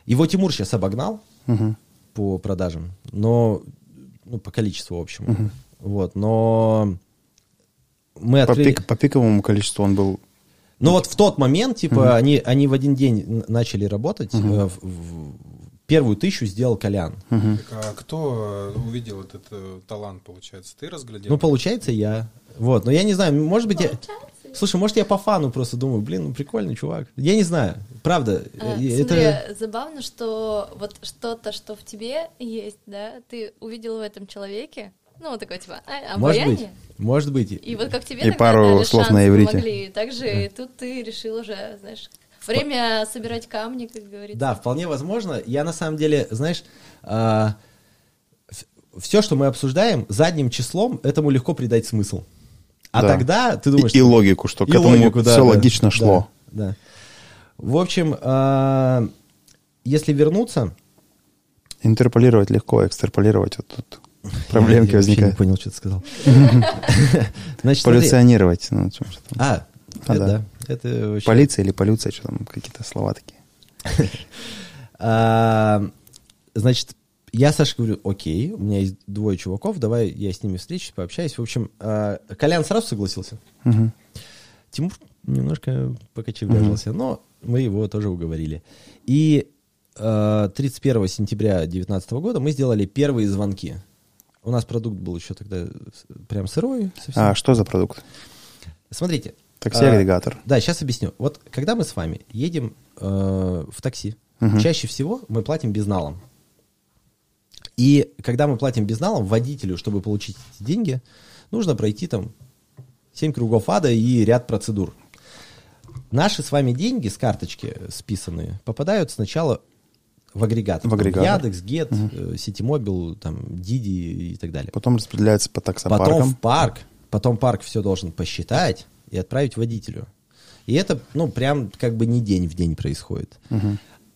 Его Тимур сейчас обогнал Мгм. по продажам, но, ну, по количеству общему. Вот, но мы По, открыли... пик- по пиковому количеству он был... Ну вот в тот момент, типа, они, они в один день начали работать. э, в- в- первую тысячу сделал Колян. Мгм. Так, а кто э, увидел этот э, талант, получается? Ты разглядел? Ну, получается, я. Вот, но я не знаю, может быть, я... Получается. Слушай, может, я по фану просто думаю, блин, ну прикольный чувак. Я не знаю, правда. А, э, Смотри, это... забавно, что вот что-то, что в тебе есть, да, ты увидел в этом человеке, ну, вот такой, типа, а, Может быть, может быть. И вот как тебе И тогда пару дали слов шанс, на иврите. помогли, так же и тут ты решил уже, знаешь, время собирать камни, как говорится. Да, вполне возможно. Я на самом деле, знаешь, все, что мы обсуждаем, задним числом этому легко придать смысл. А Да. тогда ты думаешь... и, и логику, что к и этому логику, да, все да, логично да, шло. Да. В общем, а, если вернуться... Интерполировать легко, экстраполировать вот тут проблемки Я вообще не возникают. понял, что ты сказал. Значит. Полюционировать. Ну. А, А, это да. да. Это вообще- Полиция или полюция, что там, какие-то слова такие. А, Значит, я Саше говорю, окей, у меня есть двое чуваков, давай я с ними встречусь, пообщаюсь. В общем, а, Колян сразу согласился. Мгм. Тимур немножко покочевряжился, но мы его тоже уговорили. И э, 31 сентября 2019 года мы сделали первые звонки. У нас продукт был еще тогда прям сырой. совсем. А что за продукт? Смотрите. Такси-агрегатор. а, да, сейчас объясню. Вот когда мы с вами едем э, в такси, Мгм. чаще всего мы платим безналом. И когда мы платим безналом, водителю, чтобы получить эти деньги, нужно пройти там 7 кругов ада и ряд процедур. Наши с вами деньги с карточки списанные попадают сначала в агрегат. В агрегатор. Яндекс, Гет, э, Ситимобил, там, Диди и так далее. Потом распределяется по Потом таксопаркам. в парк, потом парк все должен посчитать и отправить водителю. И это, ну, прям как бы не день в день происходит.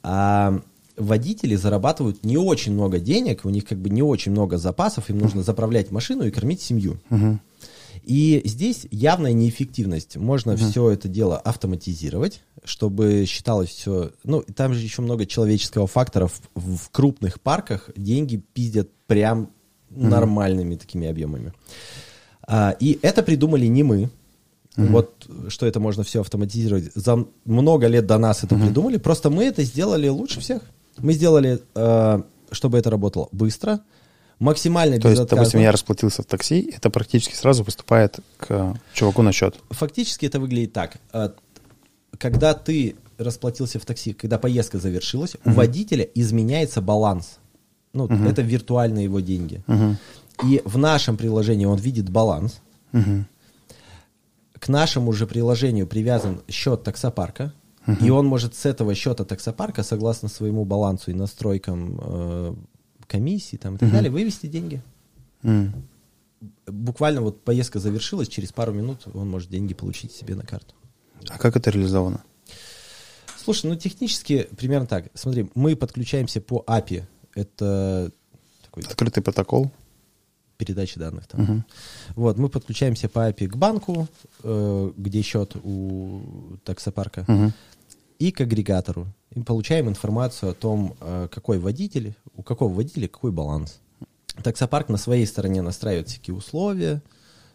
А водители зарабатывают не очень много денег, у них как бы не очень много запасов, им нужно заправлять машину и кормить семью. И здесь явная неэффективность. Можно все это дело автоматизировать, чтобы считалось все... Ну, там же еще много человеческого фактора. В, в крупных парках деньги пиздят прям нормальными такими объемами. А, и это придумали не мы. Вот что это можно все автоматизировать. За много лет до нас это придумали. Просто мы это сделали лучше всех. Мы сделали, э, чтобы это работало быстро, максимально То есть, допустим, я расплатился в такси, это практически сразу поступает к чуваку на счет. Фактически это выглядит так. Э, Когда ты расплатился в такси, когда поездка завершилась, у водителя изменяется баланс. Ну, это виртуальные его деньги. И в нашем приложении он видит баланс. Мгм. К нашему же приложению привязан счет таксопарка. И он может с этого счета таксопарка, согласно своему балансу и настройкам э, комиссии там, и так далее, вывести деньги. М. Буквально вот поездка завершилась, через пару минут он может деньги получить себе на карту. А как это реализовано? Слушай, ну технически примерно так. Смотри, мы подключаемся по API. Это такой Открытый протокол. передача данных там. Вот, мы подключаемся по API к банку, э, где счет у таксопарка, Мгм. И к агрегатору. И получаем информацию о том, э, какой водитель, у какого водителя какой баланс. Таксопарк на своей стороне настраивает всякие условия,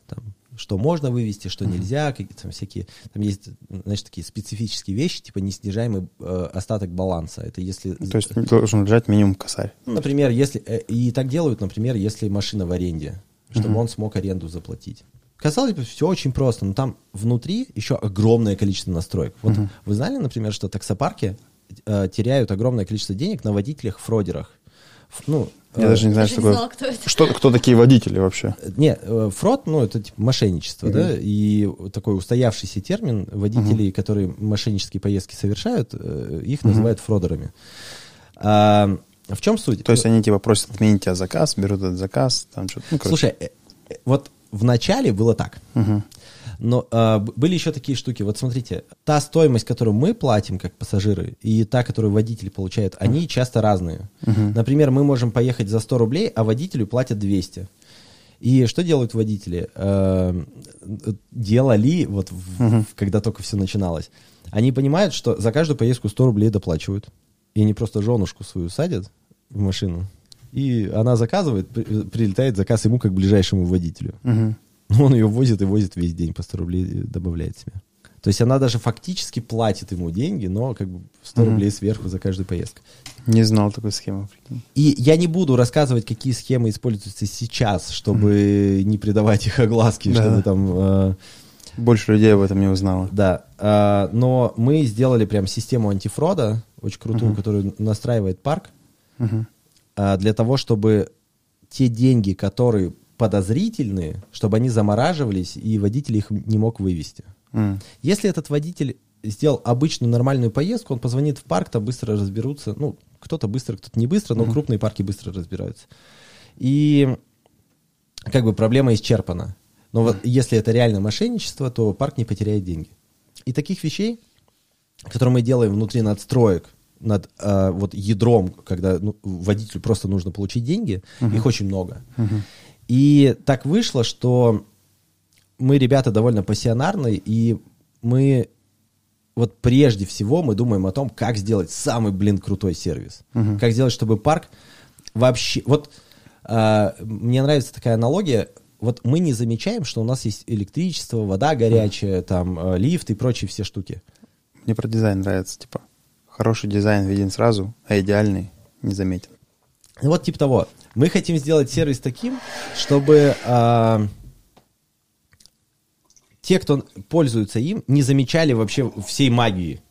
там, что можно вывести, что нельзя, какие-то там всякие, там есть, значит, такие специфические вещи, типа неснижаемый э, остаток баланса. Это если... То есть должен лежать минимум косарь. Ну, например, если... э, И так делают, например, если машина в аренде, чтобы он смог аренду заплатить. Казалось бы, все очень просто, но там внутри еще огромное количество настроек. Вот вы знали, например, что таксопарки э, теряют огромное количество денег на водителях-фродерах? Ну, Я э, даже не знаю, Даже что не такое. знала, кто это. Что, кто такие водители вообще? Не, э, фрод, ну, это типа мошенничество, да, и такой устоявшийся термин, водителей, которые мошеннические поездки совершают, э, их называют фродерами. А, в чем суть? То есть они типа просят отменить тебя заказ, берут этот заказ, там что-то. Ну, короче. Слушай, э, э, вот в начале было так. Мгм. Но а, б- были еще такие штуки. Вот смотрите, та стоимость, которую мы платим как пассажиры, и та, которую водители получают, они часто разные. Например, мы можем поехать за 100 рублей, а водителю платят 200. И что делают водители? Э, Делали, вот в- когда только все начиналось. Они понимают, что за каждую поездку 100 рублей доплачивают. И они просто женушку свою садят в машину, и она заказывает, при- прилетает заказ ему как ближайшему водителю. Мгм. Он ее возит и возит весь день, по 100 рублей добавляет себе. То есть она даже фактически платит ему деньги, но как бы 100 Мгм. рублей сверху за каждую поездку. Не знал такой схемы. И я не буду рассказывать, какие схемы используются сейчас, чтобы не придавать их огласки, Да-да. чтобы там... э, Больше людей об этом не узнало. да. Э, но мы сделали прям систему антифрода, очень крутую, Мгм. которую настраивает парк, Мгм. Э, для того, чтобы те деньги, которые подозрительные, чтобы они замораживались, и водитель их не мог вывести. М. Если этот водитель сделал обычную нормальную поездку, он позвонит в парк, там быстро разберутся. Ну, кто-то быстро, кто-то не быстро, но Мгм. крупные парки быстро разбираются. И как бы проблема исчерпана. Но вот если это реально мошенничество, то парк не потеряет деньги. И таких вещей, которые мы делаем внутри надстроек, над э, вот ядром, когда ну, водителю просто нужно получить деньги, их очень много. Мгм. И так вышло, что мы ребята довольно пассионарные, и мы вот прежде всего мы думаем о том, как сделать самый, блин, крутой сервис. Мгм. Как сделать, чтобы парк вообще... Вот а, мне нравится такая аналогия. Вот мы не замечаем, что у нас есть электричество, вода горячая, там, э, лифт и прочие все штуки. Мне про дизайн нравится, типа, хороший дизайн виден сразу, а идеальный не заметен. Ну, Вот типа того. Мы хотим сделать сервис таким, чтобы а, те, кто пользуется им, не замечали вообще всей магии.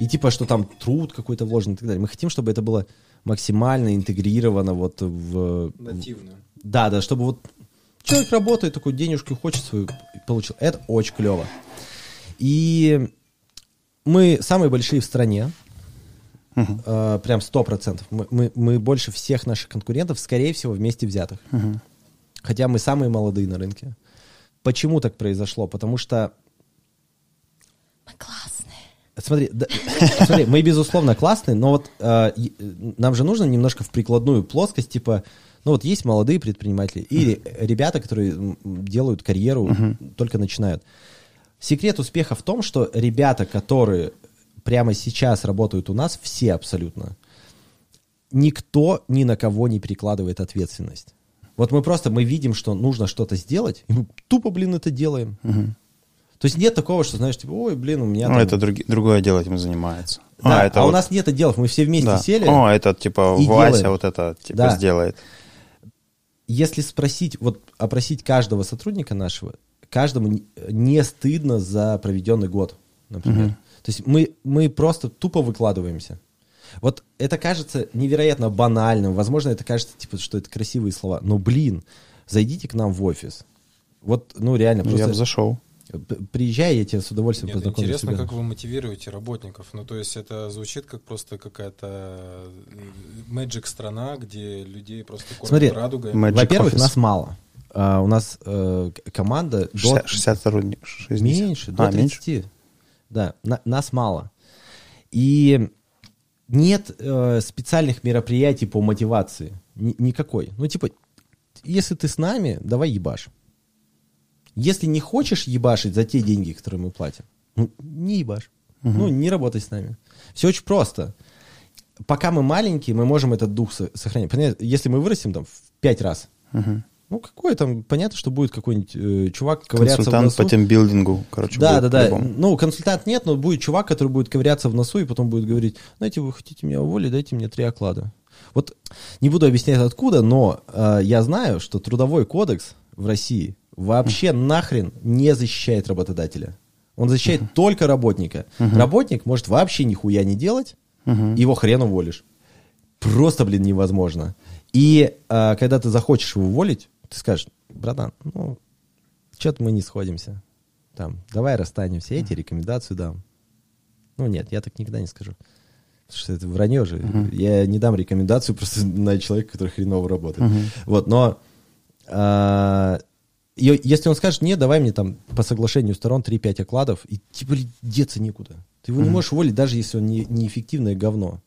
И типа, что там труд какой-то вложен и так далее. Мы хотим, чтобы это было максимально интегрировано вот в... Нативную. Да, да, чтобы вот человек работает, такой денежку хочет свою получил. Это очень клево. И мы самые большие в стране. Мгм. Э, прям сто процентов. Мы, мы, мы больше всех наших конкурентов, скорее всего, вместе взятых. Мгм. Хотя мы самые молодые на рынке. Почему так произошло? Потому что, Мы классные. смотри, да, смотри, мы безусловно классные, но вот э, и- нам же нужно немножко в прикладную плоскость, типа, ну вот есть молодые предприниматели и ребята, которые делают карьеру, только начинают. Секрет успеха в том, что ребята, которые прямо сейчас работают у нас, все абсолютно, никто ни на кого не перекладывает ответственность. Вот мы просто, мы видим, что нужно что-то сделать, и мы тупо, блин, это делаем. Мгм. То есть нет такого, что, знаешь, типа, ой, блин, у меня Ну, там- это други- другое дело этим занимается. Да, а, это у вот- нас нет отделов, мы все вместе да. сели. О, это типа и Вася делаем. вот это типа Да. сделает. Если спросить, вот опросить каждого сотрудника нашего, каждому не- стыдно за проведенный год, например. Мгм. То есть мы, мы просто тупо выкладываемся. Вот это кажется невероятно банальным. Возможно, это кажется, типа, что это красивые слова. Но, блин, зайдите к нам в офис. Вот, ну, реально, Ну, Я бы просто зашел. приезжай, я тебя с удовольствием Нет, познакомлю интересно, как вы мотивируете работников. Ну, то есть это звучит как просто какая-то мэджик страна, где людей просто кормят Смотри, радугой. Magic Во-первых, нас мало. А, у нас э, команда до 60, 60 сотрудников. 60. Меньше, до а, 30. меньше? Да, на- нас мало. И нет э, специальных мероприятий по мотивации. Ни- никакой. Ну, типа, если ты с нами, давай ебашь. Если не хочешь ебашить за те деньги, которые мы платим, ну, не ебашь. Ну, не работай с нами. Все очень просто. Пока мы маленькие, мы можем этот дух со- сохранять. Понятно, Если мы вырастем там в пять раз, Мгм. Ну, какой там, понятно, что будет какой-нибудь э, чувак ковыряться в Консультант носу. по тимбилдингу, короче, Да, будет да, да. по-любому. Ну, консультант нет, но будет чувак, который будет ковыряться в носу и потом будет говорить, знаете, вы хотите меня уволить, дайте мне три оклада. Вот не буду объяснять откуда, но э, я знаю, что трудовой кодекс в России вообще нахрен не защищает работодателя. Он защищает только работника. Работник может вообще нихуя не делать, Мгм. его хрен уволишь. Просто, блин, невозможно. И э, когда ты захочешь его уволить, ты скажешь, братан, ну, что-то мы не сходимся. Там, давай расстанемся, я тебе рекомендацию дам. Ну, нет, я так никогда не скажу. Потому что это вранье же. Я не дам рекомендацию просто на человека, который хреново работает. Мгм. Вот, но а, если он скажет, нет, давай мне там по соглашению сторон 3-5 окладов, и типа деться некуда. Ты его не можешь уволить, даже если он не, неэффективное говно.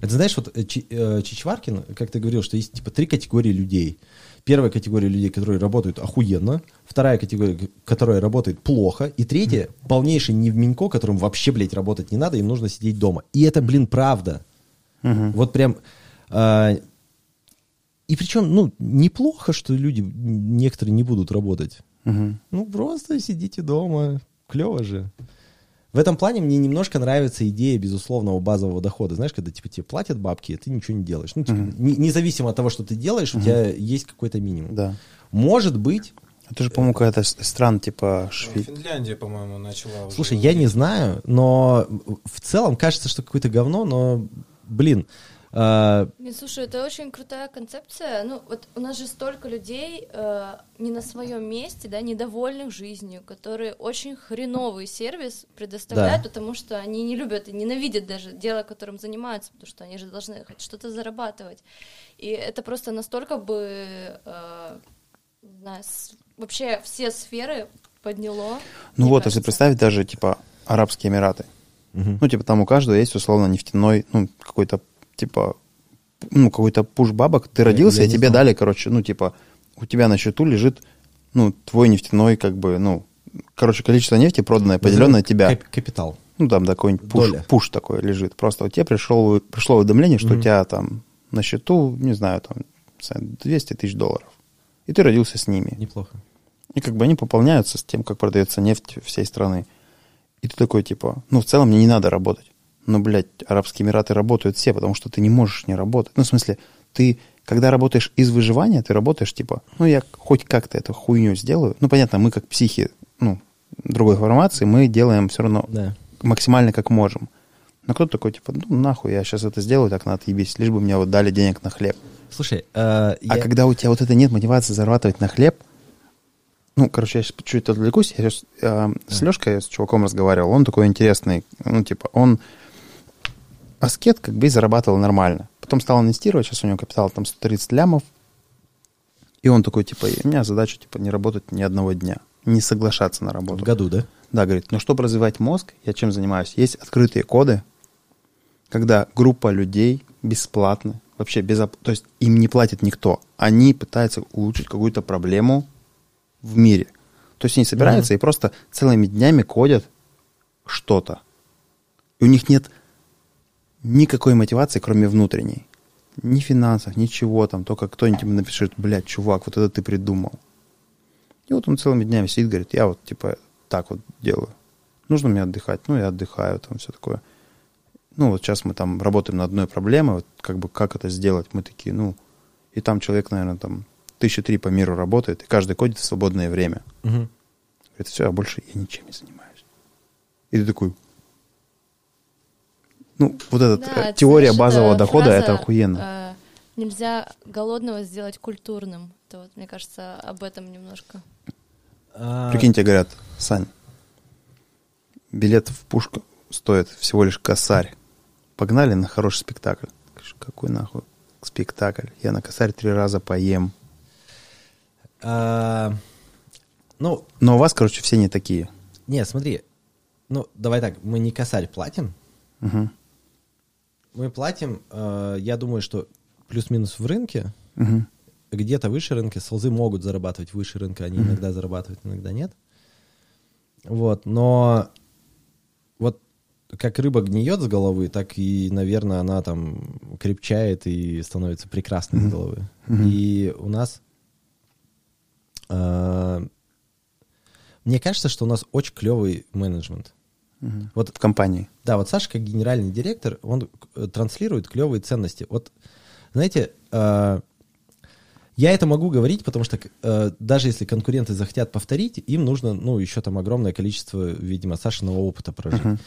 Это знаешь, вот э, э, Чичваркин, как ты говорил, что есть типа три категории людей. Первая категория людей, которые работают охуенно, вторая категория, которая работает плохо, и третья полнейший невменько, которым вообще, блядь, работать не надо, им нужно сидеть дома. И это, блин, правда. Мгм. Вот прям... а, и причем, ну, неплохо, что люди, некоторые не будут работать. Мгм. Ну, просто сидите дома. Клево же. В этом плане мне немножко нравится идея безусловного базового дохода. Знаешь, когда типа тебе платят бабки, а ты ничего не делаешь. Ну, типа, Мгм. не- независимо от того, что ты делаешь, у тебя есть какой-то минимум. Да. Может быть, Это же, по-моему, какая-то стран типа Ну, Швейц. Финляндия, по-моему, начала уже слушай, я не знаю, но в целом кажется, что какое-то говно, но, блин, Не, слушай, это очень крутая концепция. Ну, вот у нас же столько людей э, не на своем месте, да, недовольных жизнью, которые очень хреновый сервис предоставляют, Да. потому что они не любят и ненавидят даже дело, которым занимаются, потому что они же должны хоть что-то зарабатывать. И это просто настолько бы, э, не знаю, с- вообще все сферы подняло. Ну вот, кажется. если представить даже, типа, Арабские Эмираты. мгм. Ну, типа, там у каждого есть, условно, нефтяной, ну, какой-то, типа, ну, какой-то пуш бабок. Ты Я- родился, я и не тебе знал. дали, короче, ну, типа, у тебя на счету лежит, ну, твой нефтяной, как бы, ну, короче, количество нефти проданное, поделенное на тебя. Кап- Капитал. Ну, там какой-нибудь пуш, Доля. пуш такой лежит. Просто у тебя пришел, пришло уведомление, что Мгм. у тебя там на счету, не знаю, там, не знаю, 200 тысяч долларов. И ты родился с ними. Неплохо. И как бы они пополняются с тем, как продается нефть всей страны. И ты такой, типа, ну, в целом мне не надо работать. Но, блядь, Арабские Эмираты работают все, потому что ты не можешь не работать. Ну, в смысле, ты, когда работаешь из выживания, ты работаешь, типа, ну, я хоть как-то эту хуйню сделаю. Ну, понятно, мы как психи, ну, другой формации, мы делаем все равно Да. максимально как можем. Но кто-то такой, типа, ну, нахуй, я сейчас это сделаю, так надо отъебись, лишь бы мне вот дали денег на хлеб. Слушай, э, А я- когда у тебя вот это нет мотивации зарабатывать на хлеб, ну, короче, я сейчас чуть отвлекусь. Я сейчас с Лешкой, с чуваком разговаривал. Он такой интересный. Ну, типа, он аскет как бы и зарабатывал нормально. Потом стал инвестировать, сейчас у него капитал там 130 лямов. И он такой, типа, у меня задача, типа, не работать ни одного дня. Не соглашаться на в работу. году, да? Да, говорит, но чтобы развивать мозг, я чем занимаюсь? Есть открытые коды, когда группа людей бесплатно, вообще без... оп- То есть им не платит никто. Они пытаются улучшить какую-то проблему в мире. То есть они собираются и просто целыми днями кодят что-то. И у них нет никакой мотивации, кроме внутренней. Ни финансов, ничего там. Только кто-нибудь ему напишет, блядь, чувак, вот это ты придумал. И вот он целыми днями сидит, говорит, я вот типа так вот делаю. Нужно мне отдыхать, ну я отдыхаю, там все такое. Ну вот сейчас мы там работаем над одной проблемой, вот как бы как это сделать, мы такие, ну, и там человек, наверное, там тысячи три по миру работает, и каждый кодит в свободное время. Мгм. Говорит, все, а больше я ничем не занимаюсь. И ты такой, ну, вот эта Да, это, теория знаешь, базового это дохода, фраза, это охуенно. э, нельзя голодного сделать культурным. Это вот, мне кажется, об этом немножко. А, Прикинь, тебе говорят, Сань, билет в пушку стоит всего лишь косарь. Погнали на хороший спектакль. Какой нахуй спектакль? Я на косарь три раза поем. а, ну, Но у вас, короче, все не такие. не, смотри. Ну, давай так, мы не косарь платим. Мгм. Мы платим, э, я думаю, что плюс-минус в рынке, Мгм. где-то выше рынка, солзы могут зарабатывать выше рынка, они иногда зарабатывают, иногда нет. Вот, но вот как рыба гниет с головы, так и, наверное, она там крепчает и становится прекрасной с головы. И у нас... э, мне кажется, что у нас очень клевый менеджмент. Мгм. Вот В компании. да, вот Саша, как генеральный директор, он транслирует клевые ценности. Вот, знаете, э, я это могу говорить, потому что э, даже если конкуренты захотят повторить, им нужно, ну, еще там огромное количество, видимо, Сашиного опыта прожить. Мгм.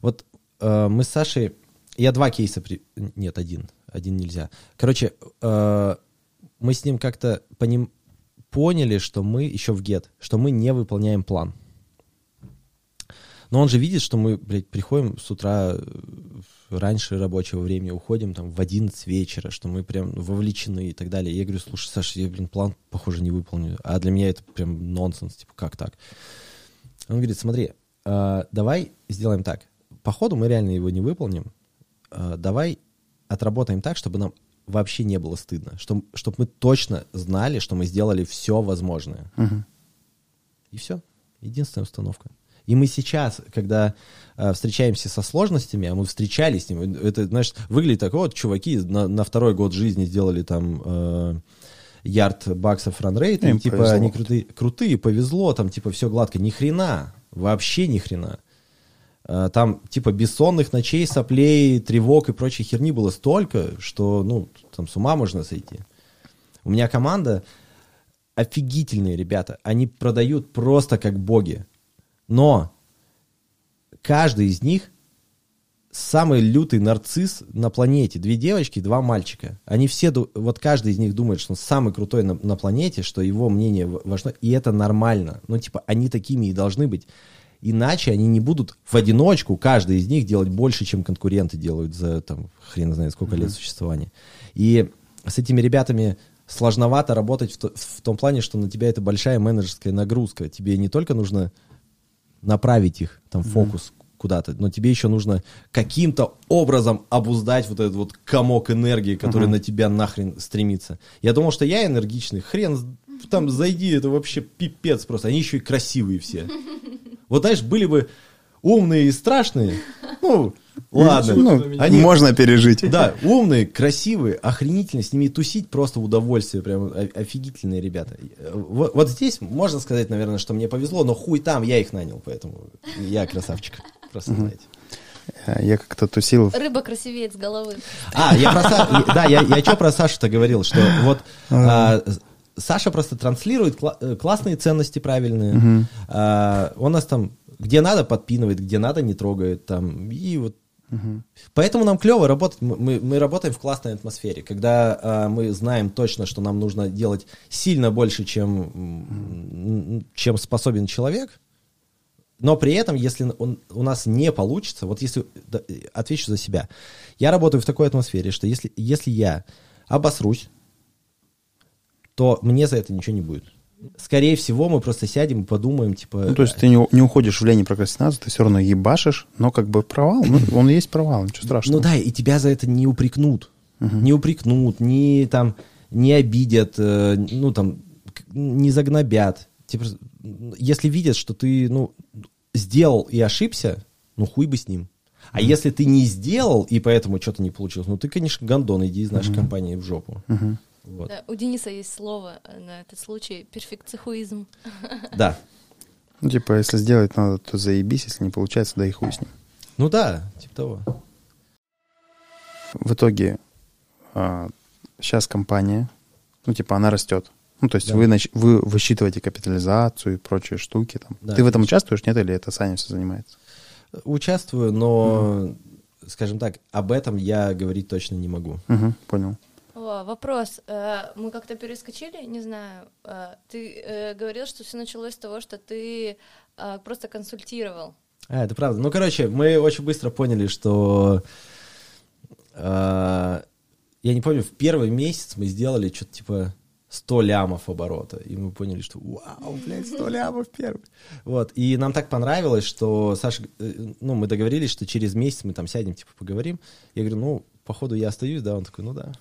Вот э, мы с Сашей, я два кейса, при... нет, один, один нельзя. Короче, э, мы с ним как-то по ним поняли, что мы еще в ГЕТ, что мы не выполняем план. Но он же видит, что мы, блядь, приходим с утра э, раньше рабочего времени, уходим там в 11 вечера, что мы прям вовлечены и так далее. Я говорю, слушай, Саша, я, блин, план, похоже, не выполню. А для меня это прям нонсенс, типа, как так? Он говорит, смотри, э, давай сделаем так. По ходу мы реально его не выполним. Э, давай отработаем так, чтобы нам вообще не было стыдно. Чтобы, чтобы мы точно знали, что мы сделали все возможное. Мгм. И все. Единственная установка. И мы сейчас, когда э, встречаемся со сложностями, а мы встречались с ним, это, знаешь, выглядит так, вот, чуваки на, на второй год жизни сделали там э, ярд баксов ранрейт, Им типа повезло. они крутые, крутые, повезло, там типа все гладко. Ни хрена, вообще ни хрена. А, Там, типа, бессонных ночей, соплей, тревог и прочей херни было столько, что, ну, там с ума можно сойти. У меня команда офигительные ребята. Они продают просто как боги. Но каждый из них самый лютый нарцисс на планете. Две девочки, два мальчика. Они все, вот каждый из них думает, что он самый крутой на, на планете, что его мнение важно, и это нормально. Ну, типа, они такими и должны быть. Иначе они не будут в одиночку, каждый из них, делать больше, чем конкуренты делают за, там, хрен знает сколько лет существования. И с этими ребятами сложновато работать в, то- в том плане, что на тебя это большая менеджерская нагрузка. Тебе не только нужно направить их, там, фокус куда-то, но тебе еще нужно каким-то образом обуздать вот этот вот комок энергии, который на тебя нахрен стремится. Я думал, что я энергичный, хрен, там, зайди, это вообще пипец просто. Они еще и красивые все. Вот, знаешь, были бы умные и страшные, ну, ладно. Ну, Они- можно пережить. да, умные, красивые, охренительно, с ними тусить просто удовольствие, прям офигительные ребята. Вот, вот здесь можно сказать, наверное, что мне повезло, но хуй там, я их нанял, поэтому я красавчик, просто знаете. Э, Я как-то тусил. Рыба красивеет с головы. А, я про Са- да, я, я что про Сашу-то говорил, что вот а, Саша просто транслирует кла- э, классные ценности правильные, А, он нас там где надо подпинывает, где надо не трогает, там, и вот Поэтому нам клево работать. Мы, мы- мы работаем в классной атмосфере, когда а, мы знаем точно, что нам нужно делать сильно больше, чем, чем способен человек. Но при этом, если он, у нас не получится, вот если да, отвечу за себя, я работаю в такой атмосфере, что если, если я обосрусь, то мне за это ничего не будет. Скорее всего, мы просто сядем и подумаем, типа... Ну, то есть ты не, не уходишь в лень и прокрастинацию, ты все равно ебашишь, но как бы провал, ну, он и есть провал, ничего страшного. Ну да, и тебя за это не упрекнут. Не упрекнут, не там, не обидят, э, ну там, не загнобят. Типа, если видят, что ты, ну, сделал и ошибся, ну хуй бы с ним. А если ты не сделал, и поэтому что-то не получилось, ну ты, конечно, гондон, иди из нашей компании в жопу. Вот. Да, у Дениса есть слово э, на этот случай перфекцихуизм. Да. Ну, типа, если сделать надо, то заебись, если не получается, да и хуй с ним. Ну да, типа того. В итоге сейчас компания, ну, типа, она растет. Ну, то есть Да. вы, нач- вы высчитываете капитализацию и прочие штуки. Там. Да, Ты в этом участвуешь, нет, или это Саня все занимается? Участвую, но, скажем так, об этом я говорить точно не могу. Угу, понял. О, вопрос. Э, Мы как-то перескочили, не знаю. Э, Ты э, говорил, что все началось с того, что ты просто консультировал. А, это правда. Ну, короче, мы очень быстро поняли, что... я не помню, в первый месяц мы сделали что-то типа 100 лямов оборота. И мы поняли, что вау, блядь, 100 лямов первый. Вот. И нам так понравилось, что Саша... Ну, мы договорились, что через месяц мы там сядем, типа, поговорим. Я говорю, ну, походу я остаюсь, да? Он такой, ну да.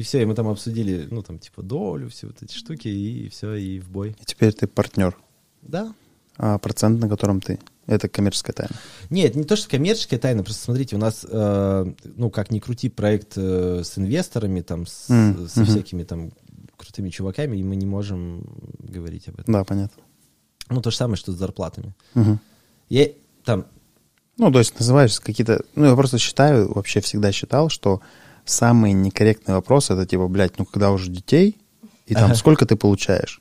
И все, и мы там обсудили, ну, там, типа, долю, все вот эти штуки, и все, и в бой. И теперь ты партнер. Да, А процент, на котором ты, это коммерческая тайна. Нет, не то, что коммерческая тайна, просто смотрите, у нас, э, ну, как ни крути, проект э, с инвесторами, там, с- М, со мгм. всякими там крутыми чуваками, и мы не можем говорить об этом. Да, понятно. Ну, то же самое, что с зарплатами. Мгм. Я там, Ну, то есть называешь какие-то... Ну, я просто считаю, вообще всегда считал, что самый некорректный вопрос это типа, блядь, ну когда уже детей, и там Ага. сколько ты получаешь?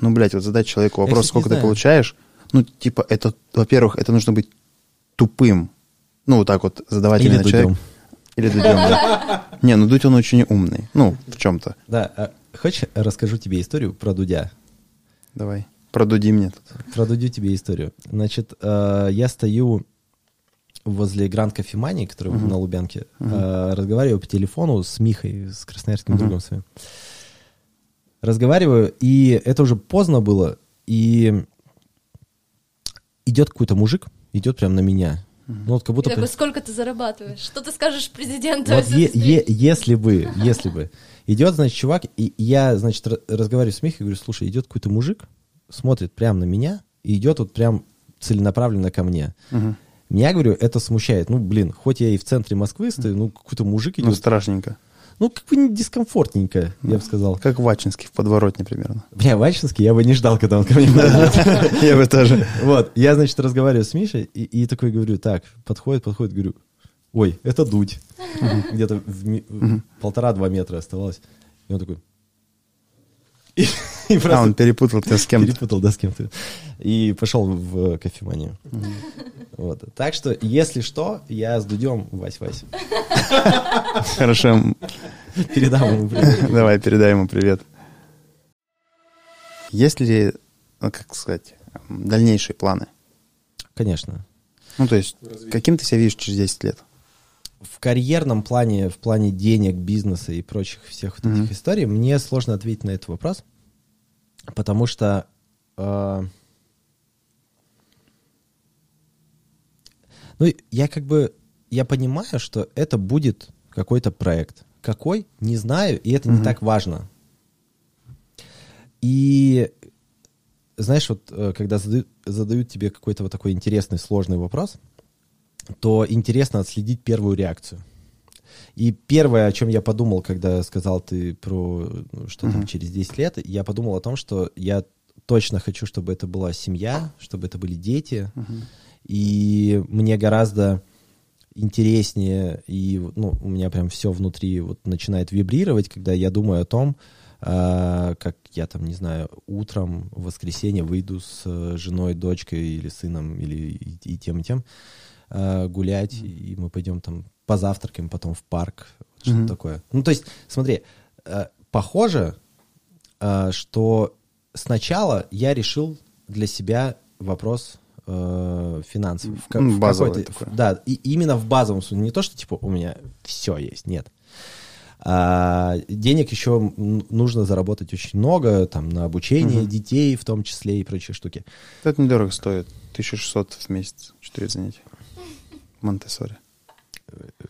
Ну, блядь, вот задать человеку вопрос, сколько ты получаешь, ну, типа, это, во-первых, это нужно быть тупым. Ну, вот так вот задавать Или именно человек. Дудем. Или Дудем, да. Не, ну Дудь он очень умный. Ну, в чем-то. да, а хочешь, расскажу тебе историю про Дудя? Давай. Продуди мне тут. Про Дудю тебе историю. Значит, э, я стою возле Гранд Кофемании, который на Лубянке, э, разговариваю по телефону с Михой, с красноярским другом своим. Разговариваю, и это уже поздно было, и идет какой-то мужик, идет прям на меня. Ну, вот как И будто... такой, прям- сколько ты зарабатываешь? Что ты скажешь президенту? Вот если е- е- если бы, если бы. Идет, значит, чувак, и я, значит, ра- разговариваю с Михой, говорю, слушай, идет какой-то мужик, смотрит прямо на меня, и идет вот прям целенаправленно ко мне. Меня, говорю, это смущает. Ну, блин, хоть я и в центре Москвы стою, ну, какой-то мужик Ну, идет. страшненько. ну, как бы дискомфортненько, я бы сказал. Как в Ачинске, в подворотне примерно. Бля, в Ачинске я бы не ждал, когда он ко мне подойдет. Я бы тоже. Вот, я, значит, разговариваю с Мишей, и, такой говорю, так, подходит, подходит, говорю, ой, это дудь. Где-то полтора-два метра оставалось. И он такой... И, и А, просто он перепутал тебя с кем-то. перепутал, да, с кем-то. И пошел в кофеманию. Вот. Так что, если что, я с Дудем Вась-Вась. Хорошо, Передам ему привет. давай передай ему привет. Есть ли, ну, как сказать, дальнейшие планы? Конечно. Ну, то есть, каким ты себя видишь через 10 лет? В карьерном плане, в плане денег, бизнеса и прочих всех вот этих Мгм. историй, мне сложно ответить на этот вопрос, потому что э, ну, я как бы, я понимаю, что это будет какой-то проект. Какой? Не знаю, и это не Мгм. так важно. И знаешь, вот э, когда задают, задают тебе какой-то вот такой интересный, сложный вопрос, то интересно отследить первую реакцию. И первое, о чем я подумал, когда сказал ты про ну, что там через 10 лет, я подумал о том, что я точно хочу, чтобы это была семья, чтобы это были дети. И мне гораздо интереснее, и ну, у меня прям все внутри вот начинает вибрировать, когда я думаю о том, а, как я там, не знаю, утром в воскресенье выйду с э, женой, дочкой или сыном, или и, и тем, и тем а, гулять, и мы пойдем там позавтракаем, потом в парк, что-то Мгм. такое. Ну, то есть, смотри, э, похоже, э, что сначала я решил для себя вопрос э, финансов. В в базовый такой. Да, и именно в базовом смысле. Не то, что типа у меня все есть, нет. А, денег еще нужно заработать очень много, там, на обучение Мгм. детей в том числе и прочие штуки. Это недорого стоит. 1600 в месяц. 4 занятия. Монтессори.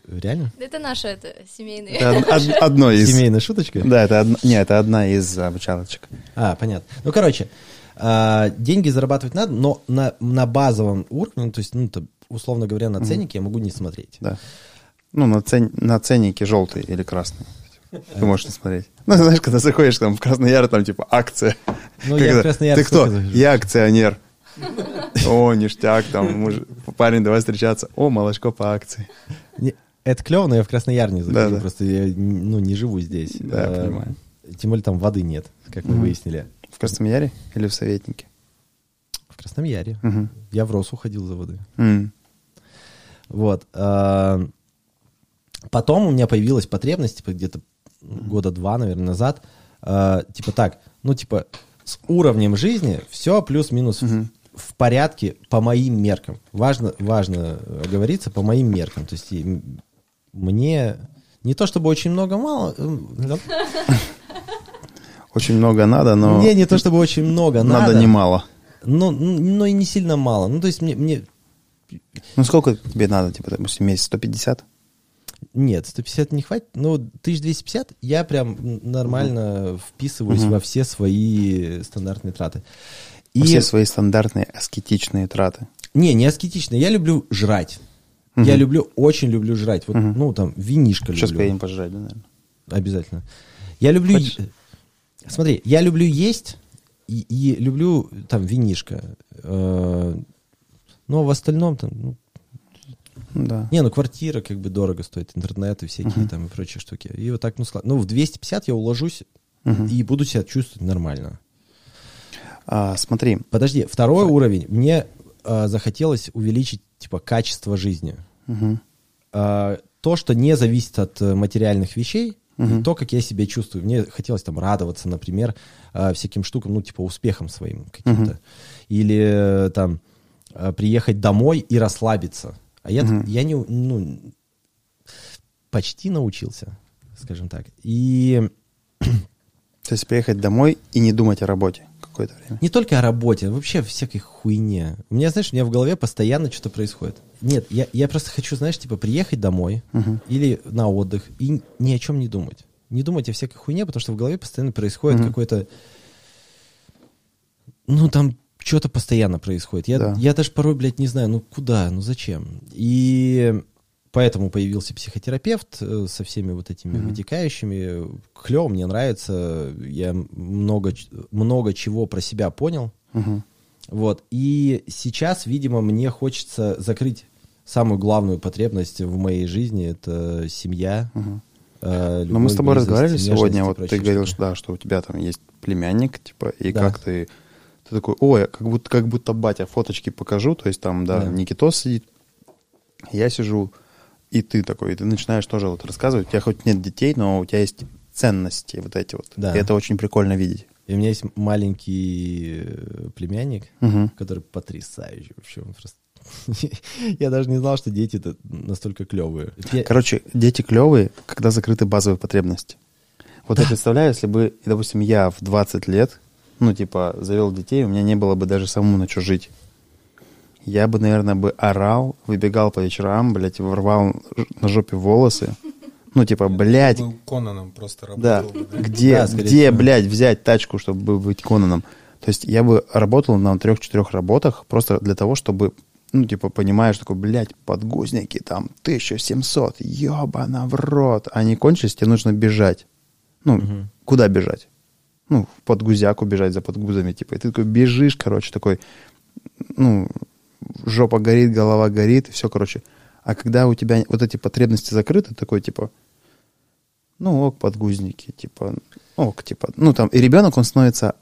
Реально? Это наше это семейное. Это од- од- одно из... Семейная шуточка? Да, это одна, не, это одна из обучалочек. А, понятно. Ну, короче, а, деньги зарабатывать надо, но на, на базовом уровне, ну, то есть, ну, то, условно говоря, на ценнике я могу не смотреть. Да. Ну, на, цен, на ценнике желтый или красный. Ты можешь не смотреть. Ну, знаешь, когда заходишь там в Красный Яр, там типа акция. Ну, я в Красный Яр Ты кто? Я акционер. О, ништяк, там, муж- парень, давай встречаться. О, молочко по акции. Не- Это клево, но я в Красный Яр не захожу, Да-да. просто я ну, не живу здесь. Да, я А, понимаю. Тем более там воды нет, как мы Мгм. выяснили. В Красном Яре или в Советнике? В Красном Яре. Мгм. Я в Росу ходил за водой. М. Вот. а, Потом у меня появилась потребность, типа, где-то года два, наверное, назад, а, типа так, ну, типа, с уровнем жизни все плюс-минус Мгм. В порядке по моим меркам. Важно, важно говориться по моим меркам. То есть мне не то чтобы очень много мало, Очень много надо, но мне не то чтобы очень много надо, надо немало. но, но и не сильно мало. Ну, то есть мне, мне Ну, сколько тебе надо, типа, допустим, месяц? 150? Нет, 150 не хватит. Ну, 1250 я прям нормально вписываюсь Мгм. во все свои стандартные траты. И... Все свои стандартные аскетичные траты. Не, не аскетично. Я люблю жрать. Мгм. Я люблю, очень люблю жрать. Вот, Мгм. ну, там, винишко Сейчас люблю. поедем пожрать, да, наверное? Обязательно. Я люблю... Хочешь? Смотри, я люблю есть и, и люблю там винишко. Э, Но в остальном там... ну, Да. Не, ну квартира как бы дорого стоит, интернет и всякие Мгм. там и прочие штуки. И вот так, ну, склад- ну в 250 я уложусь Мгм. и буду себя чувствовать нормально. А, смотри, Подожди, второй уровень. Мне а, захотелось увеличить, типа, качество жизни. Мгм. А, то, что не зависит от э, материальных вещей, Мгм. то, как я себя чувствую. Мне хотелось там радоваться, например, а, всяким штукам, ну, типа, успехам своим каким-то. Мгм. Или э, там а, приехать домой и расслабиться. А я, Мгм. я не, ну, почти научился, скажем так. И то есть приехать домой и не думать о работе какое-то время. Не только о работе, а вообще о всякой хуйне. У меня, знаешь, у меня в голове постоянно что-то происходит. Нет, я, я просто хочу, знаешь, типа приехать домой Мгм. или на отдых и ни о чем не думать. Не думать о всякой хуйне, потому что в голове постоянно происходит Мгм. какой-то... Ну, там что-то постоянно происходит. Я, Да. я даже порой, блядь, не знаю, ну куда, ну зачем. И поэтому появился психотерапевт э, со всеми вот этими Мгм. вытекающими. Клево, мне нравится. Я много, много чего про себя понял. Мгм. Вот. И сейчас, видимо, мне хочется закрыть самую главную потребность в моей жизни. Это семья. Мгм. э, Но мы с тобой разговаривали сегодня, вот ты говорил, что да, что у тебя там есть племянник, типа, и Да. как ты, ты такой, ой, как будто, как будто батя фоточки покажу, то есть там, да, Да. Никитос сидит, я сижу, и ты такой, и ты начинаешь тоже вот рассказывать, у тебя хоть нет детей, но у тебя есть ценности вот эти вот, Да. и это очень прикольно видеть. И у меня есть маленький э, племянник, Мгм. который потрясающий вообще. он просто- Я даже не знал, что дети настолько клевые. Короче, дети клевые, когда закрыты базовые потребности. Вот я представляю, если бы, допустим, я в 20 лет, ну, типа, завел детей, у меня не было бы даже самому на что жить. Я бы, наверное, бы орал, выбегал по вечерам, блядь, ворвал на жопе волосы. Ну, типа, блядь, Был Конаном просто да, работал бы, да. где, Да, где, всего. блядь, взять тачку, чтобы быть Конаном? То есть я бы работал на трех-четырех работах просто для того, чтобы, ну, типа, понимаешь, такой, блядь, подгузники там 1700, ебана в рот. Они кончились, тебе нужно бежать. Ну, Мгм. куда бежать? Ну, в подгузяку бежать за подгузами, типа. И ты такой бежишь, короче, такой, ну, жопа горит, голова горит, и все, короче. А когда у тебя вот эти потребности закрыты, такой, типа, ну, ок, подгузники, типа, ок, типа, ну, там, и ребенок, он становится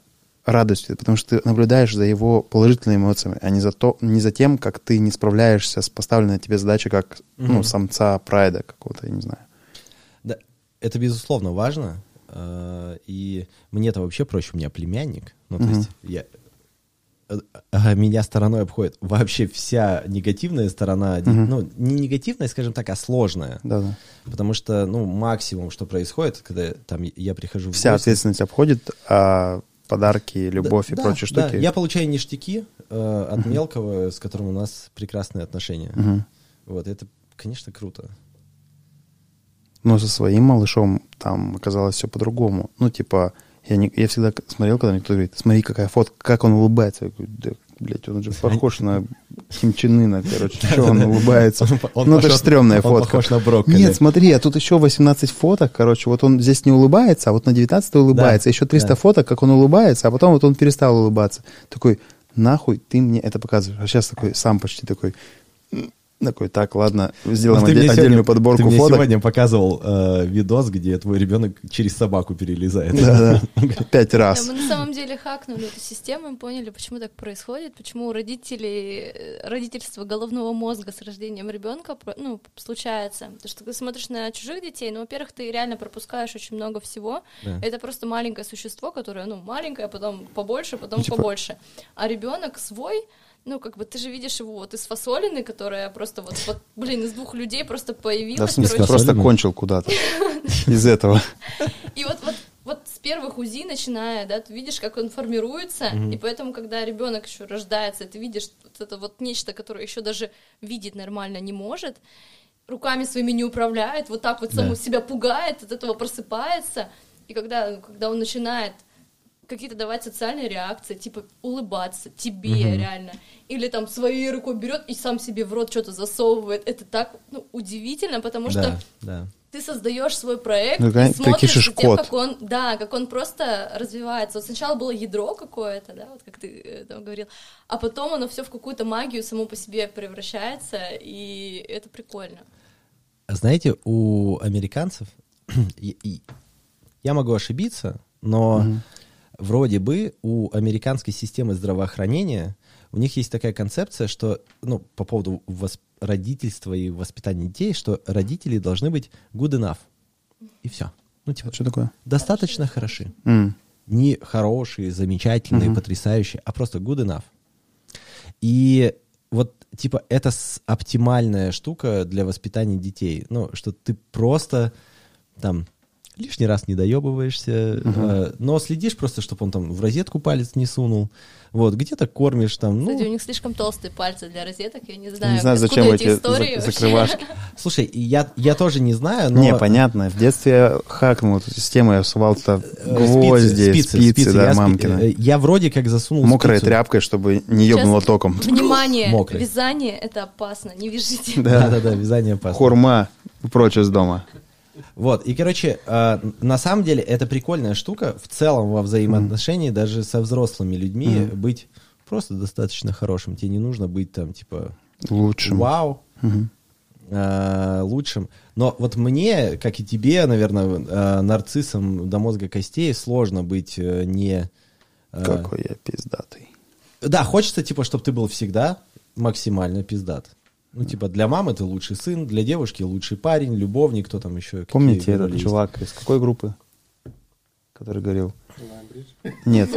радостью, потому что ты наблюдаешь за его положительными эмоциями, а не за, то, не за тем, как ты не справляешься с поставленной тебе задачей, как, ну, Мгм. самца прайда какого-то, я не знаю. Да, это безусловно важно. э, И мне-то вообще проще, у меня племянник. Ну, то Мгм. есть я... Меня стороной обходит вообще вся негативная сторона. Мгм. Ну, не негативная, скажем так, а сложная. Да-да. Потому что, ну, максимум, что происходит, когда там я прихожу в Вся гости- ответственность обходит, а подарки, любовь Да, и да, прочие да. штуки. Я получаю ништяки э, от мелкого, с которым у нас прекрасные отношения. Мгм. Вот, это, конечно, круто. Но со своим малышом там оказалось все по-другому. Ну, типа, я, не, я всегда смотрел, когда мне кто-то говорит, смотри, какая фотка, как он улыбается. Я говорю, да, блядь, он же похож на Ким Чен Ына, короче, что он улыбается. Ну, это же стрёмная фотка. похож на брокколи. Нет, смотри, а тут еще 18 фоток, короче, вот он здесь не улыбается, а вот на 19 улыбается, еще 300 да. фоток, как он улыбается, а потом вот он перестал улыбаться. Такой, нахуй ты мне это показываешь? А сейчас такой, сам почти такой, такой, так, ладно, сделаем ты оде- мне отдельную сегодня- подборку ты мне фоток. сегодня показывал э, видос, где твой ребенок через собаку перелезает. Да, да, пять Да, раз. мы на самом деле хакнули эту систему и поняли, почему так происходит, почему у родителей э, родительство головного мозга с рождением ребенка ну, случается. Потому что ты смотришь на чужих детей, ну, во-первых, ты реально пропускаешь очень много всего. Да. Это просто маленькое существо, которое, ну, маленькое, потом побольше, потом Ну, типа- побольше. А ребенок свой, ну, как бы ты же видишь его вот из фасолины, которая просто вот, вот блин, из двух людей просто появилась. Да, в смысле, короче. просто кончил куда-то из этого. И вот, вот, вот с первых УЗИ начиная, да, ты видишь, как он формируется, и поэтому, когда ребенок еще рождается, ты видишь вот это вот нечто, которое еще даже видеть нормально не может, руками своими не управляет, вот так вот Да. саму себя пугает, от этого просыпается, и когда, когда он начинает какие-то давать социальные реакции, типа улыбаться тебе Мгм. реально, или там своей рукой берет и сам себе в рот что-то засовывает, это так ну, удивительно, потому что Да, да. ты создаешь свой проект Ну, и смотришь тем, код. как он, да, как он просто развивается. Вот сначала было ядро какое-то, да, вот как ты э, там говорил, а потом оно все в какую-то магию само по себе превращается, и это прикольно. Знаете, у американцев, и- и- я могу ошибиться, но вроде бы у американской системы здравоохранения у них есть такая концепция, что, ну, по поводу вос- родительства и воспитания детей, что родители должны быть good enough. И все. Ну, типа, Что такое? достаточно хороши. М. Не хорошие, замечательные, Мгм. потрясающие, а просто good enough. И вот, типа, это оптимальная штука для воспитания детей. Ну, что ты просто там лишний раз не доебываешься, э, но следишь просто, чтобы он там в розетку палец не сунул. Вот, где-то кормишь там, ну... Кстати, у них слишком толстые пальцы для розеток, я не знаю, Не знаю, зачем эти эти истории вообще. закрывашки. Слушай, я, я тоже не знаю, но... Не, понятно. В детстве я хакнул эту систему, я всувал туда э, гвозди, спицы, да, Я, спи- мамкины. э, я вроде как засунул Мокрой спицу. тряпкой, чтобы не ебнуло Сейчас- током. Внимание, Мокрый. вязание — это опасно, не вяжите. Да-да-да, вязание опасно. Хурма и прочее из дома. Вот, и, короче, э, на самом деле это прикольная штука в целом во взаимоотношении даже со взрослыми людьми быть просто достаточно хорошим. Тебе не нужно быть там, типа, Лучшим. вау, Мгм. э, лучшим. Но вот мне, как и тебе, наверное, э, нарциссом до мозга костей сложно быть э, не... э, Какой я пиздатый. Да, хочется, типа, чтобы ты был всегда максимально пиздат. Ну, типа, для мамы ты лучший сын, для девушки лучший парень, любовник, кто там еще. Помните этот есть? чувак из какой группы? Который говорил... Нет.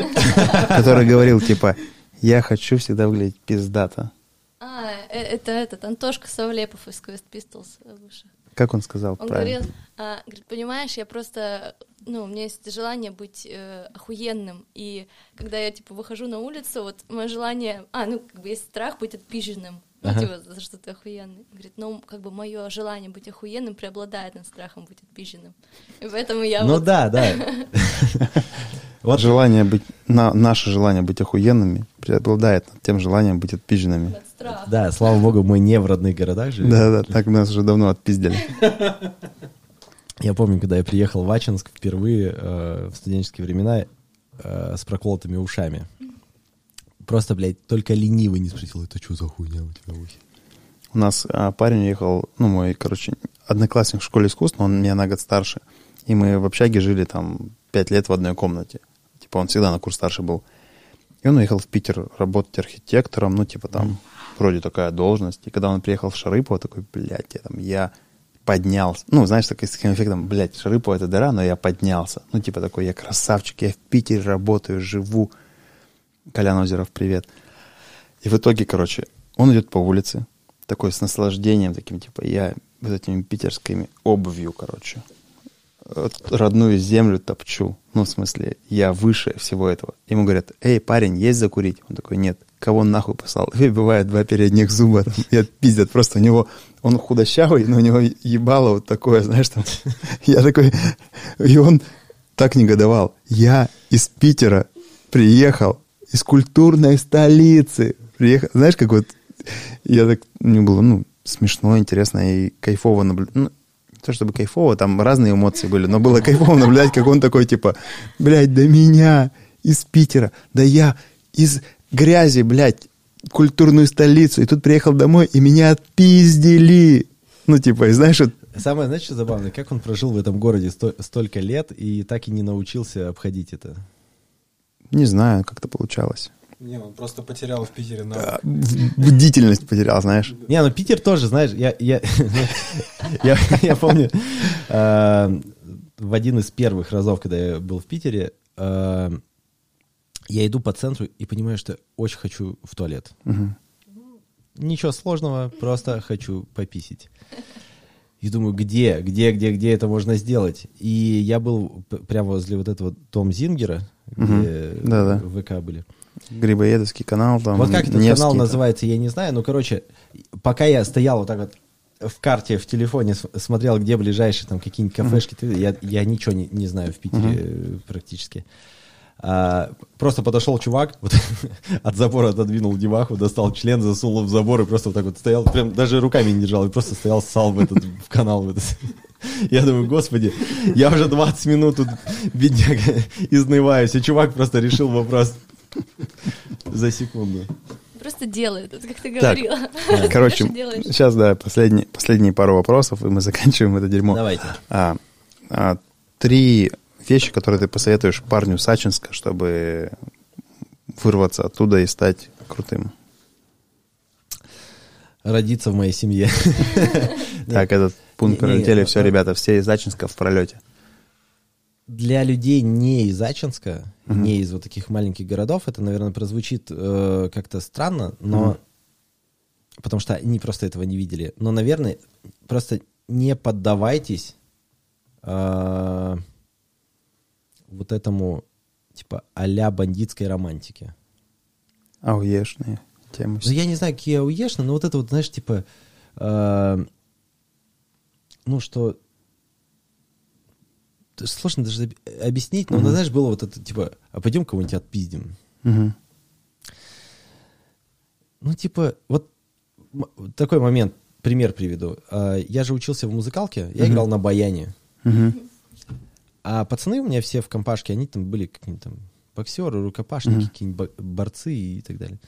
Который говорил, типа, я хочу всегда выглядеть пиздато. А, э, это этот, Антошка Савлепов из Quest Pistols э, выше. Как он сказал Он правильно? говорил, а, говорит, понимаешь, я просто, ну, у меня есть желание быть э, охуенным, и когда я, типа, выхожу на улицу, вот мое желание, а, ну, как бы есть страх быть отпизженным, ну, Ага. типа, за что ты охуенный. Говорит, ну, как бы мое желание быть охуенным преобладает над страхом быть отпизженным. И поэтому я Ну вот... да, да. Вот Желание быть, на, наше желание быть охуенными преобладает над тем желанием быть отпизженными. Да, слава богу, мы не в родных городах живем. Да-да, так нас уже давно отпиздили. Я помню, когда я приехал в Ачинск впервые э, в студенческие времена э, с проколотыми ушами. Просто, блядь, только ленивый не спросил, это что за хуйня у тебя в ухе? У нас а, парень ехал, ну, мой, короче, одноклассник в школе искусств, но он меня на год старше. И мы в общаге жили там пять лет в одной комнате. Типа он всегда на курс старше был. И он уехал в Питер работать архитектором, ну, типа там вроде такая должность. И когда он приехал в Шарыпово, такой, блядь, я там, я поднялся. Ну, знаешь, такой с таким эффектом, блядь, Шарыпово это дыра, но я поднялся. Ну, типа такой, я красавчик, я в Питере работаю, живу. Колян Озеров, привет. И в итоге, короче, он идет по улице, такой с наслаждением, таким, типа, я вот этими питерскими обувью, короче, родную землю топчу. Ну, в смысле, я выше всего этого. Ему говорят, эй, парень, есть закурить? Он такой, нет. Кого он нахуй послал? Выбивает два передних зуба там, и отпиздят. Просто у него, он худощавый, но у него ебало вот такое, знаешь, там. Я такой, и он так негодовал. Я из Питера приехал, из культурной столицы. Приехал, знаешь, как вот, я так, мне было, ну, смешно, интересно и кайфово наблюдать. Ну, то чтобы кайфово, там разные эмоции были, но было кайфово наблюдать, как он такой, типа, блядь, да меня из Питера, да я из грязи, блядь, культурную столицу, и тут приехал домой, и меня отпиздили. Ну, типа, и знаешь, вот, Самое, знаешь, что забавное, как он прожил в этом городе сто- столько лет и так и не научился обходить это. Не знаю, как это получалось. Не, он просто потерял в Питере на... В- Бдительность потерял, знаешь. Не, ну Питер тоже, знаешь, я, я, я, я помню, э, в один из первых разов, когда я был в Питере, э, я иду по центру и понимаю, что очень хочу в туалет. Ничего сложного, просто хочу пописить. И думаю, где, где, где, где это можно сделать? И я был прямо возле вот этого Том Зингера, где Мгм. Да-да. ВК были. Грибоедовский канал там. Вот как этот канал там. называется, я не знаю. Ну, короче, пока я стоял вот так вот в карте, в телефоне, смотрел, где ближайшие там какие-нибудь кафешки, я, я ничего не, не знаю в Питере э, практически. А, просто подошел чувак, вот, от забора отодвинул деваху, достал член, засунул в забор и просто вот так вот стоял, прям даже руками не держал, и просто стоял, ссал в этот в канал. В этот. Я думаю, господи, я уже 20 минут тут, бедняга, изнываюсь, и чувак просто решил вопрос за секунду. Просто делает, вот как ты Так, говорила. Короче, Дальше делаешь. сейчас, да, последние, последние пару вопросов, и мы заканчиваем это дерьмо. Давайте. А, а, три вещи, которые ты посоветуешь парню Сачинска, чтобы вырваться оттуда и стать крутым. Родиться в моей семье. Так, этот пункт пролетели, все, ребята, все из Сачинска в пролете. Для людей не из Ачинска, не из вот таких маленьких городов, это, наверное, прозвучит э, как-то странно, но потому что они просто этого не видели. Но, наверное, просто не поддавайтесь э, вот этому, типа, а-ля бандитской романтике. Ауешные темы. Ну, я не знаю, какие ауешные, но вот это вот, знаешь, типа, э, ну, что... Сложно даже об- объяснить, но, Мгм. знаешь, было вот это, типа, а пойдем кого-нибудь отпиздим. Мгм. Ну, типа, вот такой момент, пример приведу. А, Я же учился в музыкалке, я Мгм. играл на баяне. Мгм. А пацаны у меня все в компашке, они там были какие-нибудь там боксеры, рукопашники, Мгм. какие-нибудь бо- борцы и так далее.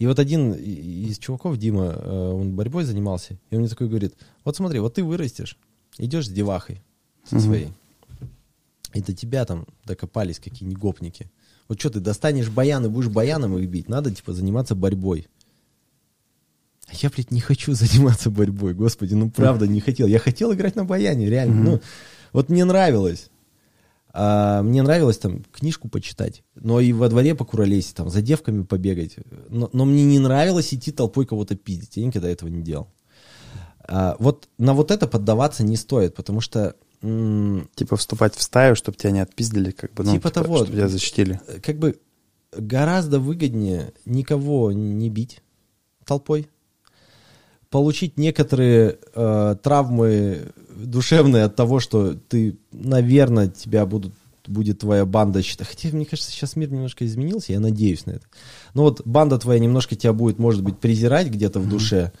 И вот один из чуваков, Дима, э, он борьбой занимался, и он мне такой говорит, вот смотри, вот ты вырастешь, идешь с девахой со своей, и до тебя там докопались какие-нибудь гопники. Вот что, ты достанешь баян и будешь баяном их бить? Надо, типа, заниматься борьбой. А я, блядь, не хочу заниматься борьбой, господи, ну правда не хотел. Я хотел играть на баяне, реально. Мгм. Ну, вот мне нравилось. А, мне нравилось там книжку почитать, но и во дворе покуролесить, там, за девками побегать. Но, но мне не нравилось идти толпой кого-то пиздить. Я никогда этого не делал. А, вот на вот это поддаваться не стоит, потому что Типа вступать в стаю, чтобы тебя не отпиздили, как бы, ну, Типа того. чтобы тебя защитили. как бы гораздо выгоднее никого не бить толпой, получить некоторые э, травмы душевные от того, что ты, наверное, тебя будут будет твоя банда считать. Хотя, мне кажется, сейчас мир немножко изменился, я надеюсь на это. Но вот банда твоя немножко тебя будет, может быть, презирать где-то в душе.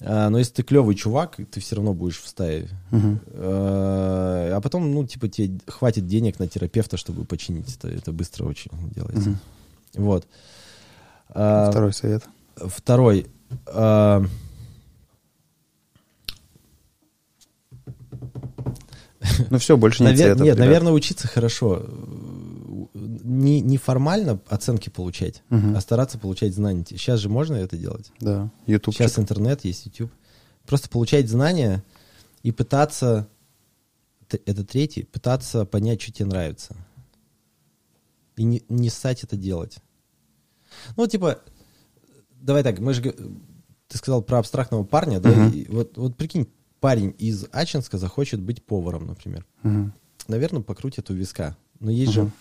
А, но если ты клевый чувак, ты все равно будешь в стае. Мгм. А а потом, ну, типа, тебе хватит денег на терапевта, чтобы починить это. Это быстро очень делается. Мгм. Вот. А, Второй совет. Второй. а, Ну все, больше нет навер- советов. Нет, ребят. наверное, учиться хорошо. Не, не формально оценки получать, Мгм. а стараться получать знания. Сейчас же можно это делать. Да, YouTube. Сейчас интернет, есть YouTube. Просто получать знания и пытаться, это третий, пытаться понять, что тебе нравится. И не, не ссать это делать. Ну, типа, давай так, мы же, ты сказал про абстрактного парня, да? Мгм. И вот, вот прикинь, парень из Ачинска захочет быть поваром, например. Наверное, покрутит у виска. Но есть же, Мгм.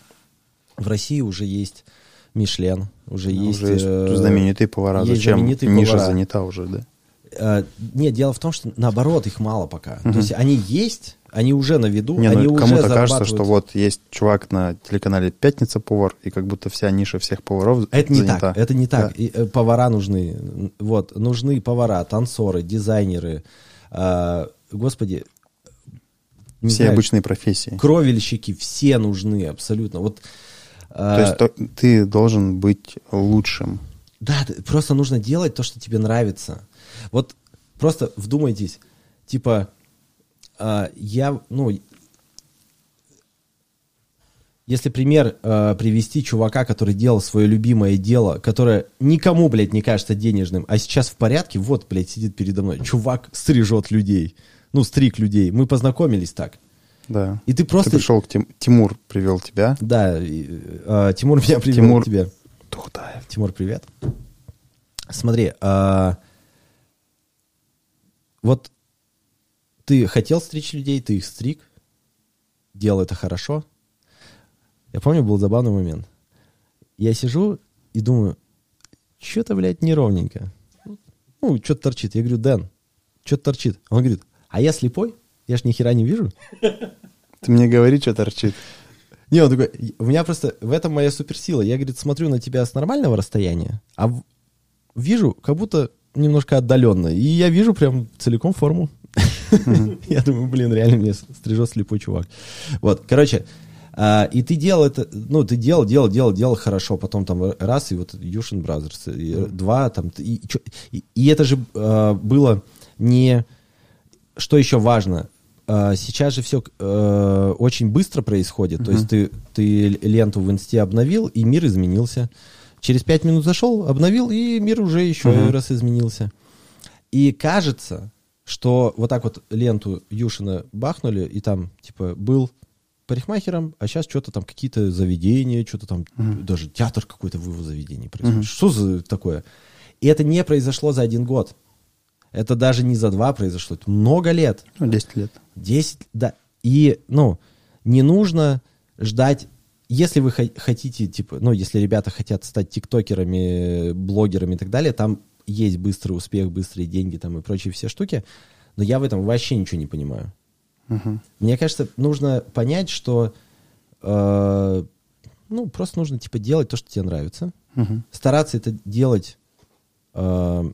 в России уже есть Мишлен, уже Ну, есть... уже есть э, знаменитые повара. есть Зачем? знаменитые Ниша повара. занята уже, да? Э, Нет, дело в том, что наоборот, их мало пока. Мгм. То есть они есть, они уже на виду, Не, они ну уже кому-то кажется, что вот есть чувак на телеканале «Пятница повар», и как будто вся ниша всех поваров Это не занята. так, это не так. Да. И, э, повара нужны. Вот, нужны повара, танцоры, дизайнеры. А, господи, не Все знаю, обычные профессии. кровельщики, все нужны абсолютно. Вот, а, То есть то- ты должен быть лучшим. Да, просто нужно делать то, что тебе нравится. Вот просто вдумайтесь, типа, а, я, ну, если пример а, привести чувака, который делал свое любимое дело, которое никому, блядь, не кажется денежным, а сейчас в порядке, вот, блядь, сидит передо мной, чувак стрижет людей, ну, стриг людей, мы познакомились так. Да. И ты просто... Ты пришел к Тим- Тимур, привел тебя. Да, и, а, Тимур меня привел Тимур- к тебе. Тухтаев. Тимур, привет. Смотри, а, вот ты хотел стричь людей, ты их стриг, делал это хорошо. Я помню, был забавный момент. Я сижу и думаю, что-то, блядь, неровненько. Ну, что-то торчит. Я говорю, Дэн, что-то торчит. Он говорит, а я слепой? Я ж ни хера не вижу. Ты мне говори, что торчит. Не, он такой, у меня просто в этом моя суперсила. Я, говорит, смотрю на тебя с нормального расстояния, а вижу как будто немножко отдаленно. И я вижу прям целиком форму. Я думаю, блин, реально мне стрижет слепой чувак. Вот, короче, и ты делал это, ну, ты делал, делал, делал, делал хорошо, потом там раз, и вот Yushin Brothers, два, там, и, и- и это же а, было не... Что еще важно? А, Сейчас же все очень быстро происходит. То есть ты, ты ленту в инсте обновил, и мир изменился. Через пять минут зашел, обновил, и мир уже еще Мгм. раз изменился. И кажется, что вот так вот ленту Юшина бахнули, и там, типа, был парикмахером, а сейчас что-то там, какие-то заведения, что-то там, даже театр какой-то вывоз заведений происходит. Что за такое? И это не произошло за один год. Это даже не за два произошло, это много лет. Ну, 10 лет. 10, да. И, ну, не нужно ждать если вы хотите, типа, ну, если ребята хотят стать тиктокерами, блогерами и так далее, там есть быстрый успех, быстрые деньги там и прочие все штуки, но я в этом вообще ничего не понимаю. Мгм. Мне кажется, нужно понять, что э, ну, просто нужно, типа, делать то, что тебе нравится. Мгм. Стараться это делать э,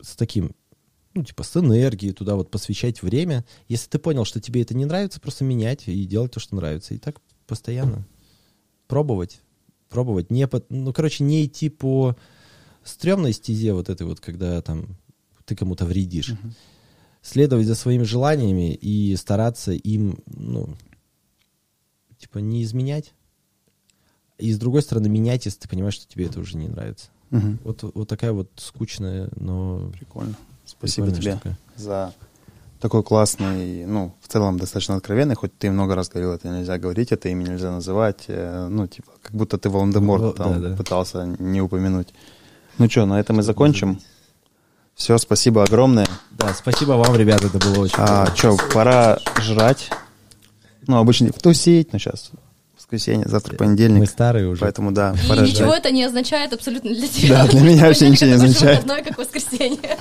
с таким, ну, типа, с энергией, туда вот посвящать время. Если ты понял, что тебе это не нравится, просто менять и делать то, что нравится. И так постоянно пробовать. Пробовать. Не по, ну, короче, не идти по стрёмной стезе вот этой вот, когда там ты кому-то вредишь. Следовать за своими желаниями и стараться им, ну, типа, не изменять. И с другой стороны, менять, если ты понимаешь, что тебе это уже не нравится. Мгм. Вот, вот такая вот скучная, но Прикольно. Спасибо тебе штука. за такой классный, ну, в целом достаточно откровенный, хоть ты много раз говорил, это нельзя говорить, это имя нельзя называть, э, ну, типа, как будто ты Волан-де-Морт Во- там да, да. пытался не упомянуть. Ну что, на этом мы закончим. Все, спасибо огромное. Да, спасибо вам, ребята, это было очень А, что, пора жрать. Ну, обычно тусить, но сейчас воскресенье, завтра э, понедельник. Мы старые уже. Поэтому, да, И пора ничего жрать. это не означает абсолютно для тебя. Да, для меня вообще ничего не означает. как воскресенье.